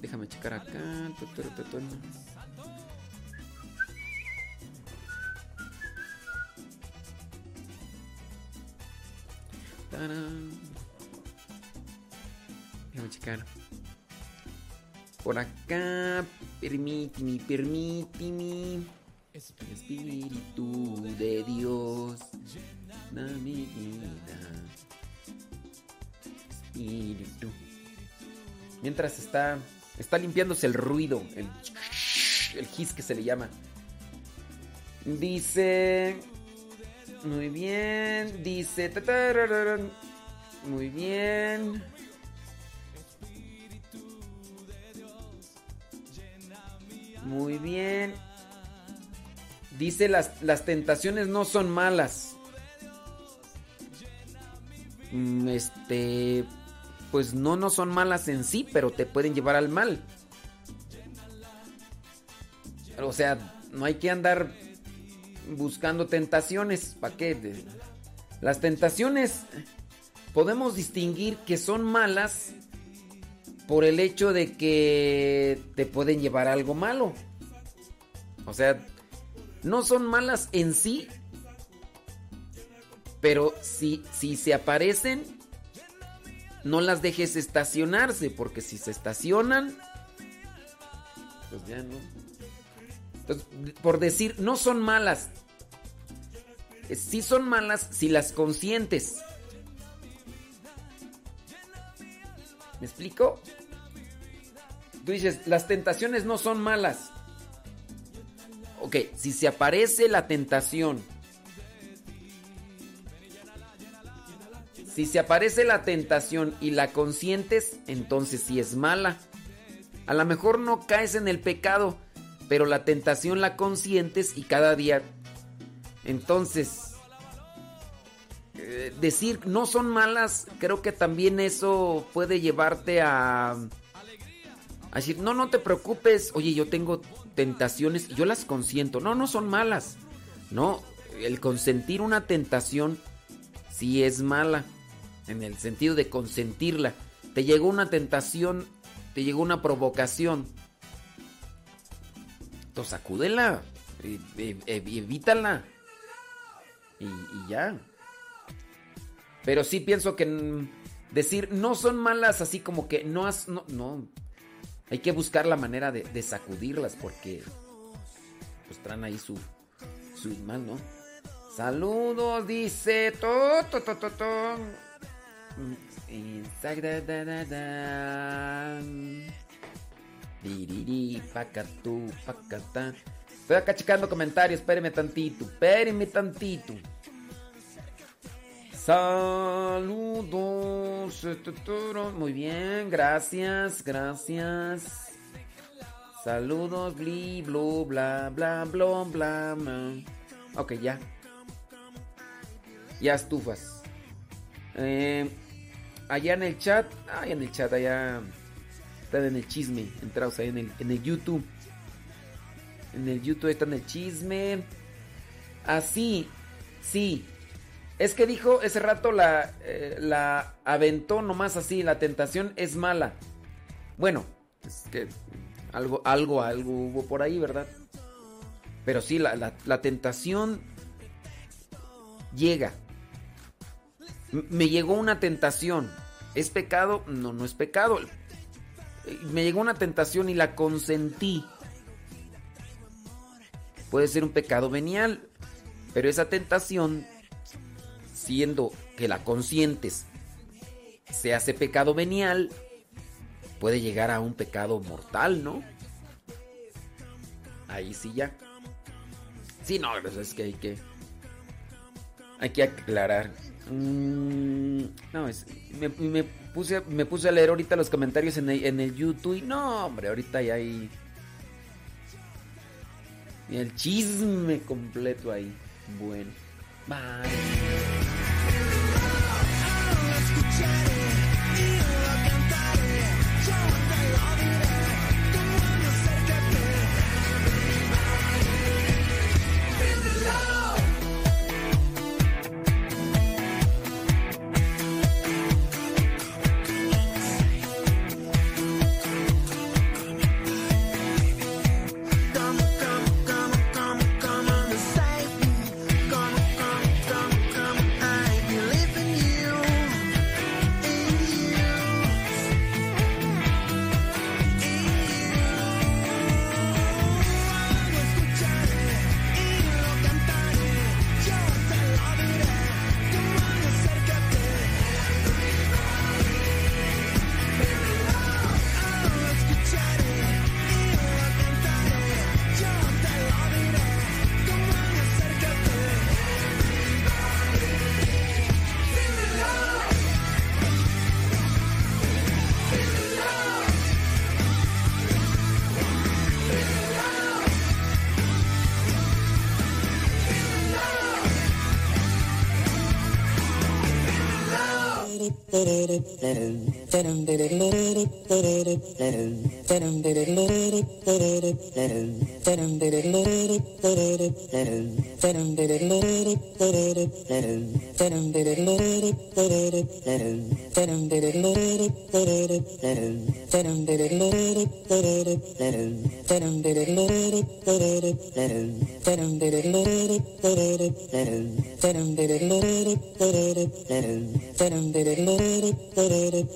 Déjame checar acá. Tarán. Déjame checar. Por acá. Permíteme, permíteme. Espíritu de Dios. Da mi vida. Espíritu. Mientras está. Está limpiándose el ruido. El, el his que se le llama. Dice. Muy bien. Dice. Muy bien. Muy bien. Dice las, las tentaciones no son malas. Mm, Este. Pues no, no son malas en sí, pero te pueden llevar al mal. O sea, no hay que andar buscando tentaciones. ¿Para qué? Las tentaciones podemos distinguir que son malas por el hecho de que te pueden llevar algo malo. O sea, no son malas en sí, pero si, si se aparecen, no las dejes estacionarse, porque si se estacionan, pues ya no. Entonces, por decir, no son malas. Sí son malas si las consientes. ¿Me explico? Tú dices, las tentaciones no son malas. Ok, si se aparece la tentación. Si se aparece la tentación y la consientes, entonces sí es mala. A lo mejor no caes en el pecado, pero la tentación la consientes y cada día. Entonces, eh, decir no son malas, creo que también eso puede llevarte a, decir, no, no te preocupes, oye, yo tengo tentaciones yo las consiento. No, no son malas. No, el consentir una tentación sí es mala, en el sentido de consentirla. Te llegó una tentación, te llegó una provocación. Entonces sacúdela, e- e- e- evítala. Y, ya. Pero sí pienso que decir no son malas así como que no has... No. Hay que buscar la manera de, sacudirlas porque pues traen ahí su, su mal, ¿no? Saludos, dice. To, to, to, to, to. Mm. Diriri, pacatú, pacatá. Estoy acá checando comentarios, espéreme tantito, espéreme tantito. Saludos. tuturo. Muy bien, gracias, gracias. Saludos, bli, blu, bla, bla, bla, bla, bla. Ok, ya. Ya estufas. Eh, allá en el chat, ay, en el chat, allá. Están en el chisme, entrados ahí en el, en el YouTube. En el YouTube está en el chisme. Así, sí. Es que dijo ese rato la, eh, la aventó nomás así, la tentación es mala. Bueno, es que algo, algo, algo hubo por ahí, ¿verdad? Pero sí, la, la- la tentación llega. Me llegó una tentación. ¿Es pecado? No, no es pecado. Eh, Me llegó una tentación y la consentí. Puede ser un pecado venial, pero esa tentación, siendo que la consientes, se hace pecado venial, puede llegar a un pecado mortal, ¿no? Ahí sí ya. Sí, no, es que hay que. Hay que aclarar. Mm, no, es, me, me puse, me puse a leer ahorita los comentarios en el, en el YouTube. y No, hombre, ahorita ya hay. El chisme completo ahí. Bueno. Bye. and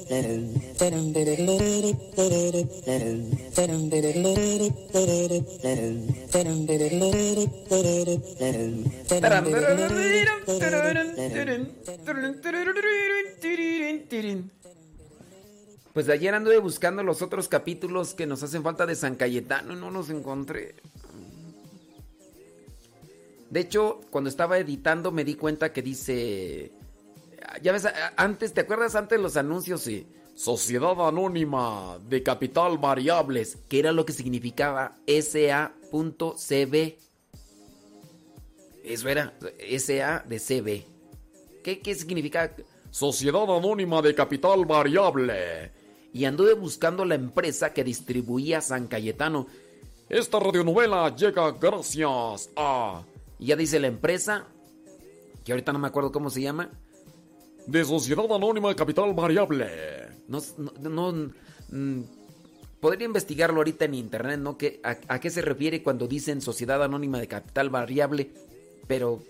let Pues de ayer anduve buscando los otros capítulos que nos hacen falta de San Cayetano y no los encontré. De hecho, cuando estaba editando me di cuenta que dice... Ya ves, antes, ¿te acuerdas antes los anuncios? Sí. Sociedad Anónima de Capital Variables, que era lo que significaba SA.cb. Eso era, SA de CB. ¿Qué, qué significa Sociedad Anónima de Capital Variable? Y anduve buscando la empresa que distribuía San Cayetano. Esta radionovela llega gracias a... Y ya dice la empresa, que ahorita no me acuerdo cómo se llama. De Sociedad Anónima de Capital Variable. No, no, no, mm, podría investigarlo ahorita en internet, ¿no? ¿Qué- a, qué se refiere cuando dicen Sociedad Anónima de Capital Variable? Pero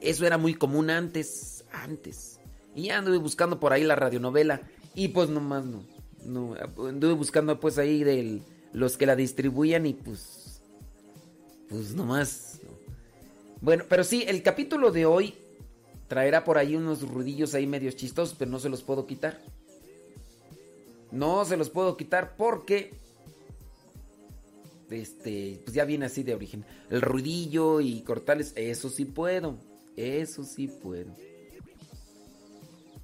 eso era muy común antes, antes. Y ya anduve buscando por ahí la radionovela. Y pues nomás no. no anduve buscando pues ahí de los que la distribuían y pues... Pues nomás... no. Bueno, pero sí, el capítulo de hoy traerá por ahí unos ruidillos ahí medios chistosos, pero no se los puedo quitar. No se los puedo quitar porque este, pues ya viene así de origen. El ruidillo y cortarles, eso sí puedo. Eso sí puedo.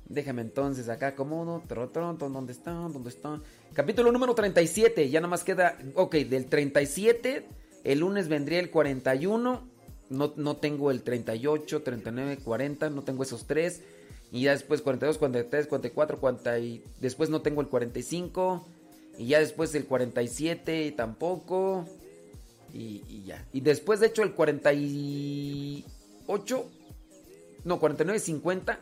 Déjame entonces acá como uno. ¿Dónde está? ¿Dónde está? Capítulo número 37. Ya nada más queda. Ok, del 37. El lunes vendría el 41. No, no tengo el 38, 39, 40. No tengo esos tres. Y ya después 42, 43, 44, 40. Y después no tengo el 45. Y ya después el 47 tampoco. Y, y ya. Y después, de hecho, el 48. No, 49, 50.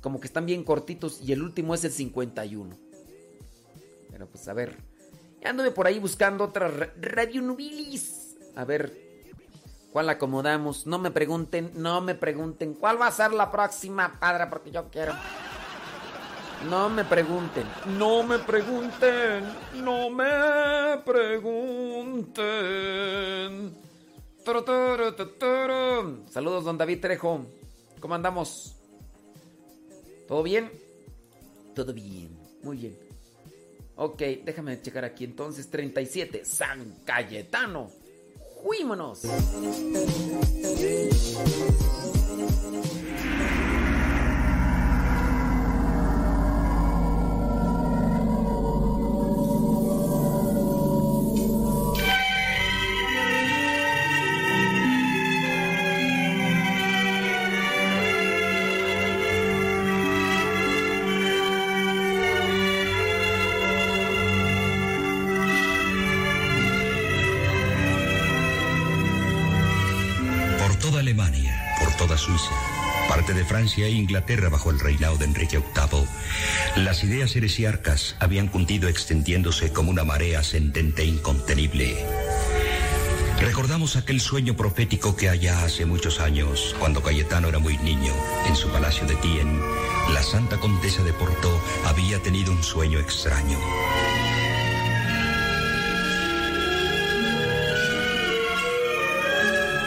Como que están bien cortitos. Y el último es el 51. Pero pues a ver. Ya anduve por ahí buscando otra ra- Radio Nubilis. A ver. ¿Cuál acomodamos? No me pregunten, no me pregunten. ¿Cuál va a ser la próxima, padre? Porque yo quiero. No me pregunten, no me pregunten, no me pregunten. Turu, turu, tu, turu. Saludos, don David Trejo. ¿Cómo andamos? ¿Todo bien? Todo bien, muy bien. Ok, déjame checar aquí entonces. 37, San Cayetano. ¡Juímonos! Inglaterra bajo el reinado de Enrique VIII, las ideas heresiarcas habían cundido extendiéndose como una marea ascendente e incontenible. Recordamos aquel sueño profético que allá hace muchos años, cuando Cayetano era muy niño, en su palacio de Tien, la santa condesa de Porto había tenido un sueño extraño.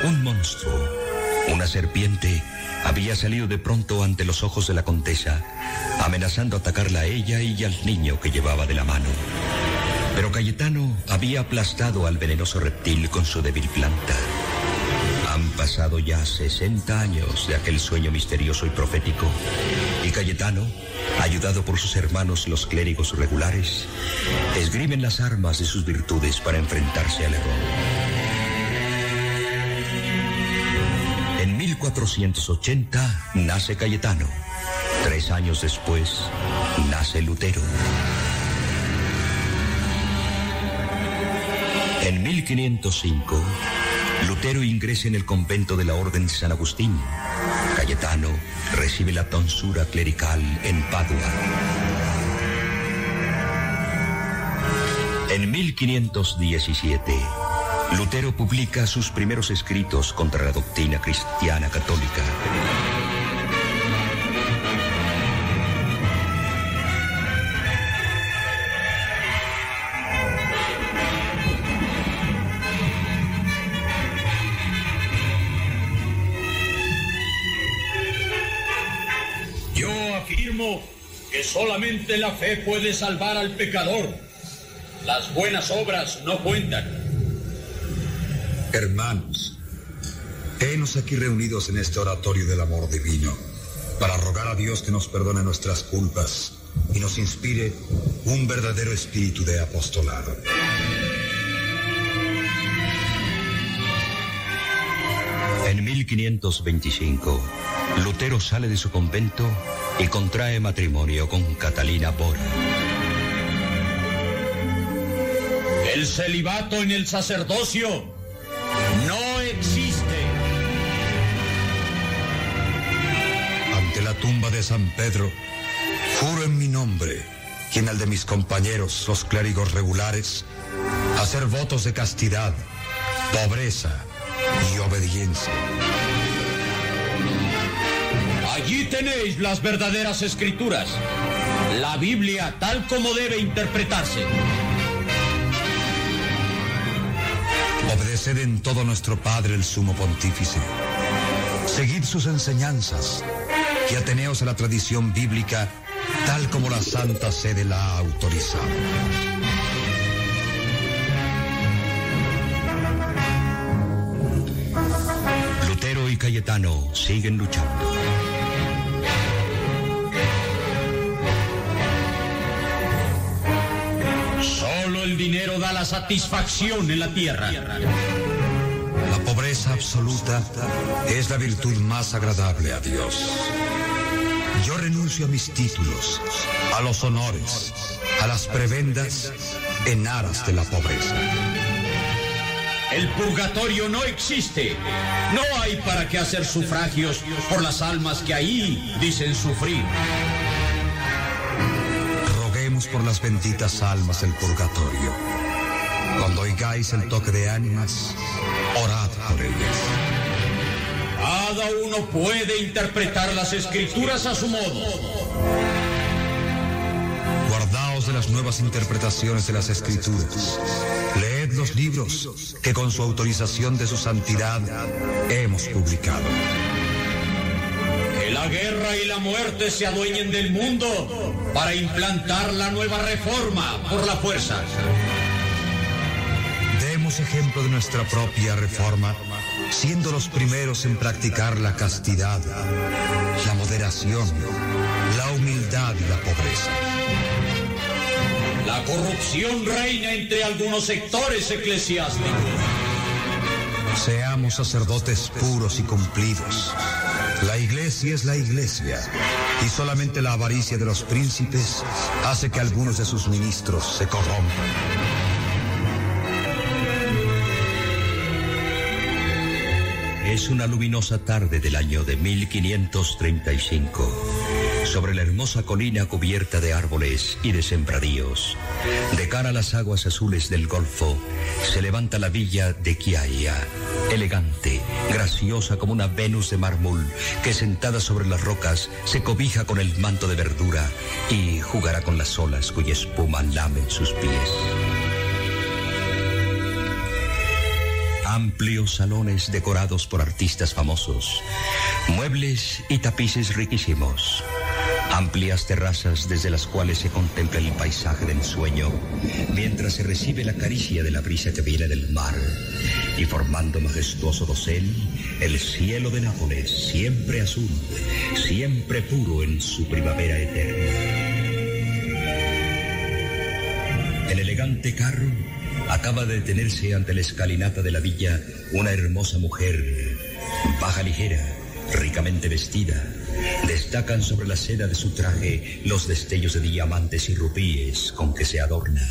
Un monstruo, una serpiente, había salido de pronto ante los ojos de la condesa, amenazando atacarla a ella y al niño que llevaba de la mano. Pero Cayetano había aplastado al venenoso reptil con su débil planta. Han pasado ya 60 años de aquel sueño misterioso y profético, y Cayetano, ayudado por sus hermanos los clérigos regulares, esgrimen las armas de sus virtudes para enfrentarse al error. 1480 nace Cayetano. Tres años después nace Lutero. En 1505, Lutero ingresa en el convento de la Orden de San Agustín. Cayetano recibe la tonsura clerical en Padua. En 1517, Lutero publica sus primeros escritos contra la doctrina cristiana católica. Yo afirmo que solamente la fe puede salvar al pecador. Las buenas obras no cuentan. Hermanos, henos aquí reunidos en este oratorio del amor divino para rogar a Dios que nos perdone nuestras culpas y nos inspire un verdadero espíritu de apostolado. En 1525, Lutero sale de su convento y contrae matrimonio con Catalina Bora. El celibato en el sacerdocio tumba de San Pedro, juro en mi nombre y en el de mis compañeros, los clérigos regulares, hacer votos de castidad, pobreza y obediencia. Allí tenéis las verdaderas escrituras. La Biblia tal como debe interpretarse. Obedeced en todo nuestro Padre el Sumo Pontífice. Seguid sus enseñanzas y ateneos a la tradición bíblica tal como la Santa Sede la ha autorizado. Lutero y Cayetano siguen luchando. Solo el dinero da la satisfacción en la tierra. La pobreza absoluta es la virtud más agradable a Dios. Yo renuncio a mis títulos, a los honores, a las prebendas en aras de la pobreza. El purgatorio no existe. No hay para qué hacer sufragios por las almas que ahí dicen sufrir. Oremos por las benditas almas del purgatorio. Cuando oigáis el toque de ánimas, orad por ellas. Cada uno puede interpretar las escrituras a su modo. Guardaos de las nuevas interpretaciones de las escrituras. Leed los libros que con su autorización de su santidad hemos publicado. Que la guerra y la muerte se adueñen del mundo para implantar la nueva reforma por la fuerza. Demos ejemplo de nuestra propia reforma, siendo los primeros en practicar la castidad, la moderación, la humildad y la pobreza. La corrupción reina entre algunos sectores eclesiásticos. Seamos sacerdotes puros y cumplidos. La iglesia es la iglesia y solamente la avaricia de los príncipes hace que algunos de sus ministros se corrompan. Es una luminosa tarde del año de 1535. Sobre la hermosa colina cubierta de árboles y de sembradíos, de cara a las aguas azules del Golfo, se levanta la villa de Chiaia, elegante, graciosa como una Venus de mármol, que sentada sobre las rocas se cobija con el manto de verdura y jugará con las olas cuya espuma lame sus pies. Amplios salones decorados por artistas famosos, muebles y tapices riquísimos, amplias terrazas desde las cuales se contempla el paisaje del sueño, mientras se recibe la caricia de la brisa que viene del mar, y formando majestuoso dosel, el cielo de Nápoles, siempre azul, siempre puro en su primavera eterna. El elegante carro acaba de detenerse ante la escalinata de la villa una hermosa mujer, baja ligera, ricamente vestida. Destacan sobre la seda de su traje los destellos de diamantes y rubíes con que se adorna.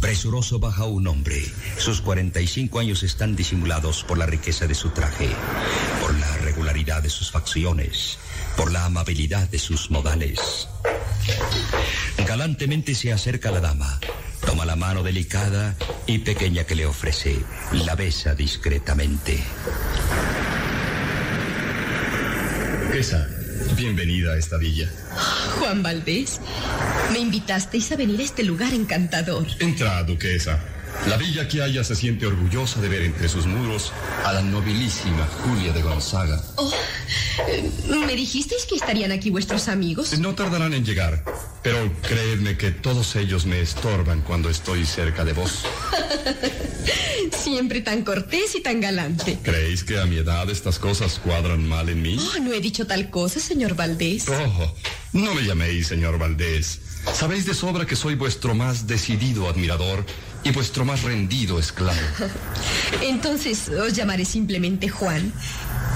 Presuroso baja un hombre. Sus 45 años están disimulados por la riqueza de su traje, por la regularidad de sus facciones, por la amabilidad de sus modales. Galantemente se acerca a la dama, toma la mano delicada y pequeña que le ofrece, la besa discretamente. Esa, bienvenida a esta villa. Juan Valdés, me invitasteis a venir a este lugar encantador. Entra, duquesa. La villa que haya se siente orgullosa de ver entre sus muros a la nobilísima Julia de Gonzaga. Oh, ¿Me dijisteis que estarían aquí vuestros amigos? No tardarán en llegar, pero creedme que todos ellos me estorban cuando estoy cerca de vos. Siempre tan cortés y tan galante. ¿Creéis que a mi edad estas cosas cuadran mal en mí? Oh, no he dicho tal cosa, señor Valdés. Oh, no me llaméis, señor Valdés. Sabéis de sobra que soy vuestro más decidido admirador y vuestro más rendido esclavo. Entonces os llamaré simplemente Juan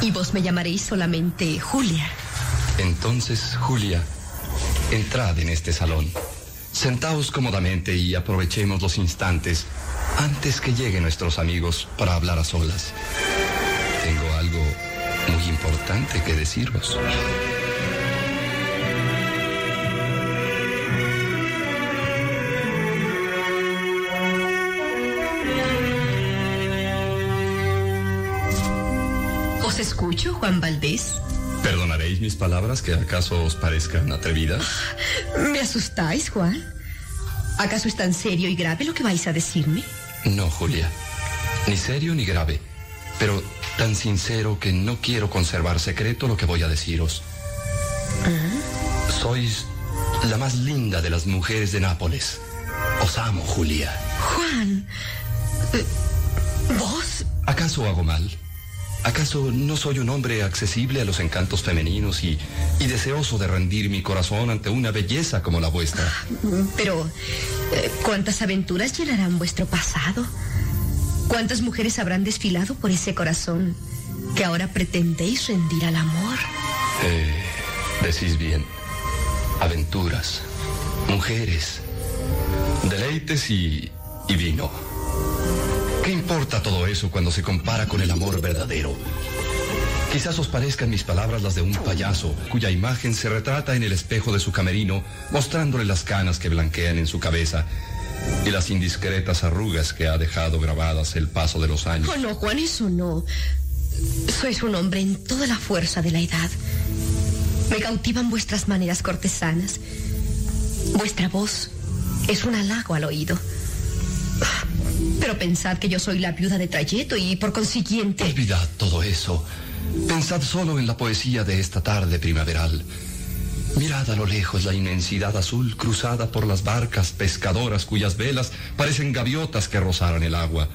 y vos me llamaréis solamente Julia. Entonces, Julia, entrad en este salón. Sentaos cómodamente y aprovechemos los instantes antes que lleguen nuestros amigos para hablar a solas. Tengo algo muy importante que deciros. ¿Os escucho, Juan Valdés? ¿Perdonaréis mis palabras que acaso os parezcan atrevidas? ¿Me asustáis, Juan? ¿Acaso es tan serio y grave lo que vais a decirme? No, Julia. Ni serio ni grave. Pero tan sincero que no quiero conservar secreto lo que voy a deciros. Sois la más linda de las mujeres de Nápoles. Os amo, Julia. Juan. eh, ¿Vos? ¿Acaso hago mal? ¿Acaso no soy un hombre accesible a los encantos femeninos y, y deseoso de rendir mi corazón ante una belleza como la vuestra? Pero, eh, ¿cuántas aventuras llenarán vuestro pasado? ¿Cuántas mujeres habrán desfilado por ese corazón que ahora pretendéis rendir al amor? Eh, decís bien. Aventuras, mujeres, deleites y, y vino. ¿Qué importa todo eso cuando se compara con el amor verdadero? Quizás os parezcan mis palabras las de un payaso cuya imagen se retrata en el espejo de su camerino, mostrándole las canas que blanquean en su cabeza y las indiscretas arrugas que ha dejado grabadas el paso de los años. Oh, no, Juan, eso no. Sois un hombre en toda la fuerza de la edad. Me cautivan vuestras maneras cortesanas. Vuestra voz es un halago al oído. Pero pensad que yo soy la viuda de Trayeto y por consiguiente... Olvidad todo eso. Pensad solo en la poesía de esta tarde primaveral. Mirad a lo lejos la inmensidad azul cruzada por las barcas pescadoras cuyas velas parecen gaviotas que rozaran el agua.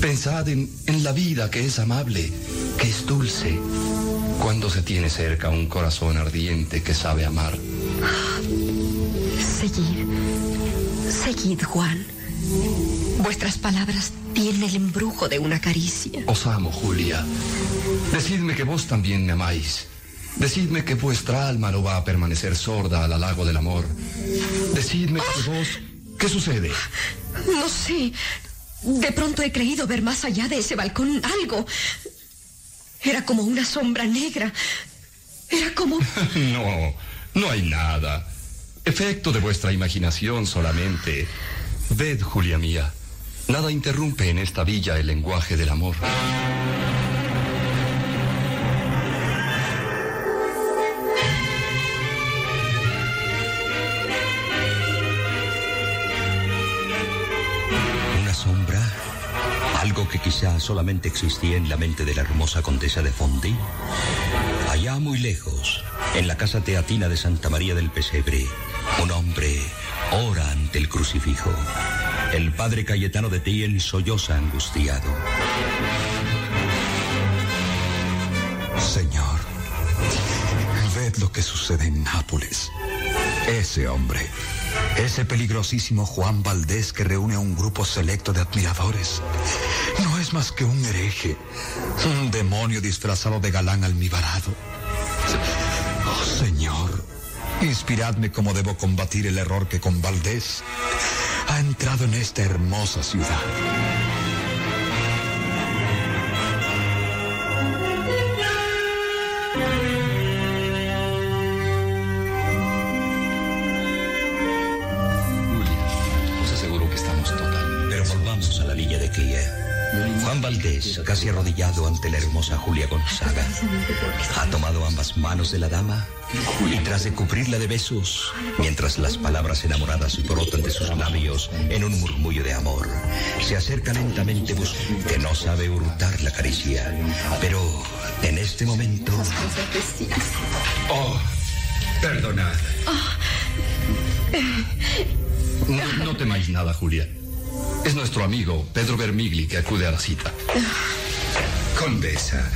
Pensad en, en la vida que es amable, que es dulce, cuando se tiene cerca un corazón ardiente que sabe amar. Seguid. Seguid, Juan. Vuestras palabras tienen el embrujo de una caricia. Os amo, Julia. Decidme que vos también me amáis. Decidme que vuestra alma no va a permanecer sorda al halago del amor. Decidme que vos... ¿Qué sucede? No sé. De pronto he creído ver más allá de ese balcón algo. Era como una sombra negra. Era como... No, no hay nada. Efecto de vuestra imaginación solamente. Ved, Julia mía, nada interrumpe en esta villa el lenguaje del amor. Una sombra, algo que quizá solamente existía en la mente de la hermosa condesa de Fondi. Allá muy lejos, en la casa teatina de Santa María del Pesebre, un hombre ora ante el crucifijo. El padre Cayetano de Tien solloza angustiado. Señor, ved lo que sucede en Nápoles. Ese hombre, ese peligrosísimo Juan Valdés que reúne a un grupo selecto de admiradores, no es más que un hereje, un demonio disfrazado de galán almibarado. Oh, Señor, inspiradme cómo debo combatir el error que con Valdés ha entrado en esta hermosa ciudad. Valdés, casi arrodillado ante la hermosa Julia Gonzaga, ha tomado ambas manos de la dama y tras de cubrirla de besos, mientras las palabras enamoradas brotan de sus labios en un murmullo de amor, se acerca lentamente que no sabe hurtar la caricia. Pero en este momento... Oh, perdonad. No, no temáis nada, Julia. Es nuestro amigo Pedro Vermigli que acude a la cita. Condesa,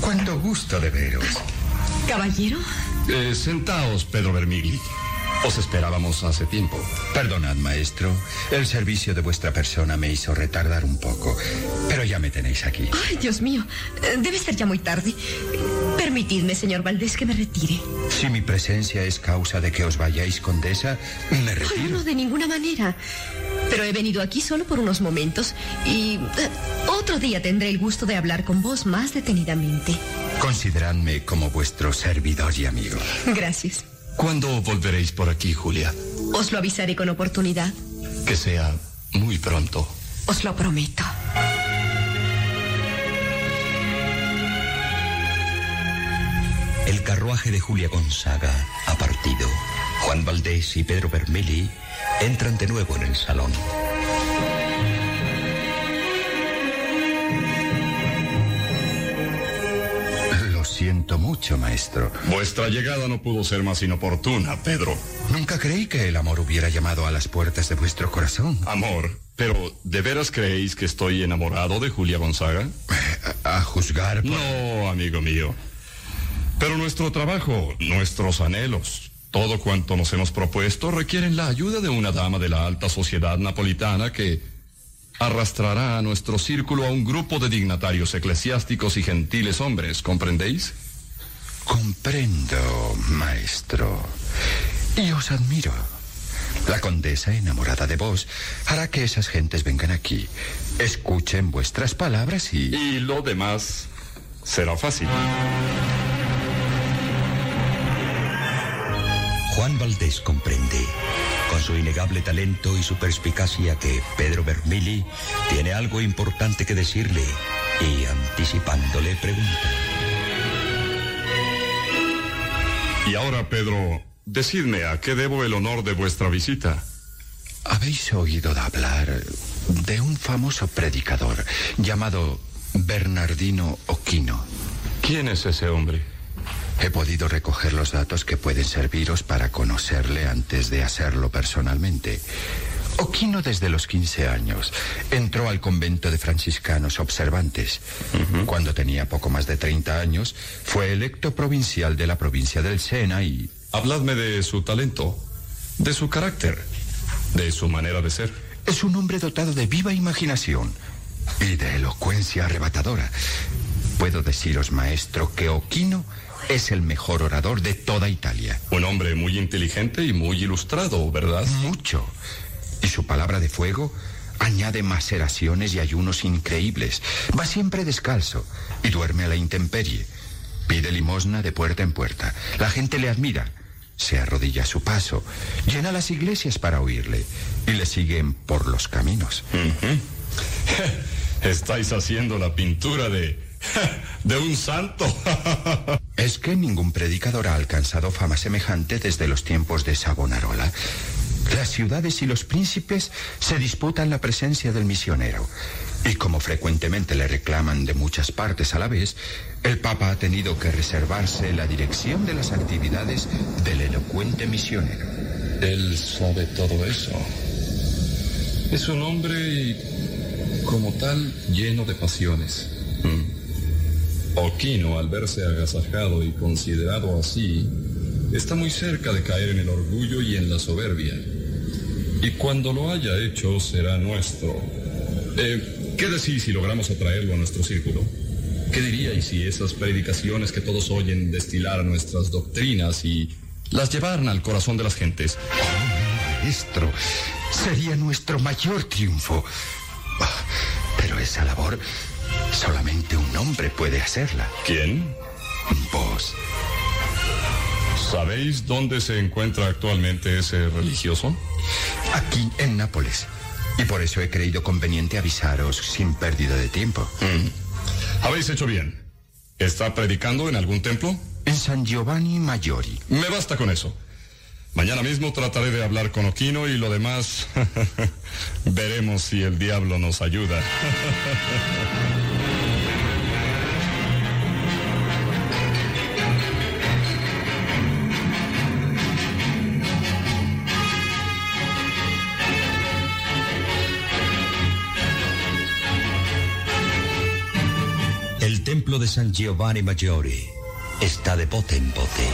cuánto gusto de veros. Caballero, Eh, sentaos, Pedro Vermigli. Os esperábamos hace tiempo. Perdonad, maestro. El servicio de vuestra persona me hizo retardar un poco. Pero ya me tenéis aquí. Ay, Dios mío, eh, debe ser ya muy tarde. Permitidme, señor Valdés, que me retire. Si mi presencia es causa de que os vayáis, condesa, me Ay, retiro. no, de ninguna manera. Pero he venido aquí solo por unos momentos y eh, otro día tendré el gusto de hablar con vos más detenidamente. Consideradme como vuestro servidor y amigo. Gracias. ¿Cuándo volveréis por aquí, Julia? Os lo avisaré con oportunidad. Que sea muy pronto. Os lo prometo. El carruaje de Julia Gonzaga ha partido. Juan Valdés y Pedro Vermili entran de nuevo en el salón. Lo siento mucho, maestro. Vuestra llegada no pudo ser más inoportuna, Pedro. Nunca creí que el amor hubiera llamado a las puertas de vuestro corazón. Amor, pero ¿de veras creéis que estoy enamorado de Julia Gonzaga? A, a juzgar por... No, amigo mío. Pero nuestro trabajo, nuestros anhelos, todo cuanto nos hemos propuesto requieren la ayuda de una dama de la alta sociedad napolitana que arrastrará a nuestro círculo a un grupo de dignatarios eclesiásticos y gentiles hombres, ¿comprendéis? Comprendo, maestro. Y os admiro. La condesa, enamorada de vos, hará que esas gentes vengan aquí, escuchen vuestras palabras y... Y lo demás será fácil. Juan Valdés comprende, con su innegable talento y su perspicacia, que Pedro Bermili tiene algo importante que decirle y anticipándole pregunta. Y ahora, Pedro, decidme a qué debo el honor de vuestra visita. ¿Habéis oído hablar de un famoso predicador llamado Bernardino Oquino? ¿Quién es ese hombre? He podido recoger los datos que pueden serviros para conocerle antes de hacerlo personalmente. Oquino desde los 15 años entró al convento de franciscanos observantes. Cuando tenía poco más de 30 años, fue electo provincial de la provincia del Sena y... Habladme de su talento, de su carácter, de su manera de ser. Es un hombre dotado de viva imaginación y de elocuencia arrebatadora. Puedo deciros, maestro, que Oquino es el mejor orador de toda Italia. Un hombre muy inteligente y muy ilustrado, ¿verdad? Mucho. Y su palabra de fuego añade maceraciones y ayunos increíbles. Va siempre descalzo y duerme a la intemperie. Pide limosna de puerta en puerta. La gente le admira. Se arrodilla a su paso. Llena las iglesias para oírle. Y le siguen por los caminos. Estáis haciendo la pintura de... de un santo. es que ningún predicador ha alcanzado fama semejante desde los tiempos de Savonarola. Las ciudades y los príncipes se disputan la presencia del misionero. Y como frecuentemente le reclaman de muchas partes a la vez, el Papa ha tenido que reservarse la dirección de las actividades del elocuente misionero. Él sabe todo eso. Es un hombre y, como tal, lleno de pasiones. Mm. Oquino, al verse agasajado y considerado así, está muy cerca de caer en el orgullo y en la soberbia. Y cuando lo haya hecho, será nuestro. Eh, ¿Qué decís si logramos atraerlo a nuestro círculo? ¿Qué diríais si esas predicaciones que todos oyen destilaran nuestras doctrinas y las llevaran al corazón de las gentes? Maestro, sería nuestro mayor triunfo. Ah, Pero esa labor solamente un hombre puede hacerla. ¿Quién? Vos. ¿Sabéis dónde se encuentra actualmente ese religioso? Aquí, en Nápoles. Y por eso he creído conveniente avisaros sin pérdida de tiempo. Mm. Habéis hecho bien. ¿Está predicando en algún templo? En San Giovanni Maggiori. Me basta con eso. Mañana mismo trataré de hablar con Oquino y lo demás veremos si el diablo nos ayuda. templo de San Giovanni Maggiore está de bote en bote.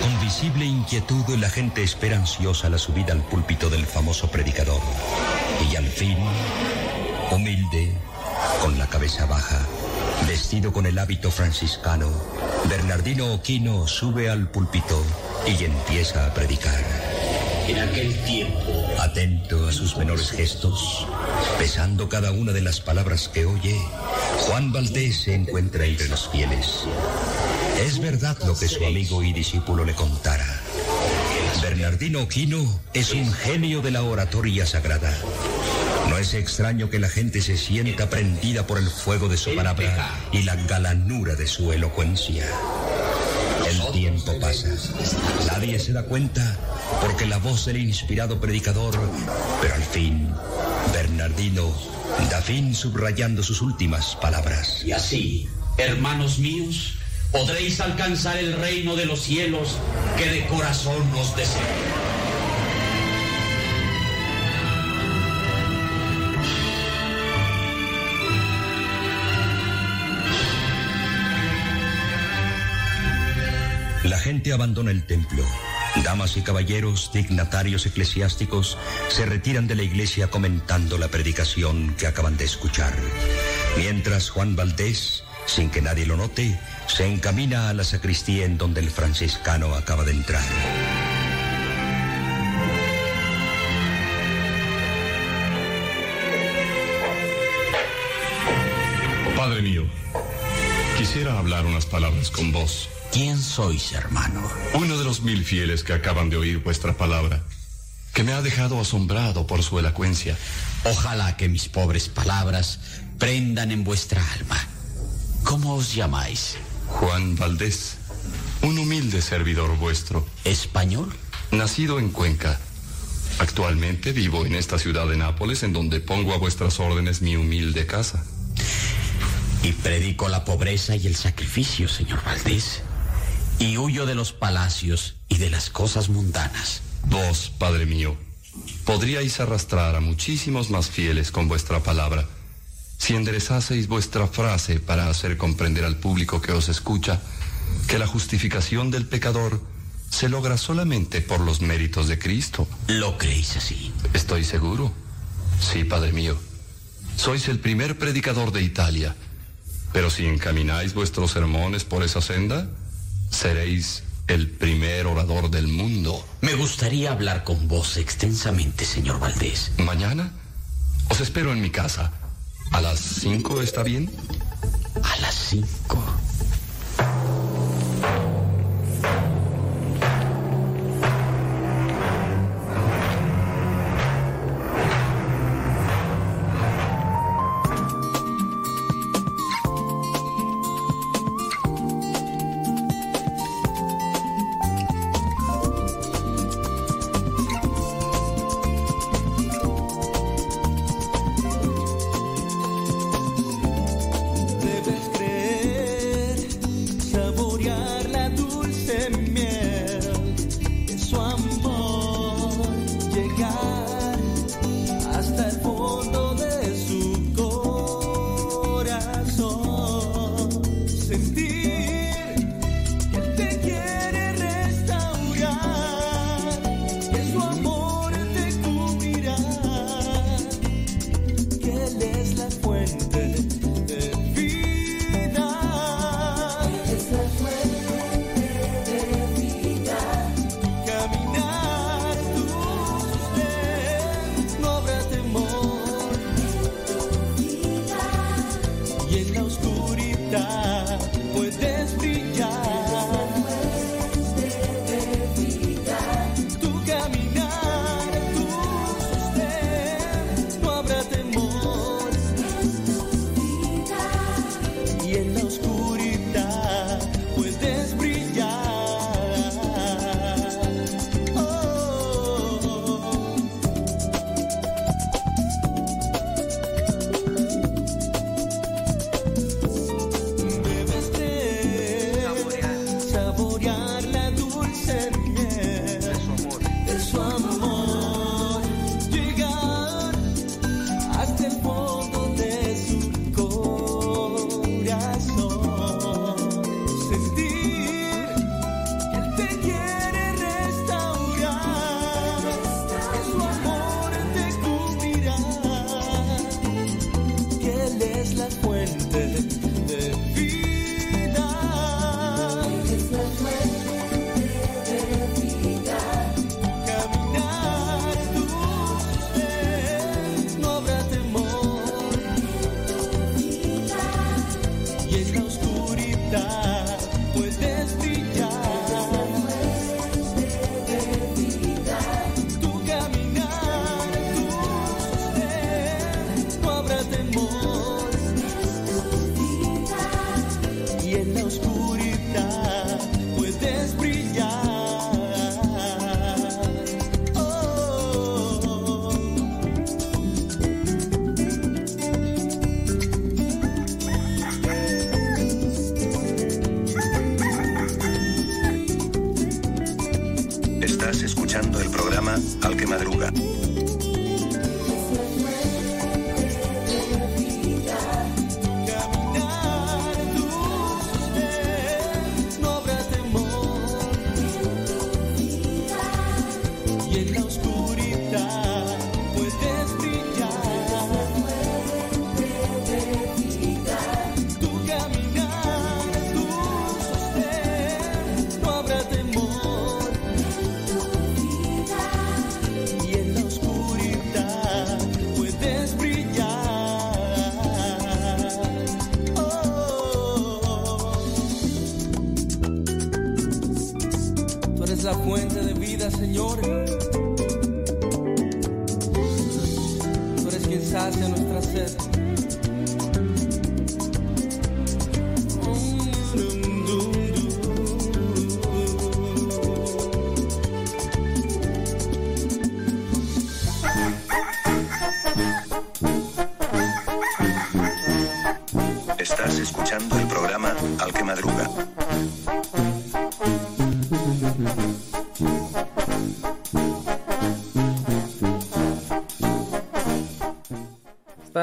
Con visible inquietud, la gente espera ansiosa la subida al púlpito del famoso predicador. Y al fin, humilde, con la cabeza baja, vestido con el hábito franciscano, Bernardino Oquino sube al púlpito y empieza a predicar. En aquel tiempo, Atento a sus menores gestos, pesando cada una de las palabras que oye, Juan Valdés se encuentra entre los fieles. Es verdad lo que su amigo y discípulo le contara. Bernardino Oquino es un genio de la oratoria sagrada. No es extraño que la gente se sienta prendida por el fuego de su palabra y la galanura de su elocuencia. Tiempo pasa. Nadie se da cuenta porque la voz del inspirado predicador, pero al fin, Bernardino da fin subrayando sus últimas palabras. y así, hermanos míos, podréis alcanzar el reino de los cielos que de corazón os deseo. La gente abandona el templo. Damas y caballeros, dignatarios eclesiásticos, se retiran de la iglesia comentando la predicación que acaban de escuchar. Mientras Juan Valdés, sin que nadie lo note, se encamina a la sacristía en donde el franciscano acaba de entrar. Padre mío, Quisiera hablar unas palabras con vos. ¿Quién sois, hermano? Uno de los mil fieles que acaban de oír vuestra palabra, que me ha dejado asombrado por su elocuencia. Ojalá que mis pobres palabras prendan en vuestra alma. ¿Cómo os llamáis? Juan Valdés, un humilde servidor vuestro. ¿Español? Nacido en Cuenca. Actualmente vivo en esta ciudad de Nápoles, en donde pongo a vuestras órdenes mi humilde casa. Y predico la pobreza y el sacrificio, señor Valdés. Y huyo de los palacios y de las cosas mundanas. Vos, Padre mío, podríais arrastrar a muchísimos más fieles con vuestra palabra si enderezaseis vuestra frase para hacer comprender al público que os escucha que la justificación del pecador se logra solamente por los méritos de Cristo. ¿Lo creéis así? Estoy seguro. Sí, Padre mío. Sois el primer predicador de Italia. Pero si encamináis vuestros sermones por esa senda, seréis el primer orador del mundo. Me gustaría hablar con vos extensamente, señor Valdés. ¿Mañana? Os espero en mi casa. ¿A las cinco está bien? A las cinco.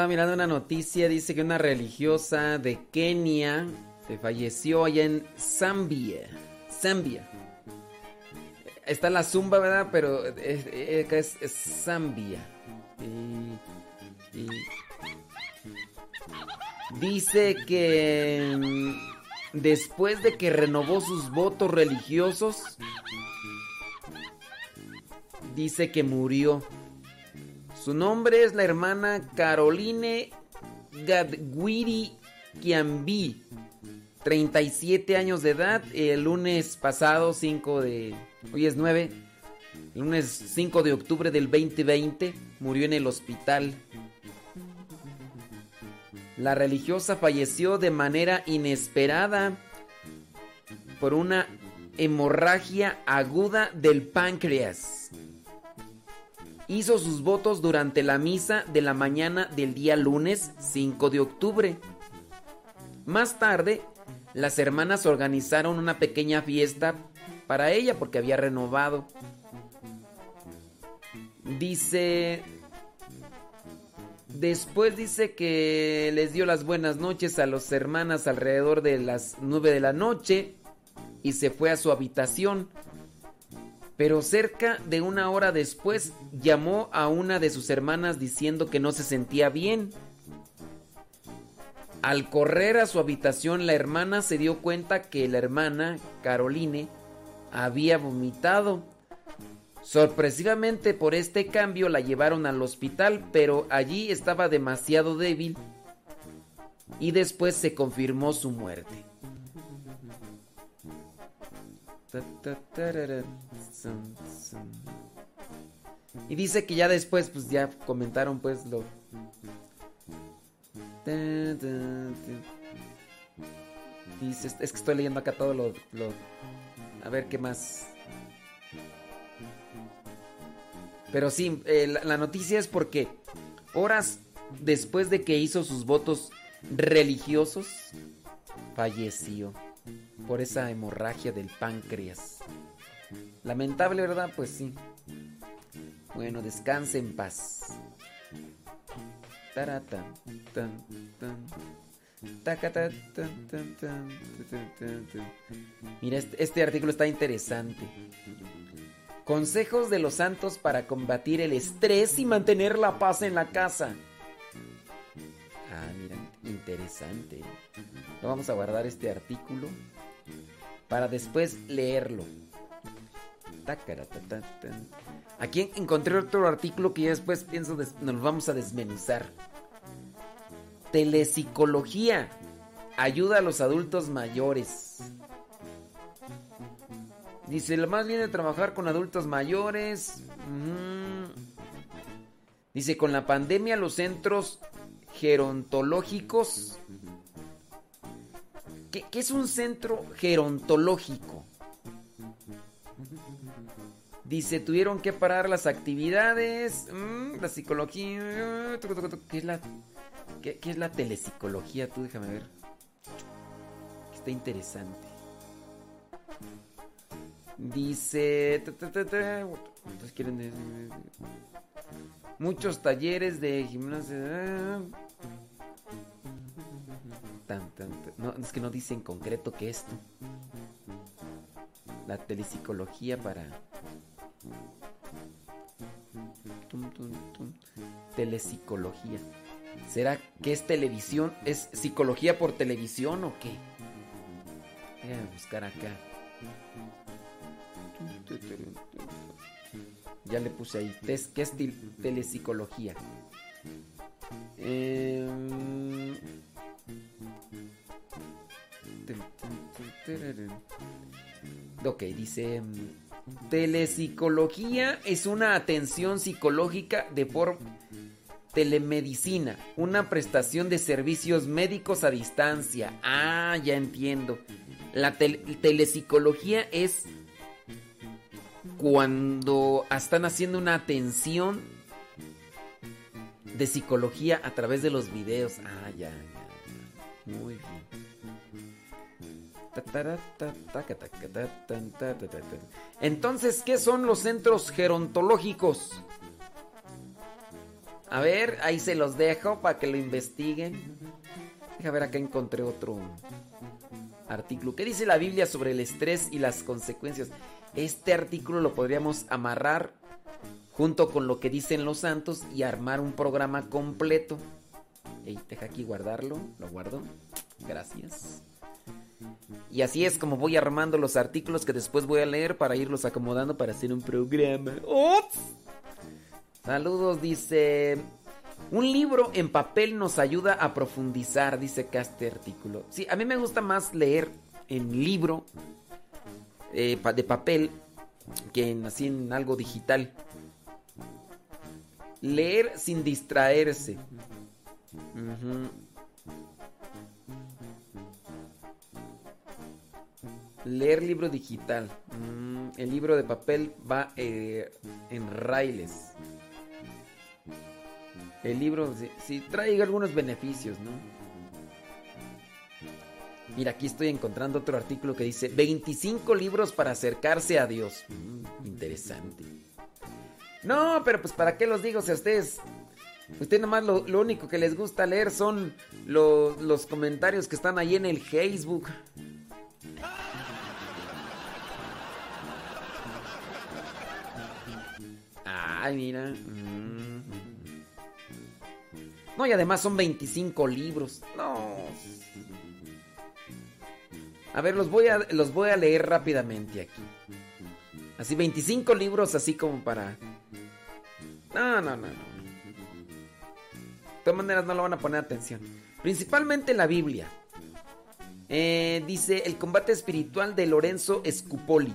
Estaba mirando una noticia, dice que una religiosa de Kenia falleció allá en Zambia. Zambia. Está la zumba, ¿verdad? Pero es, es- Zambia. Dice que mm, después de que renovó sus votos religiosos, dice que murió. Su nombre es la hermana Caroline Gadwiri Kiambi, 37 años de edad. El lunes pasado, 5 de. Hoy es 9. El lunes 5 de octubre del 2020 murió en el hospital. La religiosa falleció de manera inesperada por una hemorragia aguda del páncreas. Hizo sus votos durante la misa de la mañana del día lunes 5 de octubre. Más tarde, las hermanas organizaron una pequeña fiesta para ella porque había renovado. Dice... Después dice que les dio las buenas noches a las hermanas alrededor de las 9 de la noche y se fue a su habitación. Pero cerca de una hora después llamó a una de sus hermanas diciendo que no se sentía bien. Al correr a su habitación la hermana se dio cuenta que la hermana, Caroline, había vomitado. Sorpresivamente por este cambio la llevaron al hospital, pero allí estaba demasiado débil y después se confirmó su muerte. Y dice que ya después, pues ya comentaron pues lo... Dice, es que estoy leyendo acá todo lo... lo- A ver qué más... Pero sí, eh, la, la noticia es porque horas después de que hizo sus votos religiosos, falleció por esa hemorragia del páncreas. Lamentable, ¿verdad? Pues sí. Bueno, descanse en paz. Mira, este, este artículo está interesante. Consejos de los santos para combatir el estrés y mantener la paz en la casa. Ah, mira, interesante. Vamos a guardar este artículo para después leerlo. Aquí encontré otro artículo que ya después pienso des- nos vamos a desmenuzar. Telepsicología. Ayuda a los adultos mayores. Dice, lo más bien de trabajar con adultos mayores. ujú. Dice, con la pandemia los centros gerontológicos. ¿Qué, qué es un centro gerontológico? Dice, tuvieron que parar las actividades. mm, la psicología. ¿Qué es la, qué, es la telepsicología? Tú déjame ver. Está interesante. Dice. ta, ta, ta, ta, ¿cuántos quieren de- Muchos talleres de gimnasia. Tan, tan. No, es que no dice en concreto qué es esto. La telepsicología para. Tum. Telepsicología. ¿Será que es televisión? ¿Es psicología por televisión o qué? Déjame buscar acá. Ya le puse ahí. ¿Qué es telepsicología? Em, Ok, dice... Telepsicología es una atención psicológica de por telemedicina, una prestación de servicios médicos a distancia. Ah, ya entiendo. La tel- telepsicología es cuando están haciendo una atención de psicología a través de los videos. Ah, ya, ya. Muy bien. Entonces, ¿qué son los centros gerontológicos? A ver, ahí se los dejo para que lo investiguen. Deja ver, acá encontré otro artículo. ¿Qué dice la Biblia sobre el estrés y las consecuencias? Este artículo lo podríamos amarrar junto con lo que dicen los santos y armar un programa completo. Ey, deja aquí guardarlo, lo guardo. Gracias. Y así es como voy armando los artículos que después voy a leer para irlos acomodando para hacer un programa. ¡Ups! Saludos, dice. Un libro en papel nos ayuda a profundizar, dice este artículo. Sí, a mí me gusta más leer en libro eh, de papel que en, así en algo digital. Leer sin distraerse. Ujú. Leer libro digital. Mm, el libro de papel va eh, en raíles. El libro sí, trae algunos beneficios, ¿no? Mira, aquí estoy encontrando otro artículo que dice 25 libros para acercarse a Dios. Mm, interesante. No, pero pues para qué los digo si a ustedes... Usted nomás lo, lo único que les gusta leer son lo- los comentarios que están ahí en el Facebook. Ay, mira. Mm. No, y además son 25 libros. No. A ver, los voy a, los voy a leer rápidamente aquí. Así 25 libros así como para... No, no, no, no. De todas maneras no lo van a poner atención. Principalmente la Biblia. Eh, dice El combate espiritual de Lorenzo Scupoli.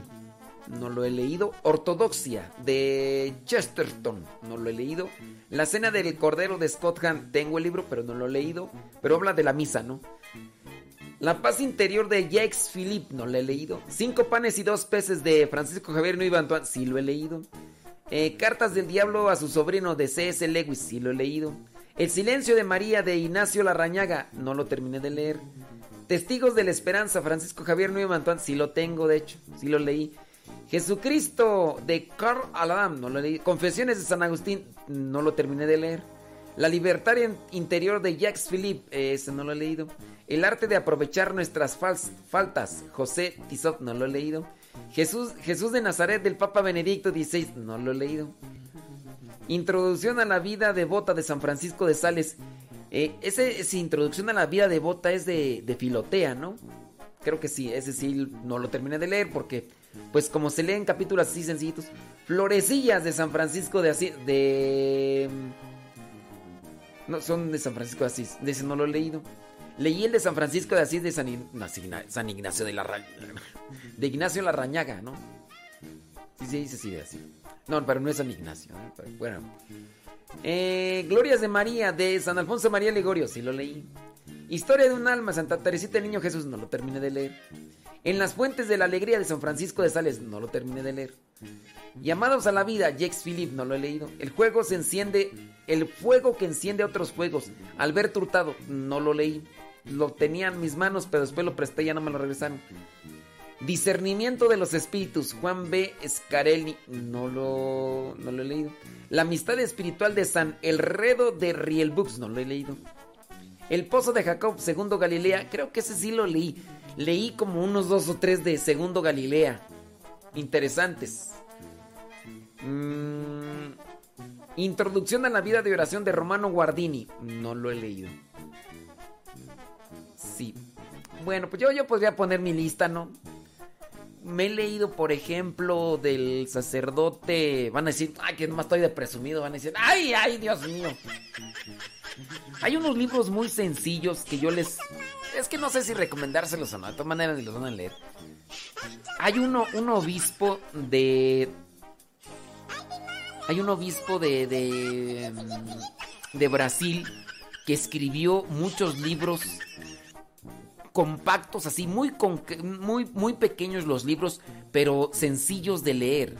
No lo he leído. Ortodoxia de Chesterton. No lo he leído. La cena del Cordero de Scott Hahn. Tengo el libro, pero no lo he leído. Pero habla de la misa, ¿no? La paz interior de Jacques Philippe. No lo he leído. Cinco panes y dos peces de Francisco Javier Nuiva Antoine. Sí lo he leído. Eh, Cartas del Diablo a su sobrino de C.S. Lewis. Sí lo he leído. El silencio de María de Ignacio Larrañaga. No lo terminé de leer. Testigos de la Esperanza, Francisco Javier Nueva Antoine, sí lo tengo, de hecho, sí lo leí. Jesucristo de Carl Alam, no lo leí. Confesiones de San Agustín, no lo terminé de leer. La libertad in- interior de Jacques Philippe, ese no lo he leído. El arte de aprovechar nuestras faltas, José Tizot, no lo he leído. Jesús, Jesús de Nazaret del Papa Benedicto XVI, no lo he leído. Introducción a la vida devota de San Francisco de Sales. Eh, ese, esa introducción a la vida devota es de, de Filotea, ¿no? Creo que sí, ese sí no lo terminé de leer porque, pues como se leen capítulos así sencillitos. Florecillas de San Francisco de Asís, de... No, son de San Francisco de Asís, de ese no lo he leído. Leí el de San Francisco de Asís de San, San Ignacio de la Ra- De Ignacio Larrañaga, ¿no? Sí, sí, dice sí, así. No, pero no es San Ignacio, ¿eh? Bueno. Eh, Glorias de María, de San Alfonso María Ligorio, sí lo leí. Historia de un alma, Santa Teresita del Niño Jesús, no lo terminé de leer. En las fuentes de la alegría de San Francisco de Sales, no lo terminé de leer. Llamados a la vida, Jacques Philippe, no lo he leído. El juego se enciende, el fuego que enciende otros fuegos. Alberto Hurtado, no lo leí. Lo tenía en mis manos, pero después lo presté ya no me lo regresaron. Discernimiento de los espíritus, Juan B. Scarelli, no lo, no lo he leído. La amistad espiritual de San Elredo de Rielbux, no lo he leído. El pozo de Jacob, segundo Galilea, creo que ese sí lo leí. Leí como unos dos o tres de segundo Galilea. Interesantes. Mm, Introducción a la vida de oración de Romano Guardini, no lo he leído. Sí. Bueno, pues yo, yo podría poner mi lista, ¿no? Me he leído, por ejemplo, del sacerdote. Van a decir, ay, que nomás estoy de presumido. Van a decir, ay, ay, Dios mío. Hay unos libros muy sencillos que yo les. Es que no sé si recomendárselos o no. De todas maneras, los van a leer. Hay uno, un obispo de. Hay un obispo de. de. de Brasil que escribió muchos libros compactos, así, muy, muy, muy pequeños los libros, pero sencillos de leer.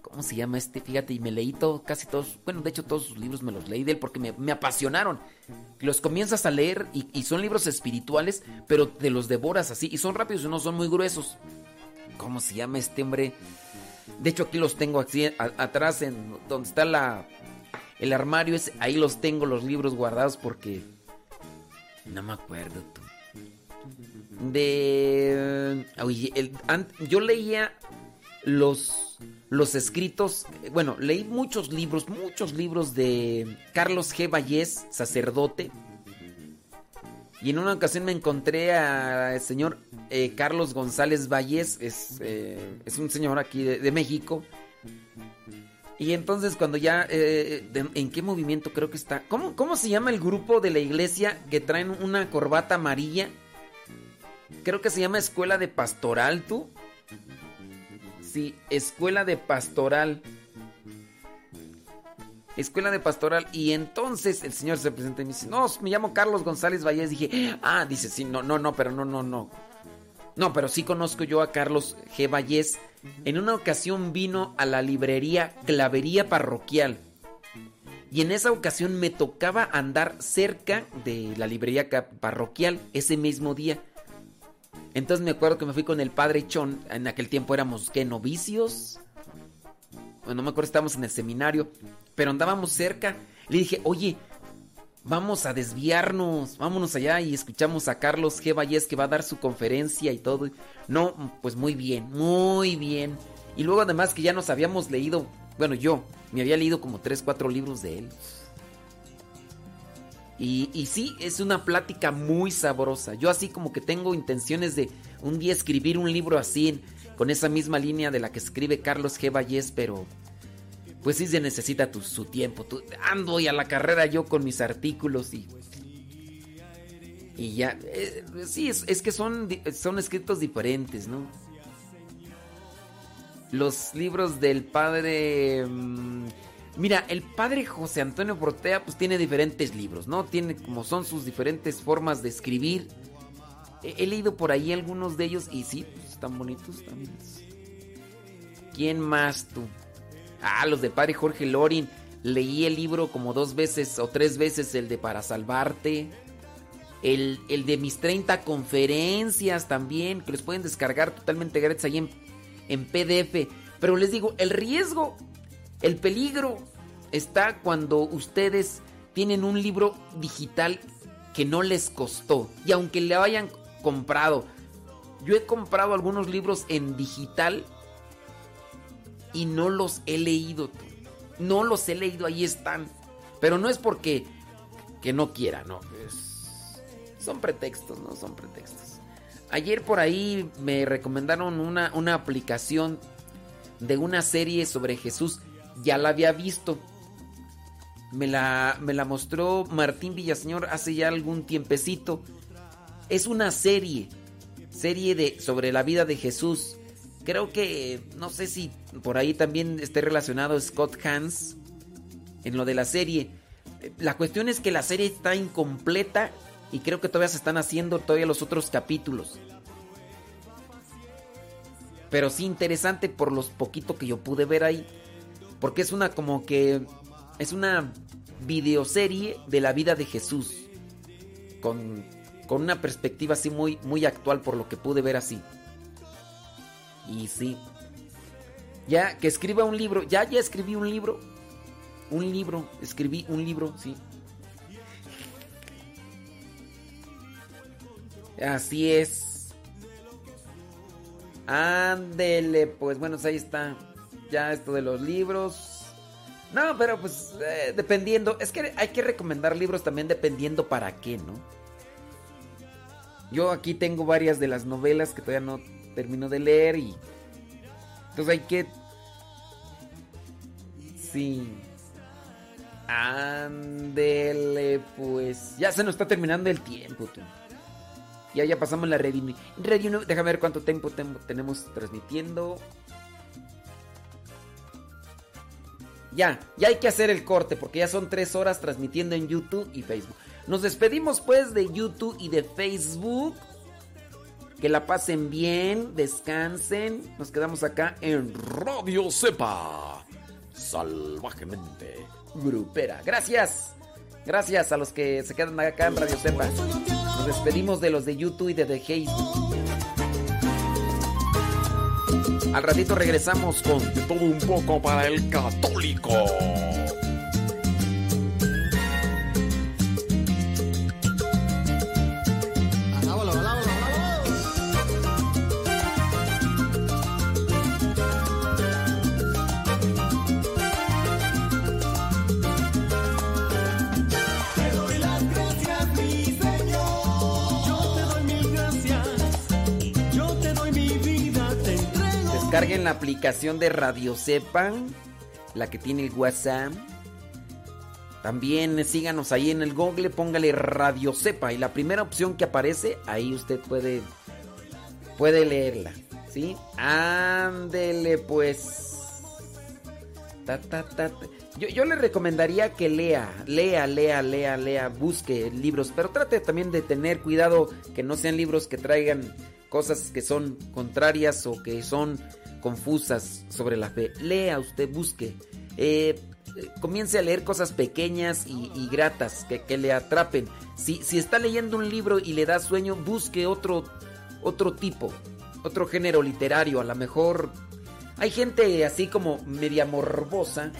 ¿Cómo se llama este? Fíjate, y me leí todo, casi todos, bueno, de hecho todos sus libros me los leí de él porque me, me apasionaron. Los comienzas a leer y, son libros espirituales, pero te los devoras así, y son rápidos y no son muy gruesos. ¿Cómo se llama este hombre? De hecho aquí los tengo atrás en donde está la el armario ese, ahí los tengo los libros guardados porque no me acuerdo tú. De yo leía los los escritos, bueno, leí muchos libros, muchos libros de Carlos G. Vallés, sacerdote. Y en una ocasión me encontré al señor eh, Carlos González Vallés, es, eh, es un señor aquí de, México. Y entonces cuando ya, eh, ¿en qué movimiento creo que está? ¿Cómo, ¿Cómo se llama el grupo de la iglesia que traen una corbata amarilla? Creo que se llama Escuela de Pastoral, ¿tú? Sí, Escuela de Pastoral. Escuela de Pastoral. Y entonces el señor se presenta y me dice, no, me llamo Carlos González Vallés. Dije, ah, dice, sí, no, no, no, pero no, no, no. No, pero sí conozco yo a Carlos G. Vallés. En una ocasión vino a la librería Clavería Parroquial. Y en esa ocasión me tocaba andar cerca de la librería parroquial ese mismo día. Entonces me acuerdo que me fui con el padre Chon. En aquel tiempo éramos, ¿qué? ¿Novicios? Bueno, no me acuerdo, estábamos en el seminario. Pero andábamos cerca. Le dije, oye, vamos a desviarnos. Vámonos allá y escuchamos a Carlos G. Vallés que va a dar su conferencia y todo. No, pues muy bien, muy bien. Y luego además que ya nos habíamos leído, bueno, yo me había leído como 3, 4 libros de él. Y, sí, es una plática muy sabrosa. Yo así como que tengo intenciones de un día escribir un libro así, con esa misma línea de la que escribe Carlos G. Vallés, pero pues sí se necesita tu- su tiempo. Ando y a la carrera yo con mis artículos y... Y ya, eh, sí, es, es que son, son escritos diferentes, ¿no? Los libros del padre... mm, Mira, el padre José Antonio Portea pues tiene diferentes libros, ¿no? Tiene como son sus diferentes formas de escribir. He, leído por ahí algunos de ellos y sí, pues, están bonitos también. ¿Quién más tú? Ah, los de padre Jorge Lorin. Leí el libro como dos veces o tres veces, el de Para Salvarte. El, el de mis 30 conferencias también, que los pueden descargar totalmente gratis ahí en, en PDF. Pero les digo, el riesgo, el peligro está cuando ustedes tienen un libro digital que no les costó. Y aunque le hayan comprado, yo he comprado algunos libros en digital y no los he leído. No los he leído, ahí están. Pero no es porque que no quiera, no. es- son pretextos, no son pretextos. Ayer por ahí me recomendaron una, una aplicación de una serie sobre Jesús. Ya la había visto. Me la, me la mostró Martín Villaseñor hace ya algún tiempecito. Es una serie. Serie de, sobre la vida de Jesús. Creo que, no sé si por ahí también esté relacionado Scott Hans en lo de la serie. La cuestión es que la serie está incompleta y creo que todavía se están haciendo todavía los otros capítulos. Pero sí interesante por los poquito que yo pude ver ahí. Porque es una como que... Es una videoserie de la vida de Jesús. Con, con una perspectiva así muy, muy actual por lo que pude ver así. Y sí. Ya que escriba un libro. Ya, ya escribí un libro. Un libro. Escribí un libro, sí. Así es. Ándele, pues bueno, ahí está. Ya esto de los libros. No, pero pues eh, dependiendo. Es que hay que recomendar libros también dependiendo para qué, ¿no? Yo aquí tengo varias de las novelas que todavía no termino de leer y... Entonces hay que... Sí. Ándele, pues... Ya se nos está terminando el tiempo, tú. Ya, ya pasamos la radio déjame ver cuánto tiempo tenemos transmitiendo. Ya, ya hay que hacer el corte porque ya son tres horas transmitiendo en YouTube y Facebook. Nos despedimos pues de YouTube y de Facebook. Que la pasen bien, descansen. Nos quedamos acá en Radio Sepa. Salvajemente grupera. Gracias. Gracias a los que se quedan acá en Radio Sepa. Nos despedimos de los de YouTube y de, Facebook. Al ratito regresamos con todo un poco para el católico. Descarguen la aplicación de Radio Sepa, la que tiene el WhatsApp. También síganos ahí en el Google, póngale Radio Sepa y la primera opción que aparece, ahí usted puede puede leerla, ¿sí? Ándele pues. Ta, ta, ta. Yo, yo le recomendaría que lea, lea, lea, lea, lea, busque libros, pero trate también de tener cuidado que no sean libros que traigan cosas que son contrarias o que son confusas sobre la fe. Lea usted, busque. Eh, comience a leer cosas pequeñas y, y gratas que, que le atrapen. Si, si está leyendo un libro y le da sueño, busque otro, otro tipo, otro género literario. A lo mejor hay gente así como media morbosa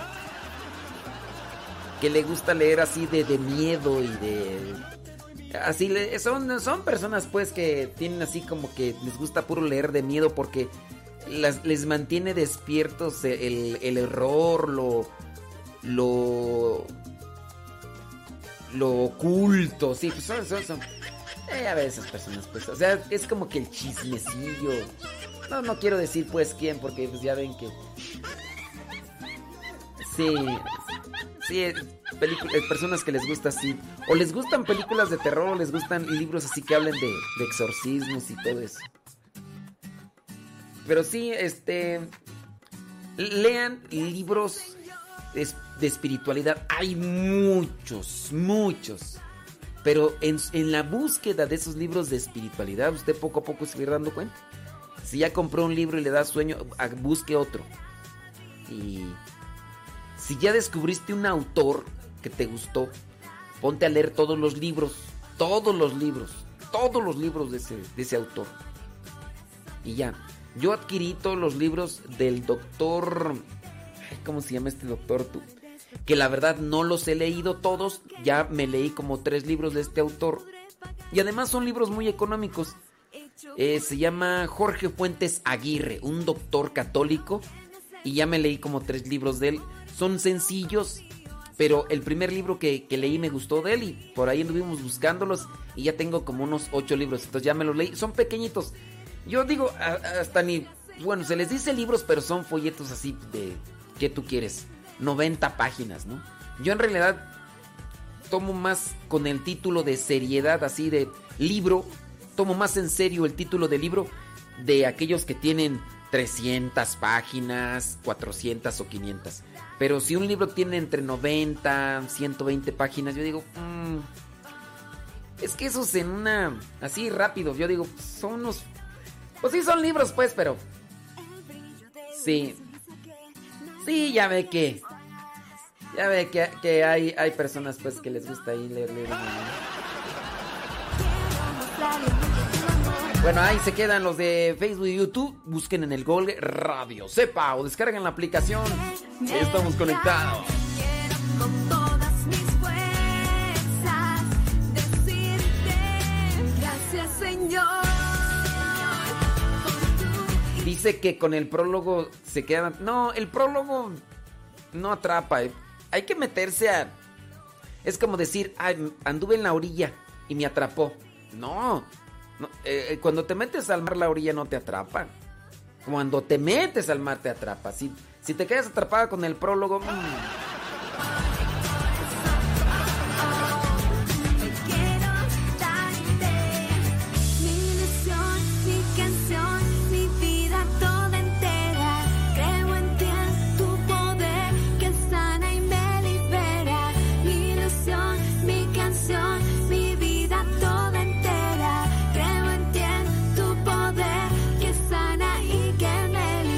que le gusta leer así de, de miedo y de... Así le- son, son personas pues que tienen así como que les gusta puro leer de miedo porque las- les mantiene despiertos el, el error, lo... lo... lo oculto, sí, pues son... son, son- eh, a ver esas personas pues, o sea, es como que el chismecillo. No, no quiero decir pues quién porque pues ya ven que... Sí, sí, eh, eh, personas que les gusta así. O les gustan películas de terror, o les gustan libros así que hablen de exorcismos y todo eso. Pero sí, este. Lean libros de, es- de espiritualidad. Hay muchos, muchos. Pero en, en la búsqueda de esos libros de espiritualidad, usted poco a poco se va a ir dando cuenta. Si ya compró un libro y le da sueño, busque otro. Y si ya descubriste un autor que te gustó, ponte a leer todos los libros, todos los libros, todos los libros de ese, de ese autor. Y ya, yo adquirí todos los libros del doctor... ¿Cómo se llama este doctor tú? Que la verdad no los he leído todos, ya me leí como tres libros de este autor. Y además son libros muy económicos. Eh, se llama Jorge Fuentes Aguirre, un doctor católico. Y ya me leí como tres libros de él. Son sencillos, pero el primer libro que, que leí me gustó de él y por ahí anduvimos buscándolos y ya tengo como unos ocho libros. Entonces ya me los leí. Son pequeñitos. Yo digo, hasta ni... Bueno, se les dice libros, pero son folletos así de... ¿Qué tú quieres? 90 páginas, ¿no? Yo en realidad tomo más con el título de seriedad, así de libro, tomo más en serio el título de libro de aquellos que tienen 300 páginas, 400 o 500. Pero si un libro tiene entre 90, 120 páginas, yo digo, "Mm, es que esos en una, así rápido, yo digo, son unos, pues sí son libros pues, pero... Sí. Sí, ya ve que... Ya ve que, que hay, hay personas pues que les gusta ahí leer, leer. Bueno, ahí se quedan los de Facebook y YouTube. Busquen en el Google Radio Sepa o descarguen la aplicación. Estamos conectados. Gracias, Señor. Dice que con el prólogo se quedan. No, el prólogo no atrapa. eh. Hay que meterse a. Es como decir, "Ay, anduve en la orilla y me atrapó. No. eh, eh, cuando te metes al mar, la orilla no te atrapa. Cuando te metes al mar, te atrapa. Si, si te quedas atrapada con el prólogo. mm,